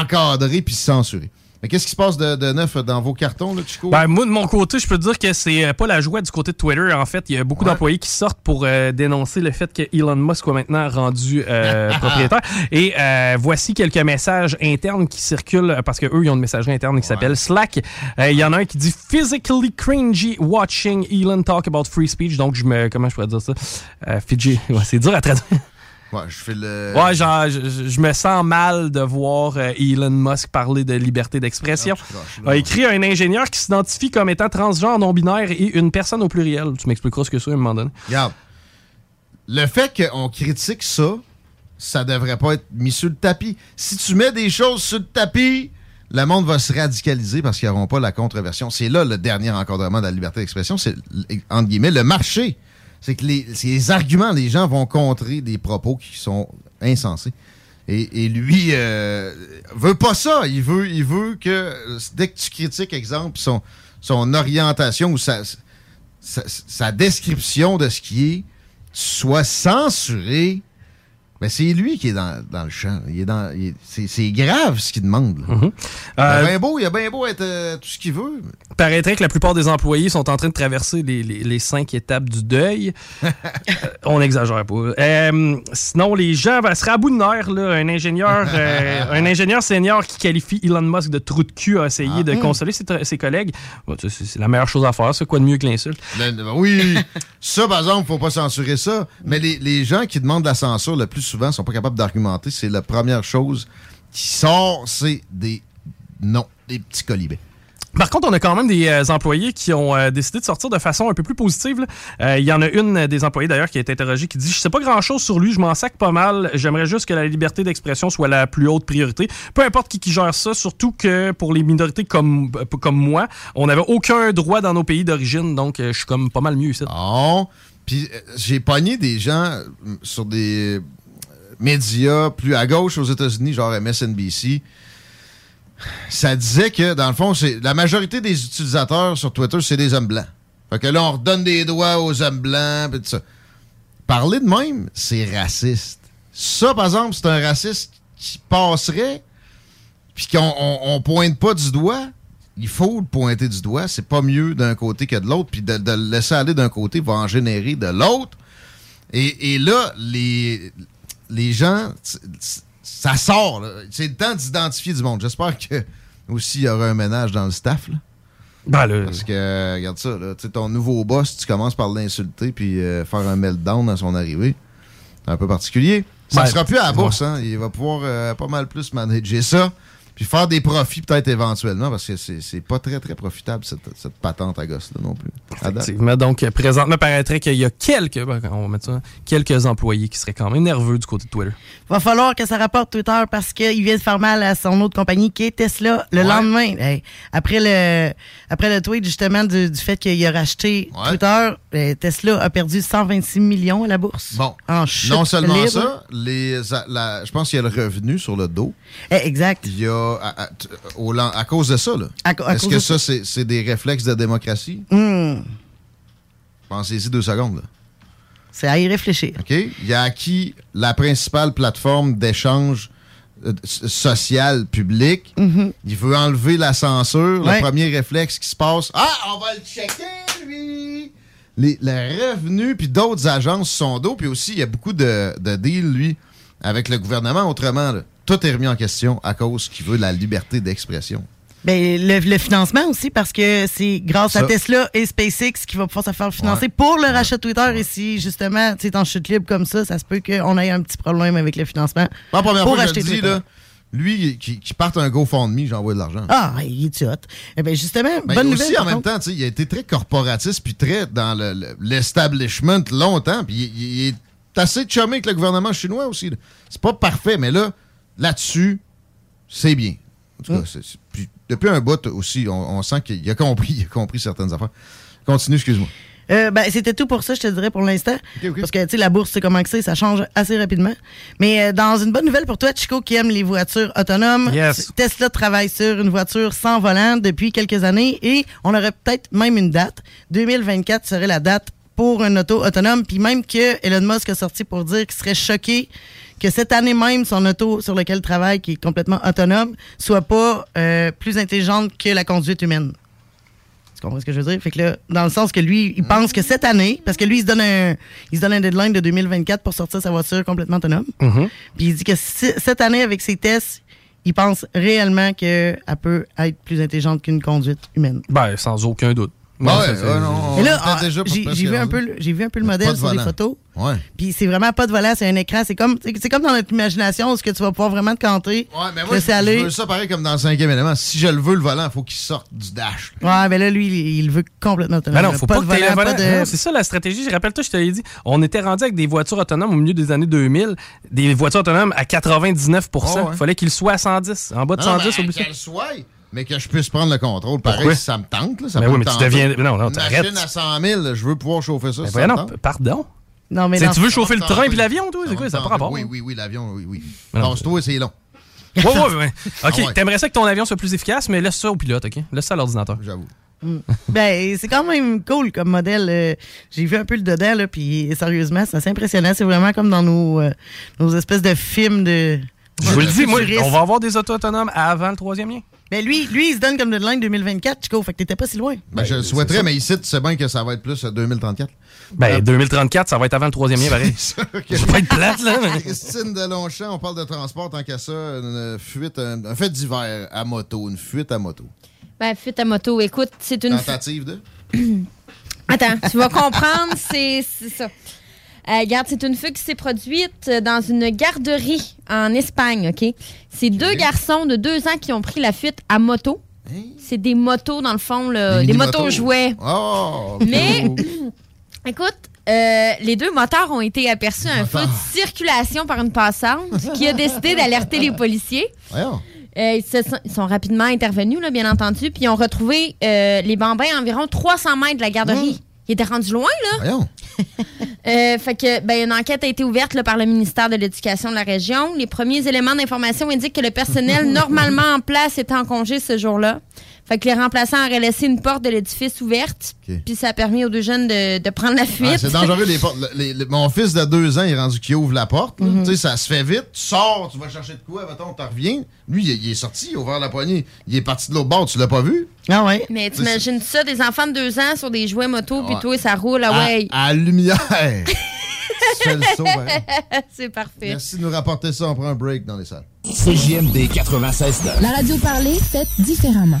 encadrer puis censurer. Mais qu'est-ce qui se passe de, de neuf dans vos cartons, là, Chico? Ben, moi, de mon côté, je peux te dire que c'est euh, pas la joie du côté de Twitter. En fait, il y a beaucoup Ouais. d'employés qui sortent pour euh, dénoncer le fait que Elon Musk soit maintenant rendu euh, propriétaire. Et euh, voici quelques messages internes qui circulent parce que eux, ils ont une messagerie interne qui s'appelle Slack. Il y en a un qui dit physically cringy watching Elon talk about free speech. Donc, je me, comment je pourrais dire ça? Fidji. Ouais, c'est dur à traduire. Ouais, je fais le. Ouais, genre, je, me sens mal de voir euh, Elon Musk parler de liberté d'expression. là. A écrit un ingénieur qui s'identifie comme étant transgenre non-binaire et une personne au pluriel. Tu m'expliqueras ce que c'est à un moment donné. Regarde, le fait qu'on critique ça, ça devrait pas être mis sur le tapis. Si tu mets des choses sur le tapis, le monde va se radicaliser parce qu'ils n'auront pas la contreversion. C'est là le dernier encadrement de la liberté d'expression, c'est, entre guillemets, le marché. C'est que les, les arguments, les gens vont contrer des propos qui sont insensés. Et, et lui euh, veut pas ça. Il veut, il veut que dès que tu critiques, exemple, son, son orientation ou sa, sa, sa description de ce qui est soit censuré, mais c'est lui qui est dans, dans le champ. Il est dans, c'est, c'est grave ce qu'il demande. là. Il, a Euh, bien beau, il a bien beau être euh, tout ce qu'il veut. Paraîtrait que la plupart des employés sont en train de traverser les, les- les cinq étapes du deuil. Euh, on n'exagère pas. Sinon, les gens ben, seraient à bout de nerfs. Là. Un, ingénieur, un ingénieur senior qui qualifie Elon Musk de trou de cul a essayé de Mm. consoler ses, ses collègues. Bon, c'est la meilleure chose à faire. C'est quoi de mieux que l'insulte? Le- le- oui, ça, par exemple, faut pas censurer ça. Mais les, les gens qui demandent la censure le plus souvent sont pas capables d'argumenter. C'est la première chose qui sort, c'est des non, des petits colibés. Par contre, on a quand même des euh, employés qui ont euh, décidé de sortir de façon un peu plus positive. Euh, Il y en a une des employés d'ailleurs qui a été interrogée qui dit Je sais pas grand chose sur lui, je m'en sac pas mal. J'aimerais juste que la liberté d'expression soit la plus haute priorité. Peu importe qui, qui gère ça, surtout que pour les minorités comme, comme moi, on n'avait aucun droit dans nos pays d'origine, donc je suis comme pas mal mieux ici. Puis j'ai pogné des gens sur des médias plus à gauche aux États-Unis, genre MSNBC. Ça disait que, dans le fond, c'est la majorité des utilisateurs sur Twitter, c'est des hommes blancs. Fait que là, on redonne des droits aux hommes blancs, pis tout ça. Parler de même, c'est raciste. Ça, par exemple, c'est un raciste qui passerait, puis qu'on on, pointe pas du doigt. Il faut le pointer du doigt. C'est pas mieux d'un côté que de l'autre. Puis de, le laisser aller d'un côté va en générer de l'autre. Et là, les, les gens, ça sort. C'est le temps d'identifier du monde. J'espère que aussi il y aura un ménage dans le staff. là. Parce que, regarde ça, là, ton nouveau boss, tu commences par l'insulter puis euh, faire un meltdown à son arrivée. C'est un peu particulier. Ça ne Ouais. sera plus à la bourse. Hein. Il va pouvoir euh, pas mal plus manager ça. Puis faire des profits peut-être éventuellement parce que c'est c'est pas très très profitable cette, cette patente à gosse là non plus. Effectivement. Donc, euh, présentement, paraîtrait qu'il y a quelques, ben, on va mettre ça, quelques employés qui seraient quand même nerveux du côté de Twitter. Va falloir que ça rapporte Twitter parce qu'il vient de faire mal à son autre compagnie qui est Tesla le lendemain. Hey, après le après le tweet justement du, du fait qu'il a racheté Twitter, euh, Tesla a perdu 126 millions à la bourse. Bon. En chute non seulement libre. ça, les, la- je pense qu'il y a le revenu sur le dos. Eh, exact. Il y a, à, au à cause de ça, Est-ce que ça, c'est des réflexes de démocratie? Hmm. Pensez-y deux secondes. là. C'est à y réfléchir. OK? Il a acquis la principale plateforme d'échange euh, social public. Il veut enlever la censure. Ouais. Le premier réflexe qui se passe, ah, on va le checker, lui! Les, le revenu, puis d'autres agences sur son dos, puis aussi, il y a beaucoup de, de deals, lui, avec le gouvernement. Autrement, là, tout est remis en question à cause qu'il veut la liberté d'expression. Ben, le, le financement aussi, parce que c'est grâce Ça. à Tesla et SpaceX qui va pouvoir se faire financer pour le rachat de Twitter. Et si, justement, tu es en chute libre comme ça, ça se peut qu'on ait un petit problème avec le financement. Pas la première pour fois que je acheter dis, Twitter. là, lui, qui, qui parte un GoFundMe, j'envoie de l'argent. Ah, il est hot. Eh ben, justement, Ben, bonne aussi, nouvelle. en par même temps, il a été très corporatiste puis très dans le- le- l'establishment longtemps. Puis il, il est assez chumé avec le gouvernement chinois aussi. C'est pas parfait, mais là, là-dessus, c'est bien. En tout cas, puis depuis un bout aussi, on, on sent qu'il a compris, il a compris certaines affaires. Continue, excuse-moi. Euh, ben, c'était tout pour ça, je te dirais, pour l'instant. Parce que, tu sais, la bourse, c'est comment que c'est, ça change assez rapidement. Mais euh, dans une bonne nouvelle pour toi, Chico, qui aime les voitures autonomes, Yes. Tesla travaille sur une voiture sans volant depuis quelques années et on aurait peut-être même une date. 2024 serait la date pour un auto autonome. Puis même que Elon Musk a sorti pour dire qu'il serait choqué que cette année même, son auto sur lequel il travaille, qui est complètement autonome, soit pas euh, plus intelligente que la conduite humaine. Tu comprends ce que je veux dire? Fait que là, dans le sens que lui, il pense que cette année, parce que lui, il se donne un, il se donne un deadline de 2024 pour sortir sa voiture complètement autonome. Mhm. Puis il dit que si- cette année, avec ses tests, il pense réellement qu'elle peut être plus intelligente qu'une conduite humaine. Ben, sans aucun doute. Ouais, ouais, non, Et là, ah, déjà j'ai vu, un peu vu un peu le Pas modèle de sur les photos. Ouais. Puis c'est vraiment pas de volant, c'est un écran. C'est comme, c'est comme dans notre imagination où ce que tu vas pouvoir vraiment te canter. Ouais, mais moi, je, aller. je veux ça pareil comme dans le cinquième élément. Si je le veux, le volant, il faut qu'il sorte du dash. Ouais, ben là, lui, il, il veut complètement autonome. Ben non, faut pas, de que volant, volant. pas de- c'est ça la stratégie. Je rappelle-toi, je te l'ai dit. On était rendu avec des voitures autonomes au milieu des années 2000, des voitures autonomes à 99% Il Oh, ouais. fallait qu'ils soient à 110. En bas de Non, 110, mais oublie ça. Mais que je puisse prendre le contrôle. Pareil, Pourquoi? si ça me tente. Là, ça Ben peut oui, me mais tu tenter. deviens- non, non, Une t'arrêtes. machine à 100 000, je veux pouvoir chauffer ça. Ben si voyons, ça me non, pardon. Non, mais tu veux chauffer le train puis l'avion, toi? Ça C'est quoi? Ça tente. n'a pas? Rapport. Oui, oui, oui, l'avion, oui, oui. Mais. Pense-toi, c'est long. Ouais, ouais, ouais. OK, Ah ouais. t'aimerais ça que ton avion soit plus efficace, mais laisse ça au pilote, OK? Laisse ça à l'ordinateur. J'avoue. Mm. Ben, c'est quand même cool comme modèle. euh, J'ai vu un peu le dedans, là, puis sérieusement, c'est assez impressionnant. C'est vraiment comme dans nos, euh, nos espèces de films de. Je vous le dis, moi, on va avoir des autos autonomes avant le troisième lien. Ben, lui, lui, il se donne comme deadline 2024, Chico, fait que t'étais pas si loin. Ben, je le souhaiterais, mais ici, tu sais bien que ça va être plus euh, 2034. Ben, 2034, ça va être avant le troisième lien, pareil. Ça, ok. Je vais pas être plate, là. mais- Christine de Longchamp, on parle de transport tant qu'à ça. Une fuite, un, un fait d'hiver à moto, une fuite à moto. Ben, fuite à moto. Écoute, c'est une. Tentative de? Attends, tu vas comprendre, c'est ça. Euh, regarde, c'est une fugue qui s'est produite euh, dans une garderie en Espagne, OK? C'est deux garçons de deux ans qui ont pris la fuite à moto. C'est des motos, dans le fond, là, des, motos jouets. Oh! Mais, écoute, euh, les deux moteurs ont été aperçus à un feu de circulation par une passante qui a décidé d'alerter les policiers. Voyons. Euh, ils, se sont, ils sont rapidement intervenus, là, bien entendu, puis ils ont retrouvé euh, les bambins à environ 300 mètres de la garderie. Ils étaient rendus loin, là. Voyons. Euh, fait que, ben, une enquête a été ouverte là, par le ministère de l'Éducation de la région. Les premiers éléments d'information indiquent que le personnel normalement en place était en congé ce jour-là. Fait que les remplaçants auraient laissé une porte de l'édifice ouverte, puis ça a permis aux deux jeunes de, de prendre la fuite. Ah, c'est dangereux, les portes. Le- les- le- mon fils de deux ans, il est rendu qui ouvre la porte. Mhm. Tu sais, ça se fait vite. Tu sors, tu vas chercher de quoi, mettons, tu reviens. Lui, il, est- il est sorti, il a ouvert la poignée. Il est parti de l'autre bord, tu l'as pas vu? Ah ouais? Mais t'imagines ça, des enfants de deux ans sur des jouets moto, puis toi, ça roule, ah À- ouais. À, la lumière. Tu fais le saut, pareil. C'est parfait. Merci de nous rapporter ça. On prend un break dans les salles. CJMD 96 La radio parlée, faite différemment.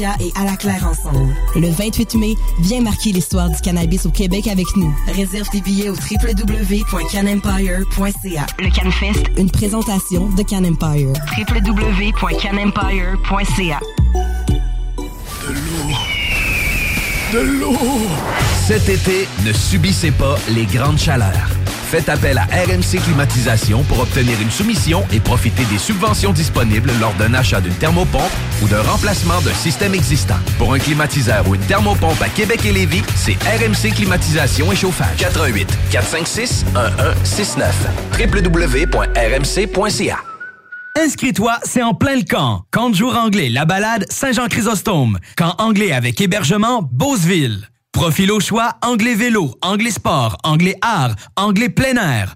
et À la Claire ensemble. le 28 mai. Viens marquer l'histoire du cannabis au Québec avec nous. Réserve tes billets au www.canempire.ca. Le CanFest, Une présentation de Can Empire. www.canempire.ca. De l'eau! Cet été, ne subissez pas les grandes chaleurs. Faites appel à RMC Climatisation pour obtenir une soumission et profiter des subventions disponibles lors d'un achat d'une thermopompe ou d'un remplacement d'un système existant. Pour un climatiseur ou une thermopompe à Québec et Lévis, c'est RMC Climatisation et Chauffage. 88 456 1169 www.rmc.ca Inscris-toi, c'est en plein le camp. Camp de jour anglais, la balade, Saint-Jean-Chrysostome. Camp anglais avec hébergement, Beauceville. Profil au choix, anglais vélo, anglais sport, anglais art, anglais plein air.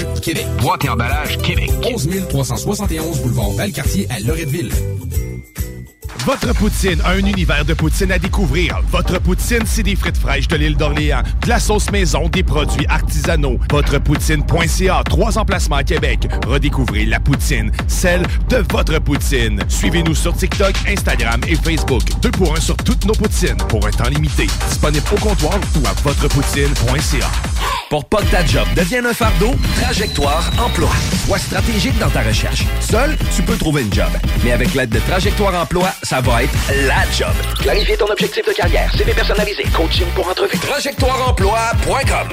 Emballage Québec. Boîte et emballage Québec. 11 371 boulevard Valcartier à Loretteville. Votre poutine, un univers de poutine à découvrir. Votre poutine, c'est des frites fraîches de l'île d'Orléans, de la sauce maison, des produits artisanaux. Votrepoutine.ca, trois emplacements à Québec. Redécouvrez la poutine, celle de votre poutine. Suivez-nous sur TikTok, Instagram et Facebook. Deux pour un sur toutes nos poutines, pour un temps limité. Disponible au comptoir ou à votrepoutine.ca. Pour pas que ta job devienne un fardeau, Trajectoire Emploi. Sois stratégique dans ta recherche. Seul, tu peux trouver une job. Mais avec l'aide de Trajectoire Emploi, ça va être la job. Clarifier ton objectif de carrière, CV personnalisé, coaching pour entrevue. TrajectoireEmploi.com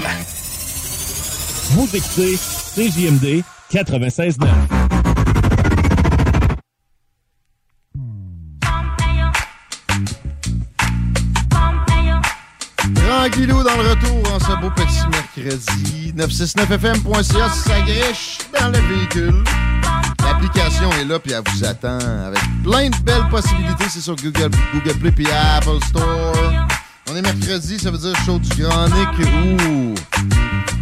Vous écoutez CJMD 96.9. Tranquillou dans le retour en ce beau petit mercredi. 969fm.ca si ça griche dans le véhicule. L'application est là puis elle vous attend avec plein de belles possibilités. C'est sur Google, Google Play puis Apple Store. On est mercredi, ça veut dire show du Grand Nick ou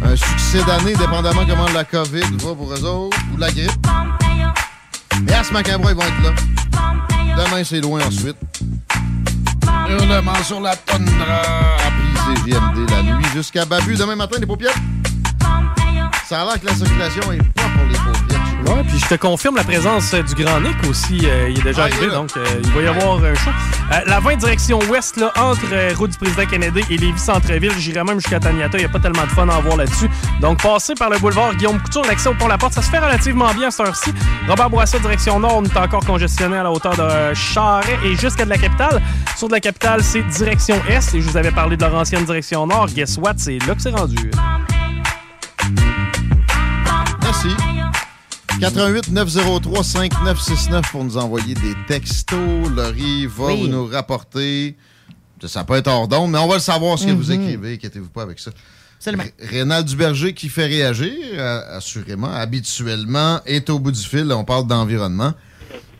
un succès d'année, dépendamment comment la COVID va pour eux autres ou la grippe. Et à ce macabre, ils vont être là. Demain, c'est loin ensuite. Hurlement sur la tundra. Puis CGMD la nuit jusqu'à Babu. Demain matin, les paupières. Ça a l'air que la circulation est pas pour les paupières. Ouais, puis je te confirme la présence euh, du Grand Nick aussi. euh, il est déjà Ah, arrivé, est donc euh, il va y avoir un show. Euh, la 20 direction ouest, là, entre route du président Kennedy et Lévis-Centreville, j'irai même jusqu'à Taniata. Il n'y a pas tellement de fun à en voir là-dessus. Donc, passez par le boulevard Guillaume Couture, l'accès au pont-la-porte, ça se fait relativement bien à cette heure-ci. Robert Bourassa, direction nord, on est encore congestionné à la hauteur de Charret et jusqu'à de la capitale. Sur de la capitale, c'est direction est. Et je vous avais parlé de leur ancienne direction nord. Guess what? C'est là que c'est rendu. Merci. 88 903 5969 pour nous envoyer des textos. Laurie va Oui. vous nous rapporter. Ça peut être hors d'onde, mais on va le savoir ce que vous Mhm. écrivez. Inquiétez-vous pas avec ça. Rénal Duberger qui fait réagir, euh, assurément, habituellement, est au bout du fil. On parle d'environnement.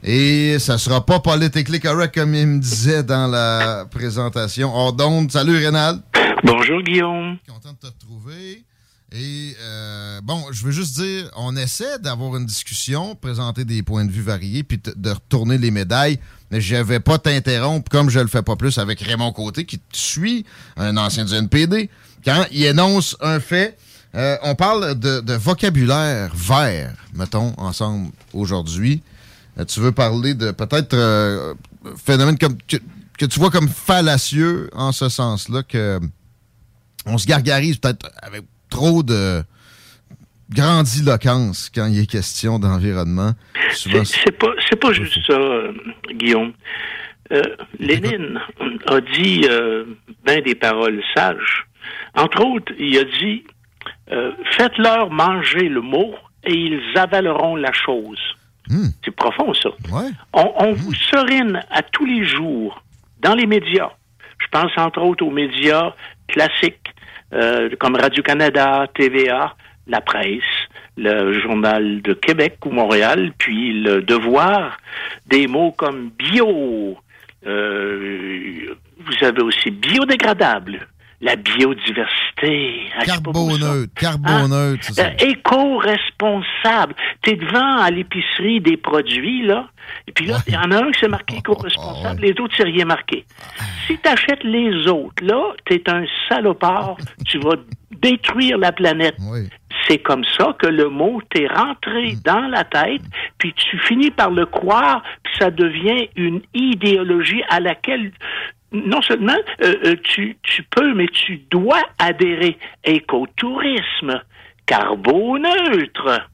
Et ça sera pas politically correct comme il me disait dans la présentation. Hors d'onde. Salut Rénal. Bonjour Guillaume. Content de te retrouver. Et euh, bon, je veux juste dire, on essaie d'avoir une discussion, présenter des points de vue variés, puis de retourner les médailles. Mais je vais pas t'interrompre comme je le fais pas plus avec Raymond Côté, qui te suit, un ancien du NPD. Quand il énonce un fait, euh, on parle de, de vocabulaire vert, mettons, ensemble aujourd'hui. Euh, tu veux parler de peut-être euh, phénomène comme que, que tu vois comme fallacieux en ce sens-là que on se gargarise peut-être avec trop de grandiloquence quand il est question d'environnement. C'est pas, c'est pas juste ça, euh, Guillaume. Euh, Lénine a dit euh, ben des paroles sages. Entre autres, il a dit euh, faites-leur manger le mot et ils avaleront la chose. C'est profond, ça. On, on vous serine à tous les jours dans les médias. Je pense entre autres aux médias classiques euh, comme Radio-Canada, TVA, la presse, le Journal de Québec ou Montréal, puis le Devoir, des mots comme bio. euh, vous avez aussi biodégradable, la biodiversité. Ah. Carboneutre, carboneutre, ça. Euh, éco-responsable. Tu es devant à l'épicerie des produits, là, et puis là, il y en a un qui c'est marqué éco-responsable, les autres, c'est rien marqué. Si tu achètes les autres, là, tu es un salopard, tu vas détruire la planète. C'est comme ça que le mot t'est rentré dans la tête, puis tu finis par le croire, puis ça devient une idéologie à laquelle non seulement euh, euh, tu, peux, mais tu dois adhérer. Écotourisme, carboneutre.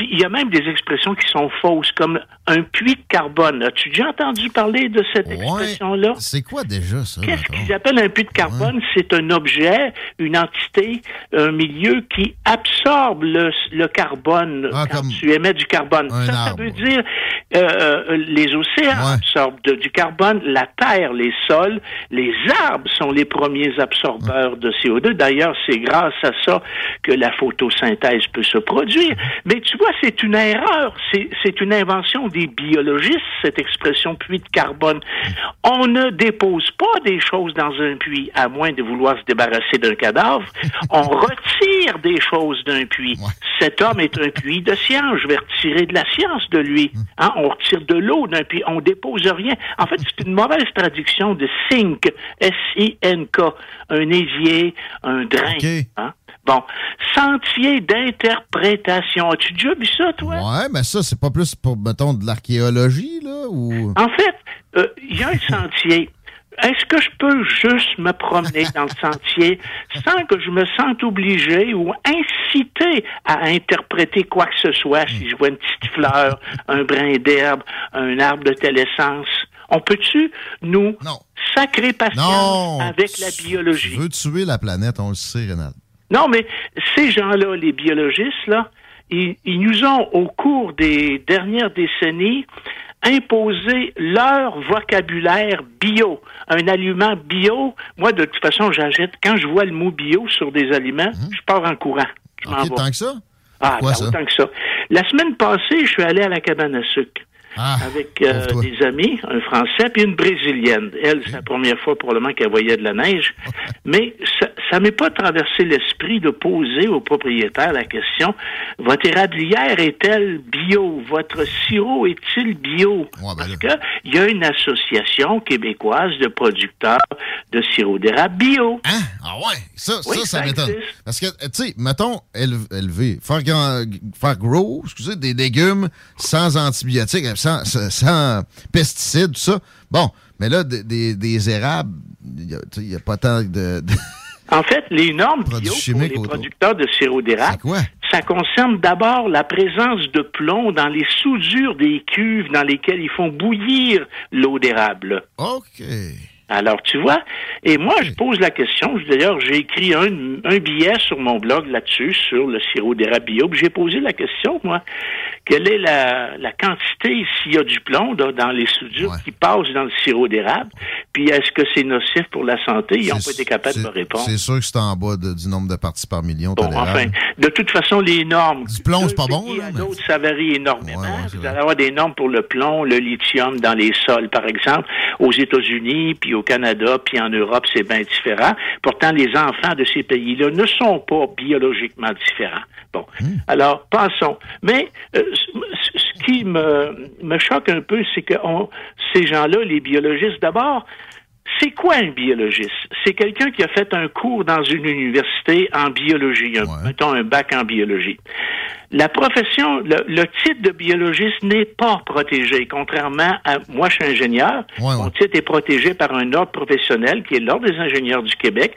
Puis il y a même des expressions qui sont fausses, comme un puits de carbone. As-tu déjà entendu parler de cette expression-là? C'est quoi déjà ça? Qu'est-ce qu'ils appellent un puits de carbone? C'est un objet, une entité, un milieu qui absorbe le, le carbone quand tu émets du carbone. Ça, ça veut dire euh, euh, les océans absorbent de- du carbone, la terre, les sols, les arbres sont les premiers absorbeurs de CO2. D'ailleurs, c'est grâce à ça que la photosynthèse peut se produire. Mais tu vois, c'est une erreur. C'est une invention des biologistes, cette expression puits de carbone. On ne dépose pas des choses dans un puits, à moins de vouloir se débarrasser d'un cadavre. On retire des choses d'un puits. Cet homme est un puits de science. Je vais retirer de la science de lui. Hein? On retire de l'eau d'un puits. On dépose rien. En fait, c'est une mauvaise traduction de sink. S-I-N-K. Un évier, un drain. Hein? Bon. Sentier d'interprétation. As-tu déjà vu ça, toi? Ouais, mais ça, c'est pas plus pour, mettons, de l'archéologie, là, ou... En fait, euh, il y a un sentier. Est-ce que je peux juste me promener dans le sentier sans que je me sente obligé ou incité à interpréter quoi que ce soit? Si je vois une petite fleur, un brin d'herbe, un arbre de telle essence? On peut-tu nous sacrer patience Non! avec la biologie? Tu veux tuer la planète, on le sait, Rénal. Non, mais ces gens-là, les biologistes, là, ils, ils nous ont, au cours des dernières décennies, imposé leur vocabulaire bio. Un aliment bio, moi, de toute façon, j'achète, quand je vois le mot bio sur des aliments, je pars en courant. Je m'en Mhm. OK, vais. tant que ça? Ah, ben, ça? autant que ça. La semaine passée, je suis allé à la cabane à sucre. Ah, avec euh, des amis, un Français puis une Brésilienne. Elle, c'est la première fois probablement qu'elle voyait de la neige. Mais ça, ça m'est pas traversé l'esprit de poser au propriétaire la question votre érablière est-elle bio? Votre sirop est-il bio? Parce que il y a une association québécoise de producteurs de sirop d'érable bio. Ah ouais, ça, Oui, ça, ça ça m'étonne. Parce que, tu sais, mettons, éle- élever, faire, faire grow, excusez, des légumes sans antibiotiques, sans, pesticides, tout ça. Bon, mais là, des, des, des érables, il n'y a, pas tant de... de- En fait, les normes bio pour les producteurs de sirop d'érable, ça concerne d'abord la présence de plomb dans les soudures des cuves dans lesquelles ils font bouillir l'eau d'érable. OK. Alors, tu vois, et moi, je pose la question. D'ailleurs, j'ai écrit un, un billet sur mon blog là-dessus, sur le sirop d'érable bio. puis J'ai posé la question, moi, quelle est la, la quantité, s'il y a du plomb là, dans les soudures qui passent dans le sirop d'érable, puis est-ce que c'est nocif pour la santé? Ils n'ont pas été capables de me répondre. C'est sûr que c'est en bas de- du nombre de parties par million. Bon, enfin, de toute façon, les normes. Du plomb, c'est pas bon, pays à d'autres, ça varie énormément. Vous allez avoir des normes pour le plomb, le lithium dans les sols, par exemple. Aux États-Unis, puis au Canada, puis en Europe, c'est bien différent. Pourtant, les enfants de ces pays-là ne sont pas biologiquement différents. Bon, alors, passons. Mais euh, ce qui me, me choque un peu, c'est que on- ces gens-là, les biologistes, d'abord, c'est quoi un biologiste? C'est quelqu'un qui a fait un cours dans une université en biologie, un, mettons un bac en biologie. La profession, le, le titre de biologiste n'est pas protégé, contrairement à moi, je suis ingénieur. Mon titre est protégé par un ordre professionnel qui est l'ordre des ingénieurs du Québec.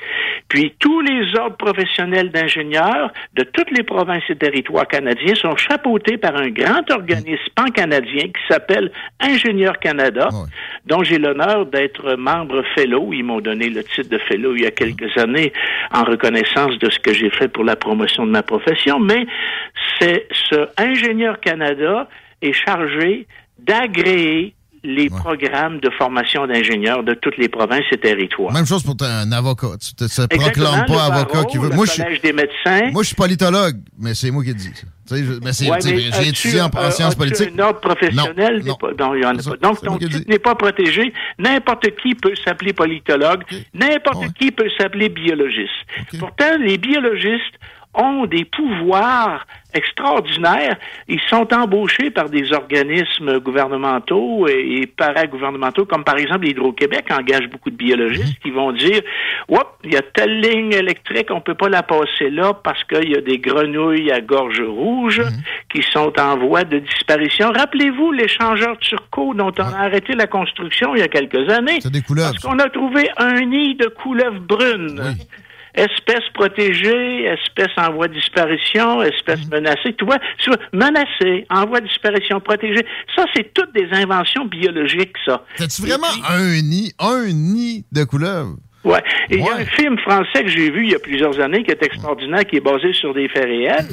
Puis tous les ordres professionnels d'ingénieurs de toutes les provinces et territoires canadiens sont chapeautés par un grand organisme pan-canadien qui s'appelle Ingénieur Canada, dont j'ai l'honneur d'être membre fellow. Ils m'ont donné le titre de fellow il y a quelques années en reconnaissance de ce que j'ai fait pour la promotion de ma profession. Mais c'est ce Ingénieur Canada est chargé d'agréer les programmes de formation d'ingénieurs de toutes les provinces et territoires. Même chose pour un avocat. Tu te, te proclames pas avocat barreau, qui veut. le Moi, je des médecins. moi, je suis politologue, mais c'est moi qui le dis. ça. Tu sais, je- mais c'est- Ouais, j'ai étudié en, en sciences politiques. un ordre professionnel, Non, non, il en a pas. Donc, ton titre n'est pas protégé. N'importe qui peut s'appeler politologue. N'importe qui peut s'appeler biologiste. Pourtant, les biologistes ont des pouvoirs extraordinaires. Ils sont embauchés par des organismes gouvernementaux et, et paragouvernementaux, comme par exemple l'Hydro-Québec engage beaucoup de biologistes qui vont dire Oups, il y a telle ligne électrique, on peut pas la passer là parce qu'il y a des grenouilles à gorge rouge qui sont en voie de disparition. Rappelez-vous l'échangeur Turcot dont on a arrêté la construction il y a quelques années. C'est des couleuvres. Parce qu'on a trouvé un nid de couleuvres brunes. Espèce protégée, espèce en voie de disparition, espèce menacée. Tu vois, tu vois, menacée, en voie de disparition, protégée. Ça, c'est toutes des inventions biologiques, ça. T'as-tu vraiment un nid, un nid de couleuvre? Ouais. Et il y a un film français que j'ai vu il y a plusieurs années qui est extraordinaire, qui est basé sur des faits réels.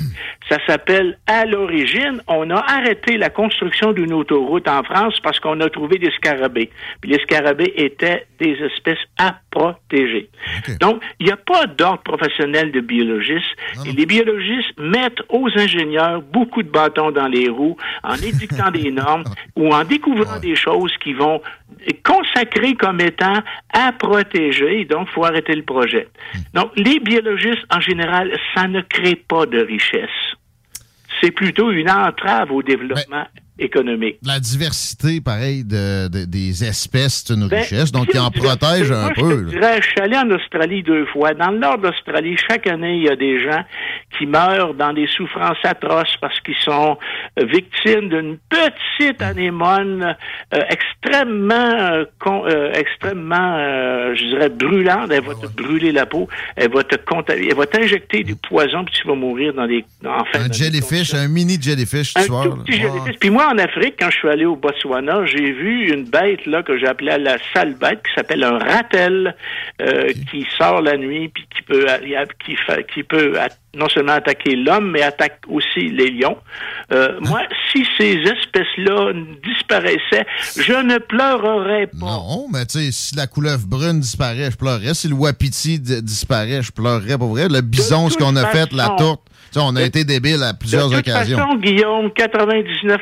Ça s'appelle À l'origine, on a arrêté la construction d'une autoroute en France parce qu'on a trouvé des scarabées. Puis les scarabées étaient des espèces à protéger. Donc, il n'y a pas d'ordre professionnel de biologistes. Et les biologistes mettent aux ingénieurs beaucoup de bâtons dans les roues en édictant des normes ou en découvrant des choses qui vont consacrer comme étant à protéger. Donc, il faut arrêter le projet. Donc, les biologistes, en général, ça ne crée pas de richesse. C'est plutôt une entrave au développement économique. La diversité, pareil, de, de- des espèces, c'est une Ben, richesse, donc ils en protègent un moi, je peu. là. dirais, je suis allé en Australie deux fois. Dans le nord d'Australie, chaque année, il y a des gens qui meurent dans des souffrances atroces parce qu'ils sont euh, victimes d'une petite anémone euh, extrêmement, euh, con- euh, extrêmement, je dirais, brûlante. Elle va te brûler la peau. Elle va te contaminer. Elle va t'injecter du poison puis tu vas mourir dans des, en Un jellyfish, un mini jellyfish, tu un vois. tout petit jellyfish. Puis moi, en Afrique, quand je suis allé au Botswana, j'ai vu une bête là que j'appelais la sale bête qui s'appelle un ratel euh, qui sort la nuit puis qui peut qui, fait- qui peut a- non seulement attaquer l'homme mais attaque aussi les lions. Euh, Moi, si ces espèces-là disparaissaient, je ne pleurerais pas. Non, mais tu sais, si la couleuvre brune disparaît, je pleurerais. Si le wapiti di- disparaît, je pleurerais pour vrai. Le bison, ce qu'on a fait, la tourte, tu on a été débile à plusieurs de toute occasions. façon, Guillaume, 99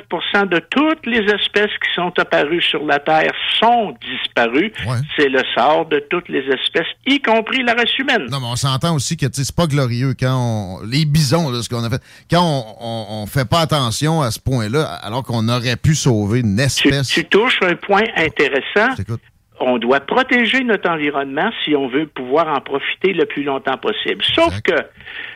de toutes les espèces qui sont apparues sur la Terre sont disparues. C'est le sort de toutes les espèces, y compris la race humaine. Non, mais on s'entend aussi que tu c'est pas glorieux quand on. Les bisons, là, ce qu'on a fait. Quand on, on fait pas attention à ce point-là, alors qu'on aurait pu sauver une espèce. Tu touches un point intéressant. On doit protéger notre environnement si on veut pouvoir en profiter le plus longtemps possible. Sauf que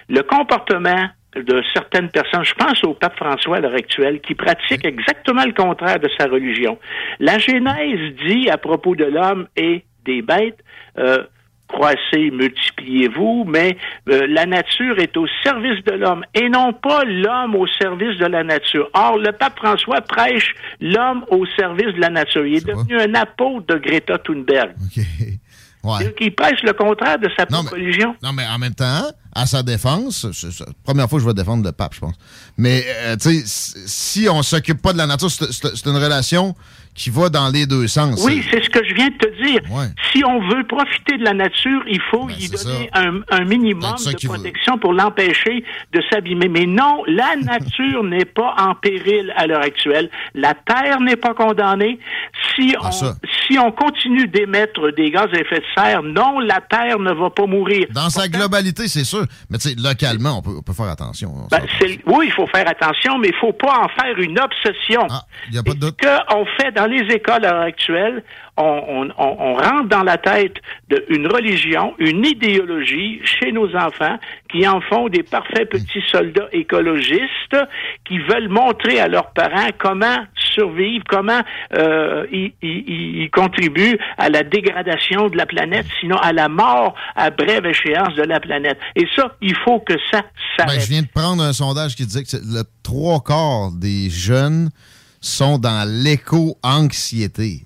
le comportement de certaines personnes, je pense au pape François à l'heure actuelle, qui pratique exactement le contraire de sa religion. La Genèse dit à propos de l'homme et des bêtes, euh, croissez, multipliez-vous, mais euh, la nature est au service de l'homme et non pas l'homme au service de la nature. Or, le pape François prêche l'homme au service de la nature. Il est devenu un apôtre de Greta Thunberg. Ouais. Il prêche le contraire de sa propre religion. Non, mais en même temps, à sa défense, c'est c'est la première fois que je vais défendre le pape, je pense. Mais, euh, tu sais, si- on s'occupe pas de la nature, c'est une relation qui va dans les deux sens. Oui, c'est ce que je viens de te dire. Si on veut profiter de la nature, il faut y donner un, un minimum de veut. protection pour l'empêcher de s'abîmer. Mais non, la nature n'est pas en péril à l'heure actuelle. La Terre n'est pas condamnée. Si Ah, on, si on continue d'émettre des gaz à effet de serre, non, la Terre ne va pas mourir. Dans sa globalité, c'est sûr. Mais tu sais, localement, on peut, on peut faire attention. Ben, c'est- oui, il faut faire attention, mais il faut pas en faire une obsession. y a pas de doute. Ce qu'on fait dans les écoles à l'heure actuelle, on, on- on- rentre dans la tête d'une religion, une idéologie chez nos enfants qui en font des parfaits petits soldats écologistes qui veulent montrer à leurs parents comment survivre, comment euh, ils, contribuent à la dégradation de la planète, sinon à la mort à brève échéance de la planète. Et ça, il faut que ça Ben, s'arrête. je viens de prendre un sondage qui disait que le trois quarts des jeunes sont dans l'éco-anxiété.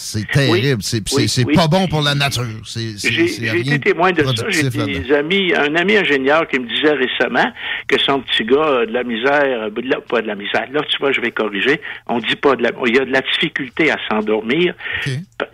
C'est terrible. C'est- oui, c'est oui. pas bon pour la nature. J'ai été témoin de ça. J'ai des amis, un ami ingénieur qui me disait récemment que son petit gars a de la misère, euh, de la- pas de la misère. Là, tu vois, je vais corriger. On dit pas de la, il y a de la difficulté à s'endormir.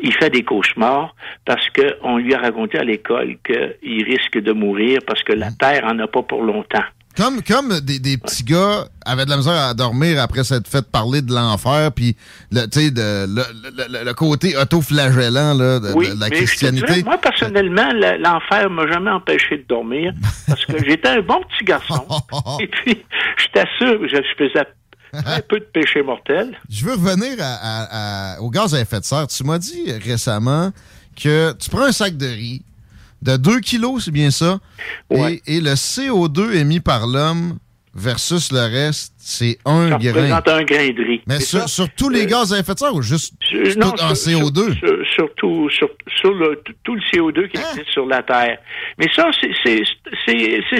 Il fait des cauchemars parce que on lui a raconté à l'école qu'il risque de mourir parce que Mm. la Terre en a pas pour longtemps. Comme, comme des, des petits gars avaient de la misère à dormir après s'être fait parler de l'enfer, puis le, de- le, le- le- le côté autoflagellant là, de, Oui, de la mais christianité. dirais, moi, personnellement, le- l'enfer m'a jamais empêché de dormir parce que j'étais un bon petit garçon. Et puis, je t'assure, je, je faisais très peu de péché mortel. Je veux revenir à- à- à- au gaz à effet de serre. Tu m'as dit récemment que tu prends un sac de riz de 2 kilos, c'est bien ça, et, et le CO2 émis par l'homme versus le reste, c'est un Ça grain. représente un grain de riz. Mais sur, ça? sur tous les Euh, gaz à effet de serre ou juste Euh, tout non, en sur- CO2? sur- sur, sur le, tout le CO2 qui existe sur la Terre. Mais ça, c'est-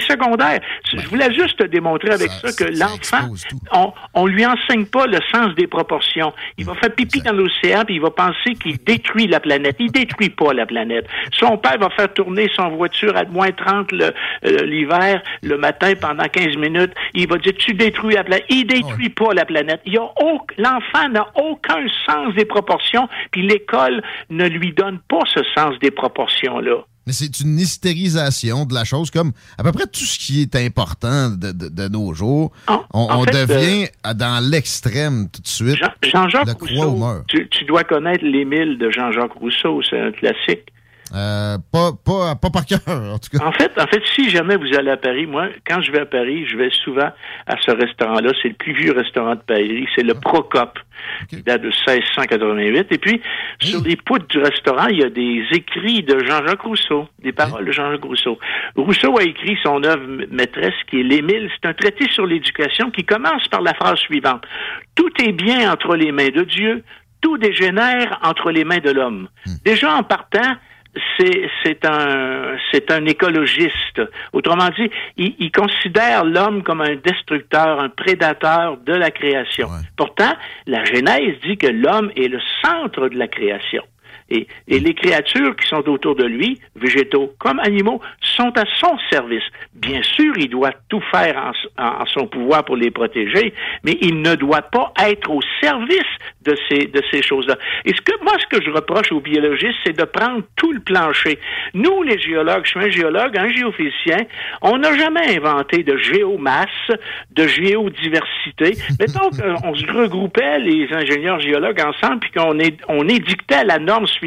secondaire. Je voulais juste te démontrer avec ça, que l'enfant, on, on lui enseigne pas le sens des proportions. Il va faire pipi dans l'océan puis il va penser qu'il détruit la planète. Il détruit pas la planète. Son père va faire tourner son voiture à moins 30 le- euh, l'hiver, le matin pendant 15 minutes. Il va dire, tu détruis la planète. Il détruit pas la planète. Il a L'enfant n'a aucun sens des proportions, puis l'école ne lui donne pas ce sens des proportions-là. Mais c'est une hystérisation de la chose, comme à peu près tout ce qui est important de, de- de nos jours. on en on fait, euh, devient à- dans l'extrême tout de suite. Jean-Jacques Rousseau, tu, tu dois connaître l'Émile de Jean-Jacques Rousseau, c'est un classique. Euh, pas, pas, pas par cœur, en tout cas. En fait, en fait, si jamais vous allez à Paris, moi, quand je vais à Paris, je vais souvent à ce restaurant-là. C'est le plus vieux restaurant de Paris. C'est le Procope, qui date de 1688. Et puis, sur les poutres du restaurant, il y a des écrits de Jean-Jacques Rousseau, des paroles de Jean-Jacques Rousseau. Rousseau a écrit son œuvre maîtresse, qui est l'Émile. C'est un traité sur l'éducation qui commence par la phrase suivante. Tout est bien entre les mains de Dieu, tout dégénère entre les mains de l'homme. Déjà, en partant, c'est un c'est un écologiste. Autrement dit, il, il considère l'homme comme un destructeur, un prédateur de la création. Pourtant, la Genèse dit que l'homme est le centre de la création. Et, et les créatures qui sont autour de lui, végétaux comme animaux, sont à son service. Bien sûr, il doit tout faire en, en- son pouvoir pour les protéger, mais il ne doit pas être au service de ces, de ces choses-là. Et ce que, moi, ce que je reproche aux biologistes, c'est de prendre tout le plancher. Nous, les géologues, je suis un géologue, un géophysicien, on n'a jamais inventé de géomasse, de géodiversité. Mettons qu'on se regroupait, les ingénieurs géologues, ensemble, puis qu'on on édictait la norme suivante.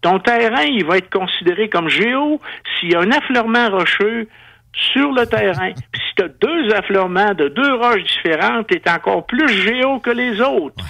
Ton terrain, il va être considéré comme géo s'il y a un affleurement rocheux sur le terrain. Puis si tu as deux affleurements de deux roches différentes, tu es encore plus géo que les autres.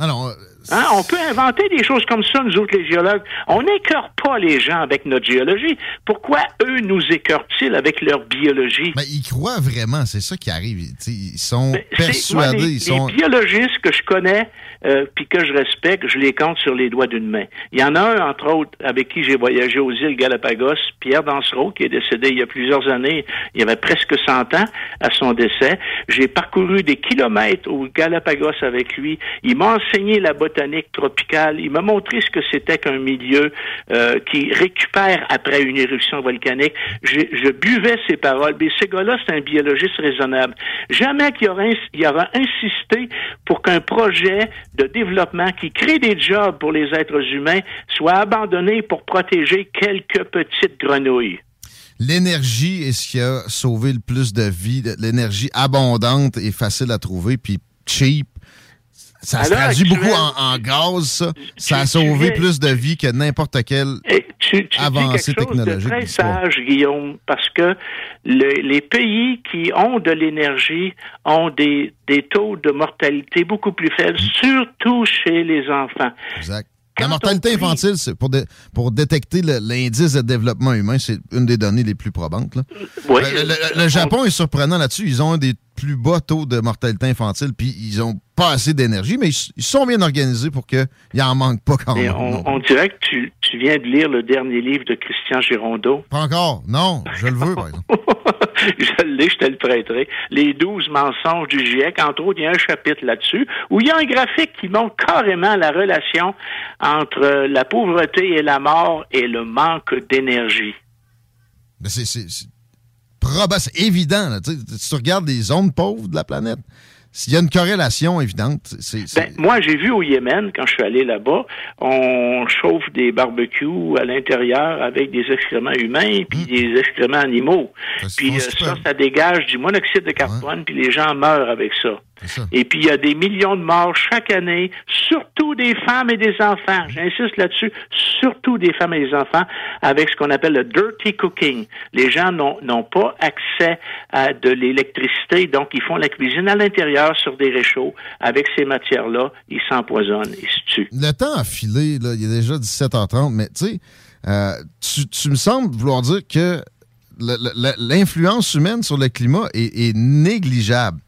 Alors, Hein, On peut inventer des choses comme ça, nous autres, les géologues. On n'écœure pas les gens avec notre géologie. Pourquoi eux nous écœurent-ils avec leur biologie? Mais ils croient vraiment, c'est ça qui arrive. Ils, tu sais, ils sont C'est- persuadés. moi, les, ils sont... les biologistes que je connais euh, puis que je respecte, je les compte sur les doigts d'une main. Il y en a un, entre autres, avec qui j'ai voyagé aux îles Galapagos, Pierre Dansereau, qui est décédé il y a plusieurs années. Il y avait presque 100 ans à son décès. J'ai parcouru des kilomètres aux Galapagos avec lui. Il m'a enseigné la botanique tropicale. Il m'a montré ce que c'était qu'un milieu euh, qui récupère après une éruption volcanique. Je, buvais ses paroles. Mais ce gars-là, c'est un biologiste raisonnable. Jamais qu'il aura, aura insisté pour qu'un projet de développement qui crée des jobs pour les êtres humains soit abandonné pour protéger quelques petites grenouilles. L'énergie est ce qui a sauvé le plus de vies. L'énergie abondante et facile à trouver, puis cheap. Ça se traduit actuelle, beaucoup en, en gaz, ça. Ça a sauvé viens- plus de vies que n'importe quelle tu, tu avancée dis quelque technologique. très d'histoire. sage, Guillaume, parce que le- les pays qui ont de l'énergie ont des, des taux de mortalité beaucoup plus faibles, surtout chez les enfants. Exact. La mortalité infantile, c'est pour, dé- pour détecter l'indice de développement humain, c'est une des données les plus probantes. là. Oui. le, le- le Japon est surprenant là-dessus. Ils ont des plus bas taux de mortalité infantile, puis ils ont pas assez d'énergie, mais ils, ils sont bien organisés pour qu'il en manque pas quand même. on, dirait que tu, tu viens de lire le dernier livre de Christian Girondeau. Pas encore. Non, je le veux, par exemple. je l'ai, je te le prêterai. Les douze mensonges du GIEC, entre autres, il y a un chapitre là-dessus où il y a un graphique qui montre carrément la relation entre la pauvreté et la mort et le manque d'énergie. Mais c'est- c'est évident. là. Tu sais, si tu regardes les zones pauvres de la planète, s'il y a une corrélation évidente, c'est... Ben, moi, j'ai vu au Yémen, quand je suis allé là-bas, on chauffe des barbecues à l'intérieur avec des excréments humains puis des excréments animaux. Puis euh, ça, ça dégage du monoxyde de carbone, puis les gens meurent avec ça. Et puis il y a des millions de morts chaque année, surtout des femmes et des enfants. J'insiste là-dessus, surtout des femmes et des enfants, avec ce qu'on appelle le dirty cooking. Les gens n'ont pas accès à de l'électricité, donc ils font la cuisine à l'intérieur sur des réchauds. Avec ces matières-là, ils s'empoisonnent, ils se tuent. Le temps a filé, là, il est déjà 17h30, mais tu sais, euh, tu, me sembles vouloir dire que l'influence humaine sur le climat est, est négligeable.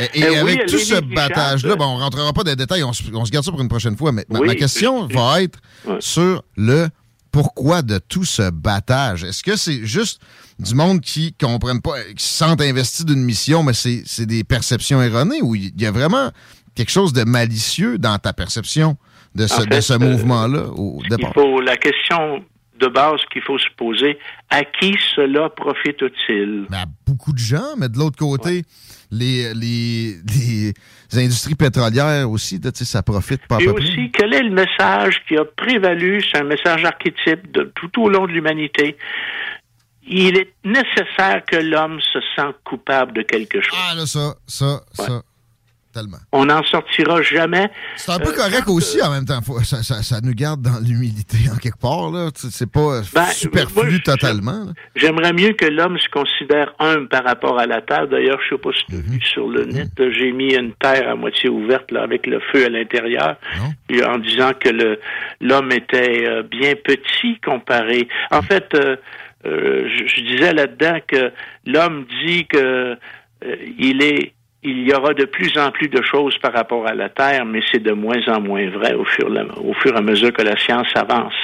Et, et Euh, oui, avec tout ce battage-là, bon, on rentrera pas dans les détails, on, se- on se garde ça pour une prochaine fois, mais ma- Oui, ma question je- va être sur le pourquoi de tout ce battage. Est-ce que c'est juste du monde qui comprennent pas, qui se sentent investis d'une mission, mais c'est des perceptions erronées ou il y a vraiment quelque chose de malicieux dans ta perception de ce, En fait, de ce euh, mouvement-là au Il départ? faut la question de base qu'il faut se poser à qui cela profite-t-il? À beaucoup de gens, mais de l'autre côté, les, les, les industries pétrolières aussi, ça profite pas à Et peu près. aussi, quel est le message qui a prévalu? C'est un message archétype de, tout au long de l'humanité. Il est nécessaire que l'homme se sente coupable de quelque chose. Ah, là, ça, ça, ça, tellement. On n'en sortira jamais. C'est un peu Euh, correct aussi en même temps. Ça, ça- ça nous garde dans l'humilité en quelque part. C'est pas Ben, superflu moi, totalement. J'aimerais mieux que l'homme se considère humble par rapport à la terre. D'ailleurs, je sais pas si tu as Mhm. vu sur le net, j'ai mis une terre à moitié ouverte là, avec le feu à l'intérieur, puis en disant que l'homme était euh, bien petit comparé. En fait, euh, euh, je, je disais là-dedans que l'homme dit que euh, il est il y aura de plus en plus de choses par rapport à la Terre, mais c'est de moins en moins vrai au fur, au fur et à mesure que la science avance.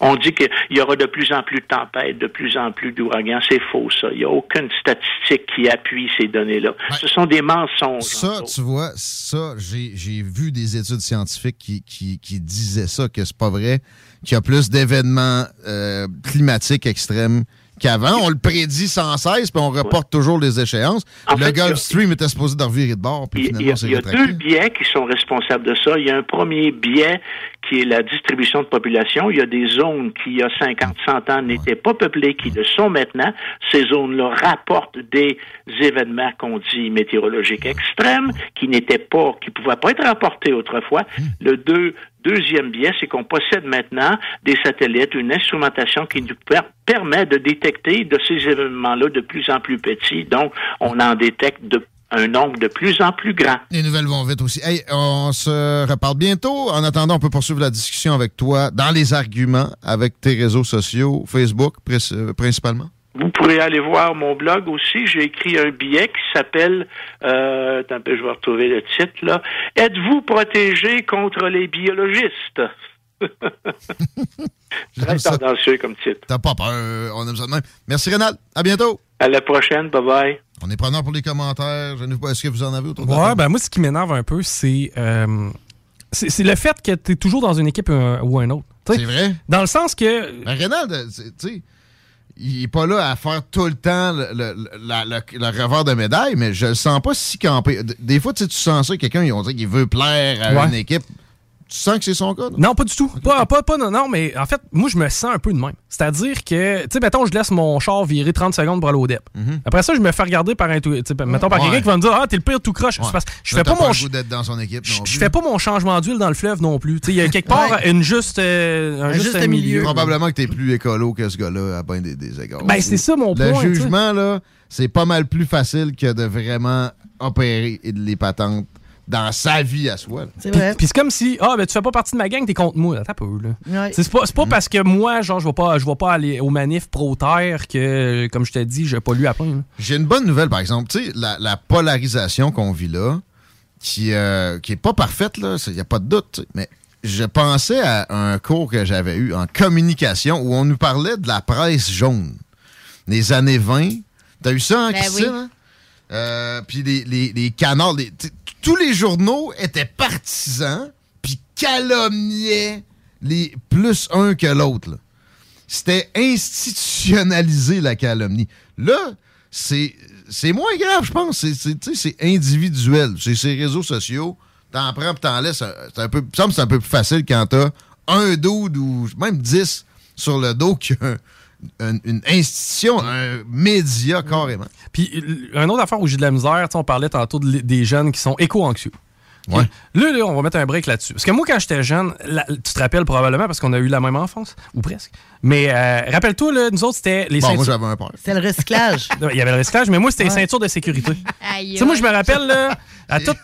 On dit qu'il y aura de plus en plus de tempêtes, de plus en plus d'ouragans. C'est faux, ça. Il n'y a aucune statistique qui appuie ces données-là. Ce sont des mensonges. Ça, tu vois, ça, j'ai j'ai vu des études scientifiques qui, qui, qui disaient ça, que c'est pas vrai, qu'il y a plus d'événements euh, climatiques extrêmes qu'avant. On le prédit sans cesse, puis on reporte toujours les échéances. En le fait, a- Gulf Stream était supposé de revirer de bord, puis Il y a, y deux biais qui sont responsables de ça. Il y a un premier biais qui est la distribution de population. Il y a des zones qui, il y a 50, 100 ans, n'étaient pas peuplées, qui le sont maintenant. Ces zones-là rapportent des événements qu'on dit météorologiques extrêmes, qui n'étaient pas, qui pouvaient pas être rapportés autrefois. Le deux, deuxième biais, c'est qu'on possède maintenant des satellites, une instrumentation qui nous per- permet de détecter de ces événements-là de plus en plus petits. Donc, on en détecte un nombre de plus en plus grand. Les nouvelles vont vite aussi. Hey, on se reparle bientôt. En attendant, on peut poursuivre la discussion avec toi dans les arguments, avec tes réseaux sociaux, Facebook euh, principalement. Vous pourrez aller voir mon blog aussi. J'ai écrit un billet qui s'appelle, euh, attends je vais retrouver le titre là. Êtes-vous protégé contre les biologistes? Très tendancieux comme titre. T'as pas peur, on aime ça de même. Merci Rénal, à bientôt. À la prochaine, bye bye. On est preneur pour les commentaires. Je ne sais pas, est-ce que vous en avez autour de Ouais, ben moi, ce qui m'énerve un peu, c'est euh, c'est le fait que tu es toujours dans une équipe euh, ou un autre. C'est vrai? Dans le sens que. Ben, c'est- tu sais, il est pas là à faire tout le temps le, le- la- le- le revers de médaille, mais je le sens pas si campé. Des fois, tu sais, tu sens ça, quelqu'un, on dirait qu'il veut plaire à Ouais. une équipe. Tu sens que c'est son cas? Non, pas du tout. Pas, pas, pas, non, non, mais en fait, moi, je me sens un peu de même. C'est-à-dire que, tu sais, mettons, je laisse mon char virer 30 secondes pour aller au DEP. Après ça, je me fais regarder par un. tu sais, Mettons, par Mhm. Ouais. quelqu'un qui va me dire, ah, t'es le pire tout croche. Que je fais pas mon. le dans son équipe. non Je fais pas mon changement d'huile dans le fleuve non plus. Tu sais, Il y a quelque part une juste, euh, un juste, milieu. Probablement que t'es plus écolo que ce gars-là à bien des, des égards. Ben, c'est ça mon Le point, sais. jugement, là, c'est pas mal plus facile que de vraiment opérer et de les patentes dans sa vie à soi. Puis- Puis c'est comme si, ah, ben tu fais pas partie de ma gang, t'es contre moi. Un peu, là. Ouais. C'est pas, c'est pas parce que moi, genre, je vais pas, je vais pas aller au manif pro-terre que, comme je t'ai dit, je pollue à plein. J'ai une bonne nouvelle, par exemple. Tu sais, la, la polarisation qu'on vit là, qui, euh, qui est pas parfaite, là, il n'y a pas de doute, tu sais, mais je pensais à un cours que j'avais eu en communication où on nous parlait de la presse jaune. Les années 20. T'as eu ça, hein, Ben Christine? oui. hein? Euh, puis les, les, les canards, les- tu sais, tous les journaux étaient partisans, puis calomniaient les plus un que l'autre. C'était institutionnalisé, la calomnie. Là, c'est moins grave, je pense. C'est- individuel. C'est ces réseaux sociaux. T'en prends t'en laisses. C'est un peu, semble c'est un peu plus facile quand t'as un dude ou même 10 sur le dos qu'une une institution, un média carrément. Puis, euh, un autre affaire où j'ai de la misère, tu sais, on parlait tantôt de des jeunes qui sont éco-anxieux. OK? Là, là, on va mettre un break là-dessus. Parce que moi, quand j'étais jeune, la- tu te rappelles probablement parce qu'on a eu la même enfance, ou presque. Mais euh, rappelle-toi, là, nous autres, c'était les Bon, moi, ceintures- j'avais un peur. C'est le recyclage. Il y avait le recyclage, mais moi, c'était les Ouais. ceintures de sécurité. Aïe, Tu sais, moi, je me rappelle, là, à tout.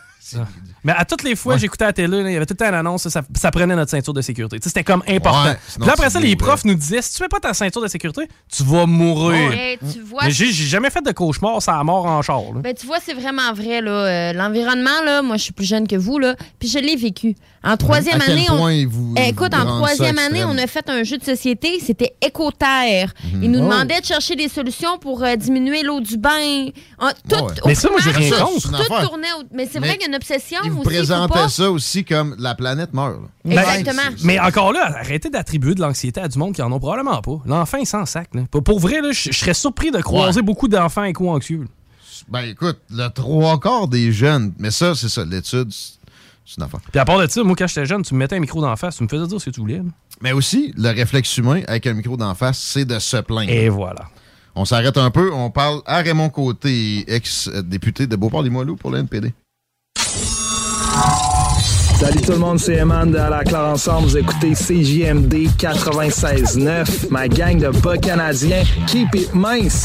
Mais à toutes les fois que j'écoutais à la télé, il y avait tout le temps une annonce, ça, ça prenait notre ceinture de sécurité. C'était comme important. Ouais, Puis sinon après ça, les profs nous disaient si tu mets pas ta ceinture de sécurité, tu vas mourir. Ouais, tu vois, Mais j'ai j'ai jamais fait de cauchemar, ça a mort en char. Ben, tu vois, c'est vraiment vrai. là. Euh, L'environnement, là, moi, je suis plus jeune que vous, là, puis je l'ai vécu. En troisième À quel année, on... point vous- Eh, écoute, vous en troisième année, extrême? on a fait un jeu de société, c'était Écoterre. Mhm. Ils nous Oh. demandaient de chercher des solutions pour euh, diminuer l'eau du bain. En- tout Ouais. au Mais ça, moi, j'ai rien contre. Tout tournait au- Mais c'est vrai qu'il y a une obsession vous aussi. pas- ça aussi comme la planète meurt. là. Ben, Exactement. Mais encore là, arrêtez d'attribuer de l'anxiété à du monde qui en ont probablement pas. L'enfant, il s'en sac. là. Pour, vrai, là, je serais surpris de croiser beaucoup d'enfants éco-anxieux. Ben écoute, le trois quarts des jeunes, mais ça, c'est ça, l'étude, c'est c'est une affaire. Puis à part de ça, moi, quand j'étais jeune, tu me mettais un micro d'en face, tu me faisais dire ce que tu voulais. là. Mais aussi, le réflexe humain avec un micro d'en face, c'est de se plaindre. Et voilà. On s'arrête un peu, on parle à Raymond Côté, ex-député de Beauport-Limoilou pour le NPD. Salut tout le monde, c'est Eman de À la Claire Ensemble. Vous écoutez CJMD 96.9. Ma gang de bas canadiens. Keep it mince.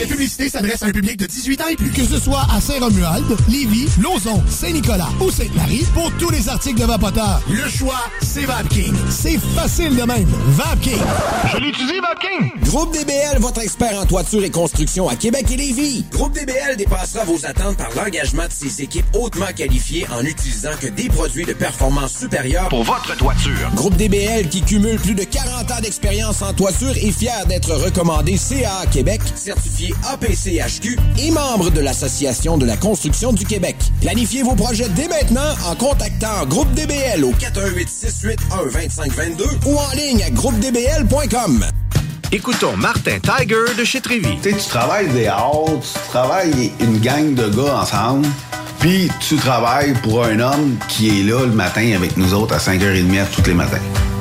Cette publicité s'adresse à un public de 18 ans et plus. Que ce soit à Saint-Romuald, Lévis, Lauson, Saint-Nicolas ou Sainte-Marie, pour tous les articles de Vapoteur, le choix, c'est VapKing. C'est facile de même. VapKing. Je l'utilise, Vapking! Groupe DBL, votre expert en toiture et construction à Québec et Lévis. Groupe DBL dépassera vos attentes par l'engagement de ses équipes hautement qualifiées en utilisant que des produits de performance supérieure pour votre toiture. Groupe DBL qui cumule plus de 40 ans d'expérience en toiture est fier d'être recommandé CA Québec, certifié APCHQ et membre de l'Association de la construction du Québec. Planifiez vos projets dès maintenant en contactant Groupe DBL au 418-681-2522 ou en ligne à groupedbl.com. Écoutons Martin Tiger de chez Trévy. Tu sais, tu travailles des heures, tu travailles une gang de gars ensemble, puis tu travailles pour un homme qui est là le matin avec nous autres à 5h30 tous les matins.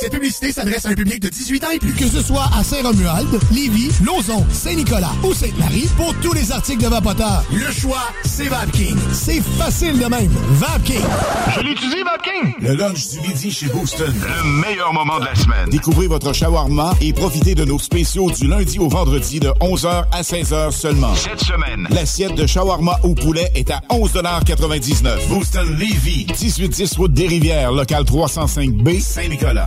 Cette publicité s'adresse à un public de 18 ans et plus. Que ce soit à Saint-Romuald, Lévis, Lauson, Saint-Nicolas ou Sainte-Marie, pour tous les articles de Vapoteur, le choix, c'est VapKing. C'est facile de même. VapKing. Je l'utilise, Vapking! Le lunch du midi chez Booston. Le meilleur moment de la semaine. Découvrez votre shawarma et profitez de nos spéciaux du lundi au vendredi de 11h à 16h seulement. Cette semaine. L'assiette de shawarma au poulet est à 11,99 Booston Levy, 1810 route des Rivières, local 305B, Saint-Nicolas.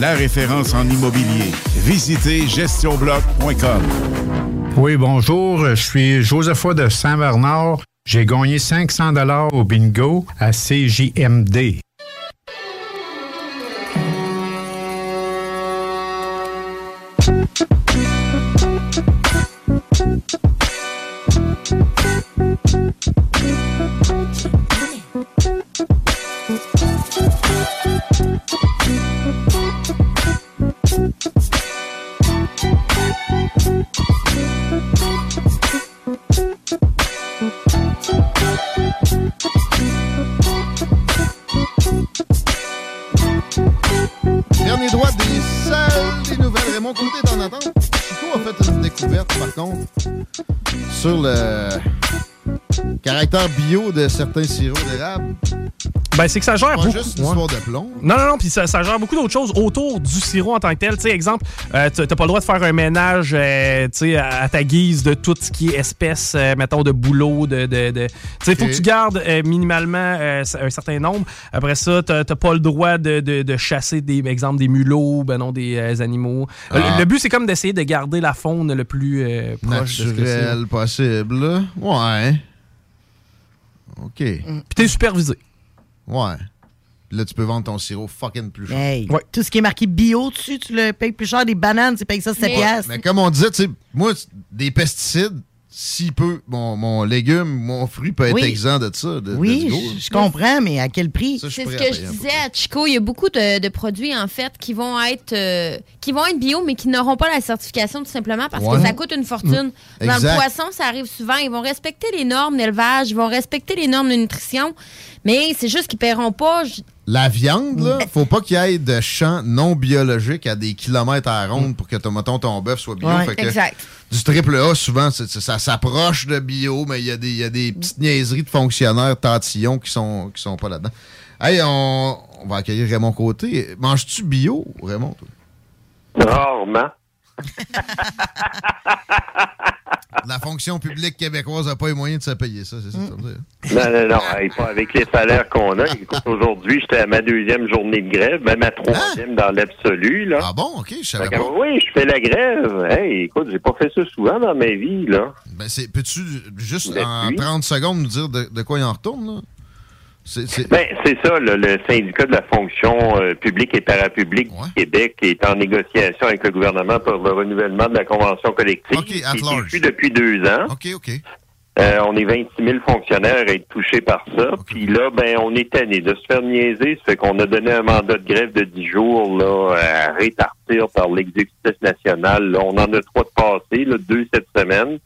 la référence en immobilier. Visitez gestionbloc.com. Oui, bonjour. Je suis Josepha de Saint-Bernard. J'ai gagné 500 dollars au bingo à CJMD. Raymond Côté est en attente. Chico a fait une découverte, par contre, sur le caractère bio de certains sirops d'érable. Ben, c'est que ça gère beaucoup. juste une de plomb. Non, non, non, puis ça, ça gère beaucoup d'autres choses autour du sirop en tant que tel. Tu sais, exemple, euh, t'as pas le droit de faire un ménage, euh, à ta guise de tout ce qui est espèce, euh, mettons, de boulot, de... de, de- Tu sais, faut que tu gardes euh, minimalement un certain nombre. Après ça, t'as pas le droit de, de- de chasser, des exemple, des mulots, ben non, des animaux. Ah. Le, le but, c'est comme d'essayer de garder la faune le plus proche de ce que c'est. Naturel possible. là. Ouais. OK. Puis t'es supervisé. Ouais. Puis là, tu peux vendre ton sirop fucking plus cher. Hey, Tout ce qui est marqué bio dessus, tu le payes plus cher. Des bananes, tu payes ça 7 Ouais, piastres. Mais comme on disait, tu sais, moi, des pesticides, si peu, mon, mon légume, mon fruit peut être Oui. exempt de ça. De, Oui, je- je comprends, mais à quel prix? C'est ce que je disais à Chico. Il y a beaucoup de, de produits, en fait, qui vont être euh, qui vont être bio, mais qui n'auront pas la certification tout simplement parce Ouais. que ça coûte une fortune. Dans Exact. le poisson, ça arrive souvent. Ils vont respecter les normes d'élevage, ils vont respecter les normes de nutrition, mais c'est juste qu'ils paieront pas. La viande, là, faut pas qu'il y ait de champs non biologiques à des kilomètres à la ronde pour que ton, mettons, ton bœuf soit bio. Ouais. Fait que Exact. Du triple A, souvent, ça s'approche de bio, mais il y, a des- il y a des petites niaiseries de fonctionnaires tantillons qui sont, qui sont pas là-dedans. Hey, on, on va accueillir Raymond Côté. Manges-tu bio, Raymond? toi? Rarement. La fonction publique québécoise n'a pas les moyens de se payer ça, c'est ça que? Non, non, non. hey, pas avec les salaires qu'on a. Écoute, aujourd'hui, j'étais à ma deuxième journée de grève, même à troisième dans l'absolu. Là. Ah bon? OK, je savais Fait que, pas. Oui, je fais la grève. Hey, écoute, j'ai pas fait ça souvent dans ma vie, là. Ben, c'est, peux-tu juste en oui. 30 secondes nous dire de, de quoi il en retourne, là? C'est, Ben, c'est ça, le syndicat de la fonction euh, publique et parapublique du Québec est en négociation avec le gouvernement pour le renouvellement de la convention collective OK, at qui est large. depuis deux ans. OK, OK. Euh, on est 26 000 fonctionnaires à être touchés par ça. Puis là, ben, on est tanné de se faire niaiser. Ça fait qu'on a donné un mandat de grève de 10 jours là, à répartir par l'exécutif national. Là, on en a trois de passés, là, deux cette semaine.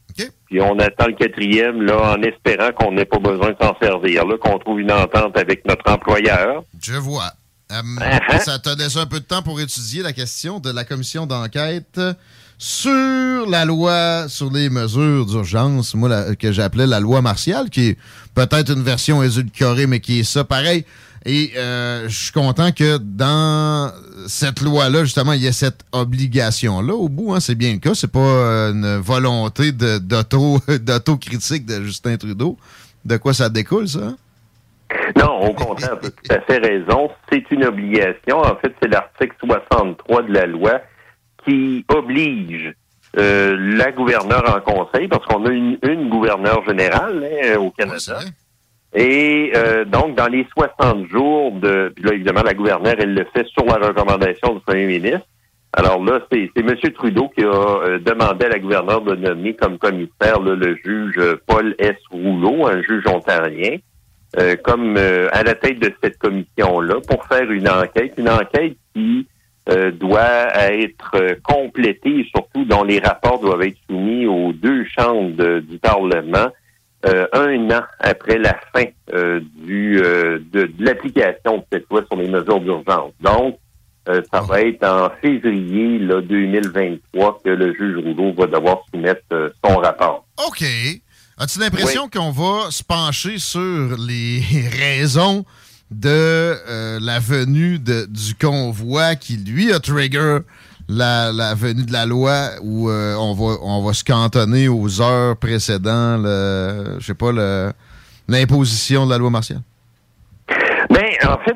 Puis on attend le quatrième là, en espérant qu'on n'ait pas besoin de s'en servir, là, qu'on trouve une entente avec notre employeur. Je vois. Euh, Uh-huh. Ça t'a laissé un peu de temps pour étudier la question de la commission d'enquête sur la loi sur les mesures d'urgence, moi, la- que j'appelais la loi martiale, qui est peut-être une version édulcorée, mais qui est ça pareil. Et euh, je suis content que dans cette loi-là, justement, il y ait cette obligation-là. Au bout, hein, c'est bien le cas. C'est pas euh, une volonté de- d'auto- d'autocritique de Justin Trudeau. De quoi ça découle, ça? Non, au contraire, tu as tout à fait raison. C'est une obligation. En fait, c'est l'article 63 de la loi qui oblige euh, la gouverneure en conseil, parce qu'on a une, une gouverneure générale hein, au Canada. Et euh, donc, dans les 60 jours de... Puis là, évidemment, la gouverneure, elle le fait sur la recommandation du premier ministre. Alors là, c'est M. Trudeau qui a euh, demandé à la gouverneure de nommer comme commissaire là, le juge euh, Paul S. Rouleau, un juge ontarien, euh, comme euh, à la tête de cette commission-là pour faire une enquête, une enquête qui euh, doit être complétée et surtout dont les rapports doivent être soumis aux deux chambres du Parlement euh, un an après la fin euh, du euh, de, de l'application de cette loi sur les mesures d'urgence. Donc, ça va être en février là, 2023 que le juge Rouleau va devoir soumettre son rapport. OK. As-tu l'impression qu'on va se pencher sur les raisons de la venue de- du convoi qui, lui, a trigger la, venue de la loi où euh, on, va, on va se cantonner aux heures précédant je sais pas, l'imposition de la loi martiale? Ben, en fait,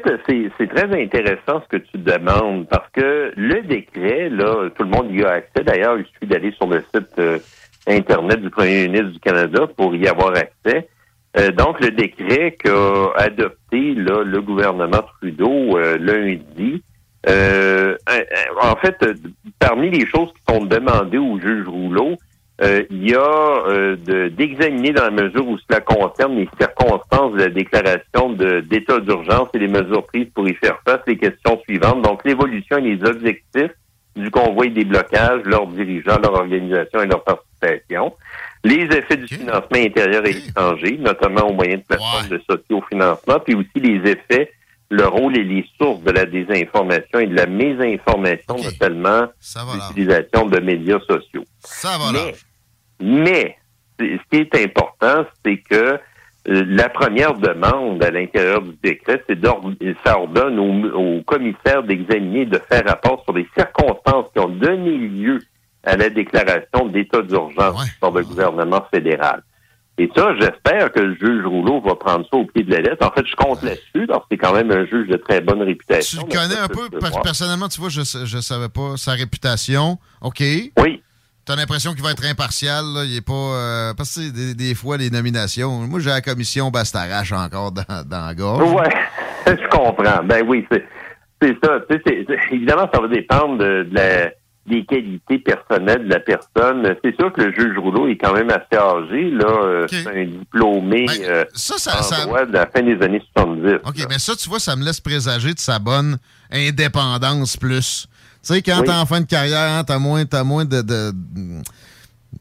c'est très intéressant ce que tu demandes parce que le décret, là, tout le monde y a accès. D'ailleurs, il suffit d'aller sur le site euh, Internet du premier ministre du Canada pour y avoir accès. Euh, donc, le décret qu'a adopté le gouvernement Trudeau lundi, euh, en fait, parmi les choses qui sont demandées au juge Rouleau, euh, il y a euh, de- d'examiner dans la mesure où cela concerne les circonstances de la déclaration d'état d'urgence et les mesures prises pour y faire face les questions suivantes. Donc, l'évolution et les objectifs du convoi et des blocages, leurs dirigeants, leur organisation et leur participation. Les effets du financement intérieur et étranger, notamment au moyen de plateformes de socio-financement, puis aussi les effets, le rôle et les sources de la désinformation et de la mésinformation, notamment l'utilisation de médias sociaux. Ça va Mais, mais ce qui est important, c'est que euh, la première demande à l'intérieur du décret, c'est ça ordonne au, au commissaire d'examiner et de faire rapport sur les circonstances qui ont donné lieu à la déclaration d'état d'urgence par le gouvernement fédéral. Et ça, j'espère que le juge Rouleau va prendre ça au pied de la lettre. En fait, je compte là-dessus, parce que c'est quand même un juge de très bonne Tu réputation. le connais un peu, per- personnellement, tu vois, je ne savais pas sa réputation. OK. Oui. Tu as l'impression qu'il va être impartial. Là. Il est pas. euh, parce que tu des, des fois, les nominations. Moi, j'ai la commission Bastarache encore dans, dans la gorge. Ouais, je comprends. Ben oui, c'est c'est ça. Tu sais, c'est- c'est- évidemment, ça va dépendre de, de la- des qualités personnelles de la personne. C'est sûr que le juge Rouleau est quand même assez âgé. là. Euh, C'est un diplômé euh, ça, en ça- droit de la fin des années 70. OK, mais ça, tu vois, ça me laisse présager de sa bonne indépendance plus. Tu sais, quand Oui. t'es en fin de carrière, hein, t'as moins, t'as moins de, de,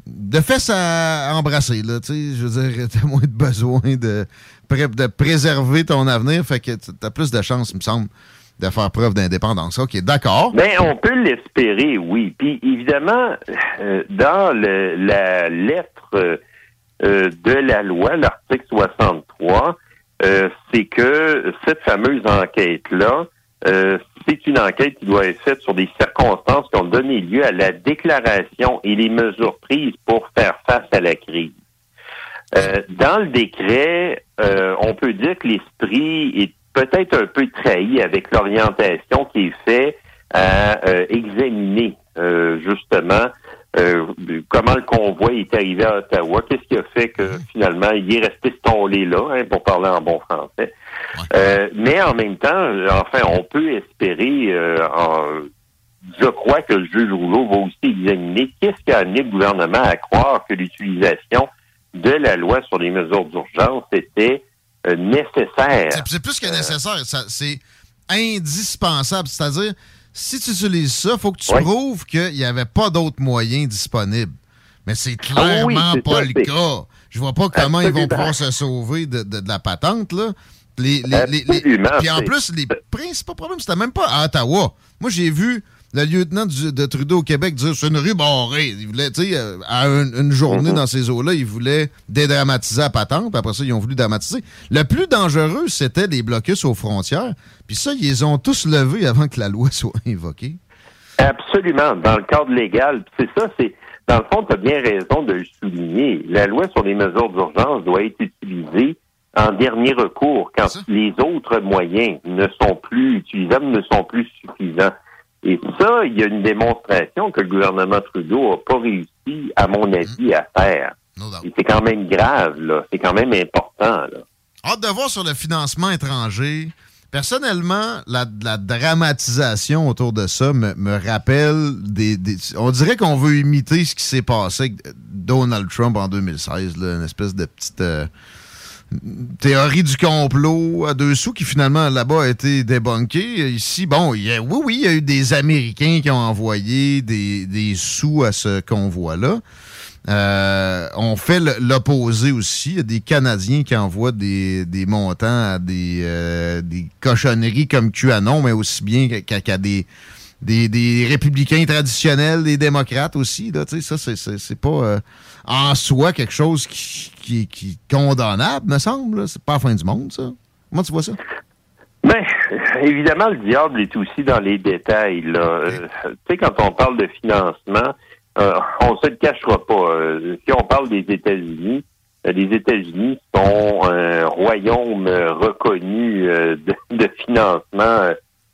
de fesses à embrasser, là. Tu sais, je veux dire, t'as moins de besoin de, de préserver ton avenir. Fait que t'as plus de chances, il me semble, de faire preuve d'indépendance. OK, d'accord. Ben, on peut l'espérer, oui. Puis évidemment, euh, dans la lettre euh, euh, de la loi, l'article 63, euh, c'est que cette fameuse enquête-là, c'est une enquête qui doit être faite sur des circonstances qui ont donné lieu à la déclaration et les mesures prises pour faire face à la crise. Dans le décret, on peut dire que l'esprit est peut-être un peu trahi avec l'orientation qui est faite à euh, examiner euh, justement euh, comment le convoi est arrivé à Ottawa, qu'est-ce qui a fait que finalement il est resté stolé là, hein, pour parler en bon français. Euh, mais en même temps, enfin, on peut espérer, euh, en- je crois que le juge Rouleau va aussi examiner qu'est-ce qui a amené le gouvernement à croire que l'utilisation de la loi sur les mesures d'urgence était nécessaire. C'est- plus que nécessaire. ça- C'est indispensable. C'est-à-dire, si tu utilises ça, il faut que tu prouves qu'il n'y avait pas d'autres moyens disponibles. Mais c'est Ah oui, clairement pas ça, le cas. Je vois pas comment ils vont pouvoir se sauver de, de- de la patente, là. Les, les- les- les- Absolument, puis en plus, les principaux problèmes, c'était même pas à Ottawa. Moi, j'ai vu le lieutenant du- de Trudeau au Québec dire c'est une rue barrée. Il voulait, tu sais, euh, à une, une journée Mhm. dans ces eaux-là, il voulait dédramatiser la patente. Puis après ça, ils ont voulu dramatiser. Le plus dangereux, c'était les blocus aux frontières. Puis ça, ils les ont tous levés avant que la loi soit invoquée. Absolument, dans le cadre légal. C'est ça, c'est dans le fond, tu as bien raison de le souligner. La loi sur les mesures d'urgence doit être utilisée en dernier recours quand les autres moyens ne sont plus utilisables, ne sont plus suffisants. Et ça, il y a une démonstration que le gouvernement Trudeau n'a pas réussi, à mon avis, à faire. Et c'est quand même grave, là. C'est quand même important, là. Hâte de voir sur le financement étranger Personnellement, la, la dramatisation autour de ça me, me rappelle des, des- On dirait qu'on veut imiter ce qui s'est passé avec Donald Trump en 2016, là, une espèce de petite euh, théorie du complot à deux sous qui finalement là-bas a été débunkée. Ici, bon, oui, oui, il y a eu des Américains qui ont envoyé des, des sous à ce convoi-là. Euh, on fait l'opposé aussi. Il y a des Canadiens qui envoient des, des montants à des, euh, des cochonneries comme QAnon, mais aussi bien qu'à des, des, des républicains traditionnels, des démocrates aussi. Là, ça, c'est- pas euh, en soi quelque chose qui, qui, qui est condamnable, me semble. C'est pas la fin du monde, ça. Comment tu vois ça? Ben, évidemment, le diable est aussi dans les détails. Là. Euh, tu sais, quand on parle de financement, euh, on se le cachera pas. Euh, si on parle des États-Unis, les États-Unis sont un royaume reconnu de, de financement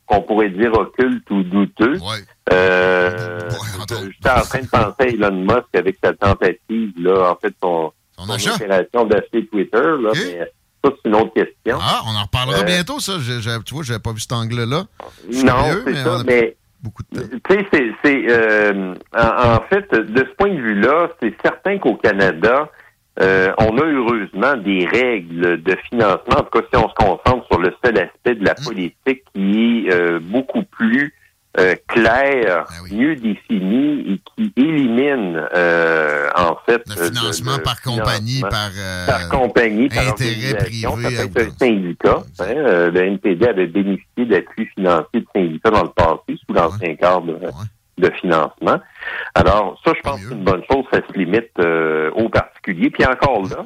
qu'on pourrait dire occulte ou douteux. Euh, J'étais en train de penser à Elon Musk avec sa tentative, là, en fait, son, son opération d'acheter Twitter, là, mais ça, c'est une autre question. Ah, on en reparlera Euh, bientôt, ça. J'ai- tu vois, j'avais pas vu cet angle-là. Je Non, c'est mais ça, on a mais beaucoup de temps. tu sais, c'est, c'est, euh, en, en fait, de ce point de vue-là, c'est certain qu'au Canada, euh, on a heureusement des règles de financement. En tout cas, si on se concentre sur le seul aspect de la Mmh. politique qui est euh, beaucoup plus euh, clair, Ben mieux défini et qui élimine, euh, en fait, Le financement le par compagnie, par, euh, par compagnie, par intérêt privé Ça à peut être un syndicat. Hein, le NPD avait bénéficié d'appui financier de syndicats dans le passé sous l'ancien cadre de financement. Alors, ça, je pense que c'est une bonne chose. Ça se limite euh, aux particuliers. Puis encore là,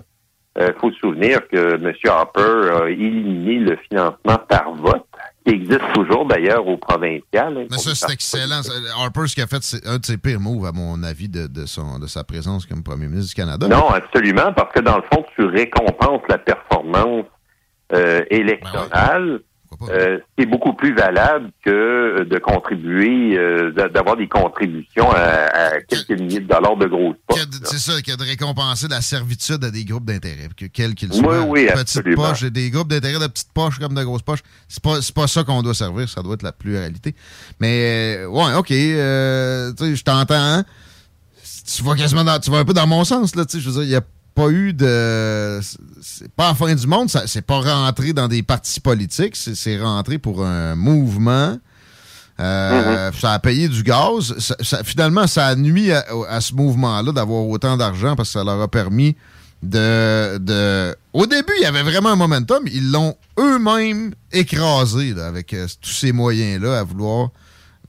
il faut se souvenir que M. Harper a éliminé le financement par vote, qui existe toujours d'ailleurs au provincial. hein, Mais ça, c'est excellent. Harper, ce qu'il a fait, c'est un de ses pires moves, à mon avis, de, de, son, de sa présence comme premier ministre du Canada. Non, absolument, parce que dans le fond, tu récompenses la performance euh, électorale. Euh, c'est beaucoup plus valable que euh, de contribuer, euh, d'a- d'avoir des contributions à, à quelques milliers de dollars de grosses. C'est ça, qui a de récompenser la servitude à des groupes d'intérêt, que quels qu'ils Oui, soient. oui, petites absolument. poches, des groupes d'intérêt de petites poches comme de grosses poches. C'est pas, pas ça qu'on doit servir, ça doit être la pluralité. Mais, ouais, OK, euh, tu sais, je t'entends. hein. Tu vas quasiment dans, tu vas un peu dans mon sens, là, tu sais, je veux dire, il n'y a pas eu de... C'est pas la fin du monde, c'est pas rentré dans des partis politiques, c'est rentré pour un mouvement. Euh, Ça a payé du gaz. Ça- ça- finalement, ça a nuit à, à ce mouvement-là d'avoir autant d'argent parce que ça leur a permis de, de... Au début, il y avait vraiment un momentum. Ils l'ont eux-mêmes écrasé là, avec euh, tous ces moyens-là à vouloir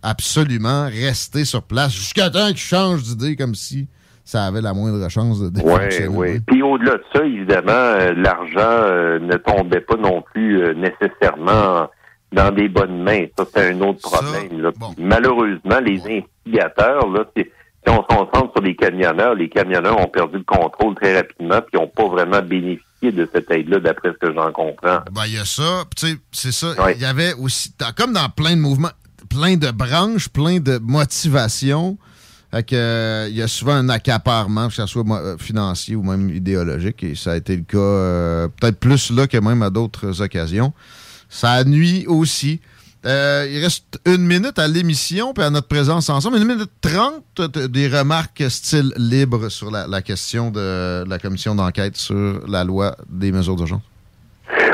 absolument rester sur place jusqu'à temps qu'ils changent d'idée comme si ça avait la moindre chance de Oui, fonctionner. oui. Puis au-delà de ça, évidemment, euh, l'argent euh, ne tombait pas non plus euh, nécessairement dans des bonnes mains. Ça, c'est un autre problème. là. Malheureusement, les instigateurs, là, si on se concentre sur les camionneurs, les camionneurs ont perdu le contrôle très rapidement puis n'ont pas vraiment bénéficié de cette aide-là, d'après ce que j'en comprends. Ben, il y a ça. Puis, tu sais, c'est ça. Il y avait aussi, comme dans plein de mouvements, plein de branches, plein de motivations. Euh, il y a souvent un accaparement, que ce soit euh, financier ou même idéologique. Et ça a été le cas, euh, peut-être plus là que même à d'autres occasions. Ça nuit aussi. Il reste une minute à l'émission puis à notre présence ensemble. Une minute trente, des remarques style libre sur la, la question de la commission d'enquête sur la loi des mesures d'urgence.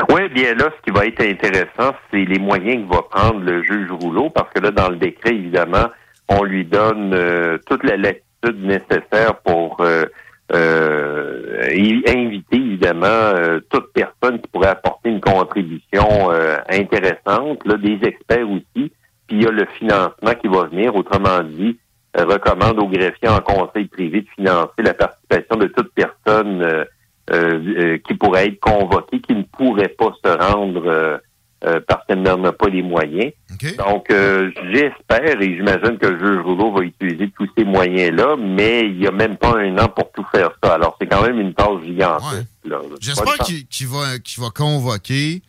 Oui, bien là, ce qui va être intéressant, c'est les moyens que va prendre le juge Rouleau, parce que là, dans le décret, évidemment, on lui donne euh, toute la latitude nécessaire pour euh, euh, inviter, évidemment, euh, toute personne qui pourrait apporter une contribution intéressante, là, des experts aussi, puis il y a le financement qui va venir, autrement dit, recommande au greffier en conseil privé de financer la participation de toute personne qui pourrait être convoquée, qui ne pourrait pas se rendre euh, parce qu'elle n'en a pas les moyens. Donc, euh, j'espère et j'imagine que le juge Rouleau va utiliser tous ces moyens-là, mais il n'y a même pas un an pour tout faire ça. Alors, c'est quand même une tâche gigantesque. là. J'espère qu'il va, va convoquer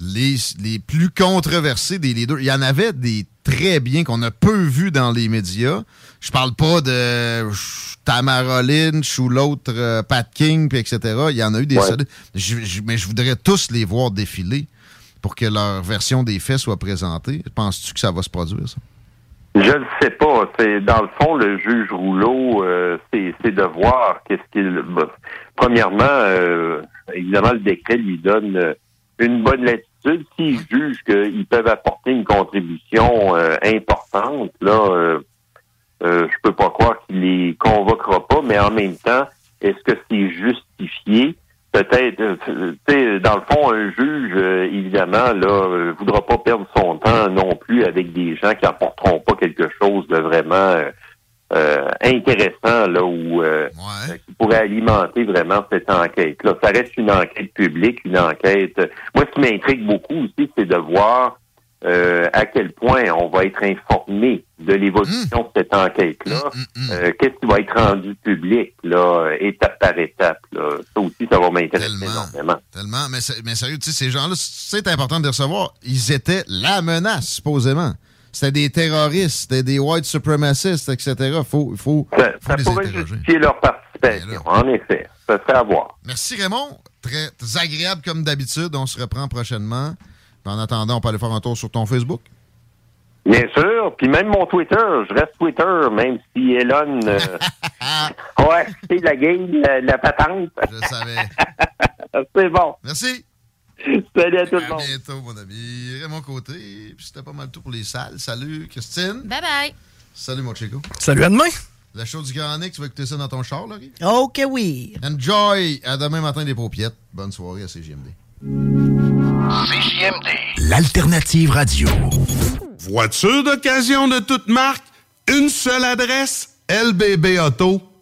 les, les plus controversés des leaders. Il y en avait des très bien qu'on a peu vus dans les médias. Je parle pas de Tamara Lynch ou l'autre euh, Pat King, puis etc. Il y en a eu des Ouais. solides. Je- je- mais je voudrais tous les voir défiler pour que leur version des faits soit présentée. Penses-tu que ça va se produire, ça? Je ne sais pas. Dans le fond le juge Rouleau, euh, c'est de voir qu'est-ce qu'il. premièrement, euh, évidemment, le décret lui donne euh, une bonne latitude. S'il juge qu'ils peuvent apporter une contribution euh, importante, là, je peux pas croire qu'il les convoquera pas. Mais en même temps, est-ce que c'est justifié? Peut-être, euh, tu sais, dans le fond, un juge, euh, évidemment, là, euh, voudra pas perdre son temps non plus avec des gens qui apporteront pas quelque chose de vraiment euh, intéressant, là, ou euh, qui pourrait alimenter vraiment cette enquête-là. Ça reste une enquête publique, une enquête. Moi, ce qui m'intrigue beaucoup aussi, c'est de voir euh, à quel point on va être informé de l'évolution de cette enquête-là. Euh, Qu'est-ce qui va être rendu public, là, étape par étape. Là? Ça aussi, ça va m'intéresser énormément. Tellement. Mais, mais sérieux, ces gens-là, c'est important de les recevoir. Ils étaient la menace, supposément. C'était des terroristes, c'était des white supremacists, etc. Faut, faut, Ça, faut ça les pourrait interroger. justifier leur participation, en effet. Ça serait à voir. Merci Raymond. Très, très agréable comme d'habitude. On se reprend prochainement. En attendant, on peut aller faire un tour sur ton Facebook? Bien sûr. Puis même mon Twitter, je reste Twitter, même si Elon... euh, ouais, c'est la game, la, la patente. Je savais. c'est bon. Merci. Salut à tout le À monde. bientôt, mon ami. Raymond Côté. Puis c'était pas mal tout pour les salles. Salut, Christine. Bye bye. Salut, mon Chico. Salut, à demain. La show du Grand Nick, tu vas écouter ça dans ton char, Laurie? OK, oui. Enjoy. À demain matin, des paupiètes. Bonne soirée à CGMD. CJMD. L'alternative radio. Voiture d'occasion de toute marque, une seule adresse, lbbauto.com.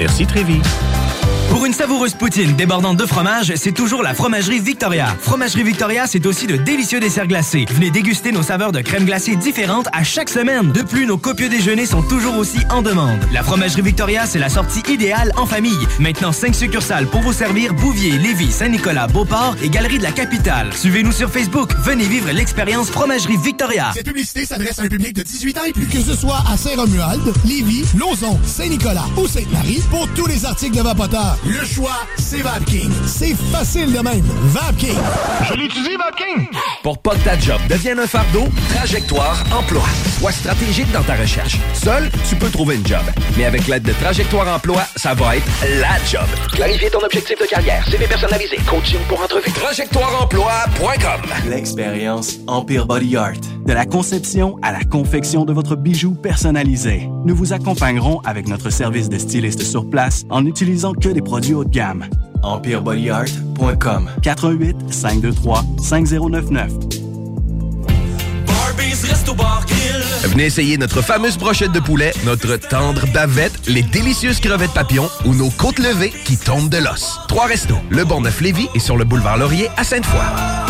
Merci Trévis. Pour une savoureuse poutine débordante de fromage, c'est toujours la Fromagerie Victoria. Fromagerie Victoria, c'est aussi de délicieux desserts glacés. Venez déguster nos saveurs de crème glacée différentes à chaque semaine. De plus, nos copieux déjeuners sont toujours aussi en demande. La Fromagerie Victoria, c'est la sortie idéale en famille. Maintenant, 5 succursales pour vous servir Bouvier, Lévis, Saint-Nicolas, Beauport et Galerie de la Capitale. Suivez-nous sur Facebook. Venez vivre l'expérience Fromagerie Victoria. Cette publicité s'adresse à un public de 18 ans et plus. Que ce soit à Saint-Romuald, Lévis, Lauson, Saint-Nicolas ou Sainte-Marie, pour tous les articles de Vapoteur, le choix, c'est VapKing. C'est facile de même. VapKing. Je l'utilise, Vapking! Pour pas que ta job devienne un fardeau, Trajectoire Emploi. Sois stratégique dans ta recherche. Seul, tu peux trouver une job. Mais avec l'aide de Trajectoire Emploi, ça va être la job. Clarifier ton objectif de carrière, CV personnalisé, coaching pour entrevue. TrajectoireEmploi.com L'expérience Empire Body Art. De la conception à la confection de votre bijou personnalisé. Nous vous accompagnerons avec notre service de styliste sur place en n'utilisant que des produits haut de gamme. EmpireBodyArt.com 418 523 5099 Venez essayer notre fameuse brochette de poulet, notre tendre bavette, les délicieuses crevettes papillons ou nos côtes levées qui tombent de l'os. Trois restos, le Bonneuf Lévis et sur le boulevard Laurier à Sainte-Foy.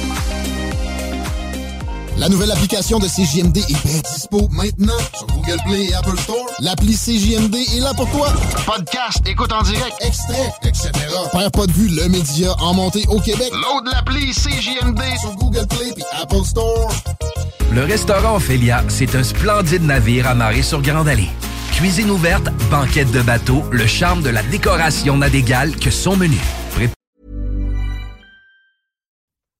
La nouvelle application de CJMD est bien dispo maintenant sur Google Play et Apple Store. L'appli CJMD est là pour toi. Podcast, écoute en direct, extrait, etc. Père pas de vue, le média en montée au Québec. Load l'appli CJMD sur Google Play et Apple Store. Le restaurant Ophélia, c'est un splendide navire amarré sur Grande Allée. Cuisine ouverte, banquette de bateau, le charme de la décoration n'a d'égal que son menu.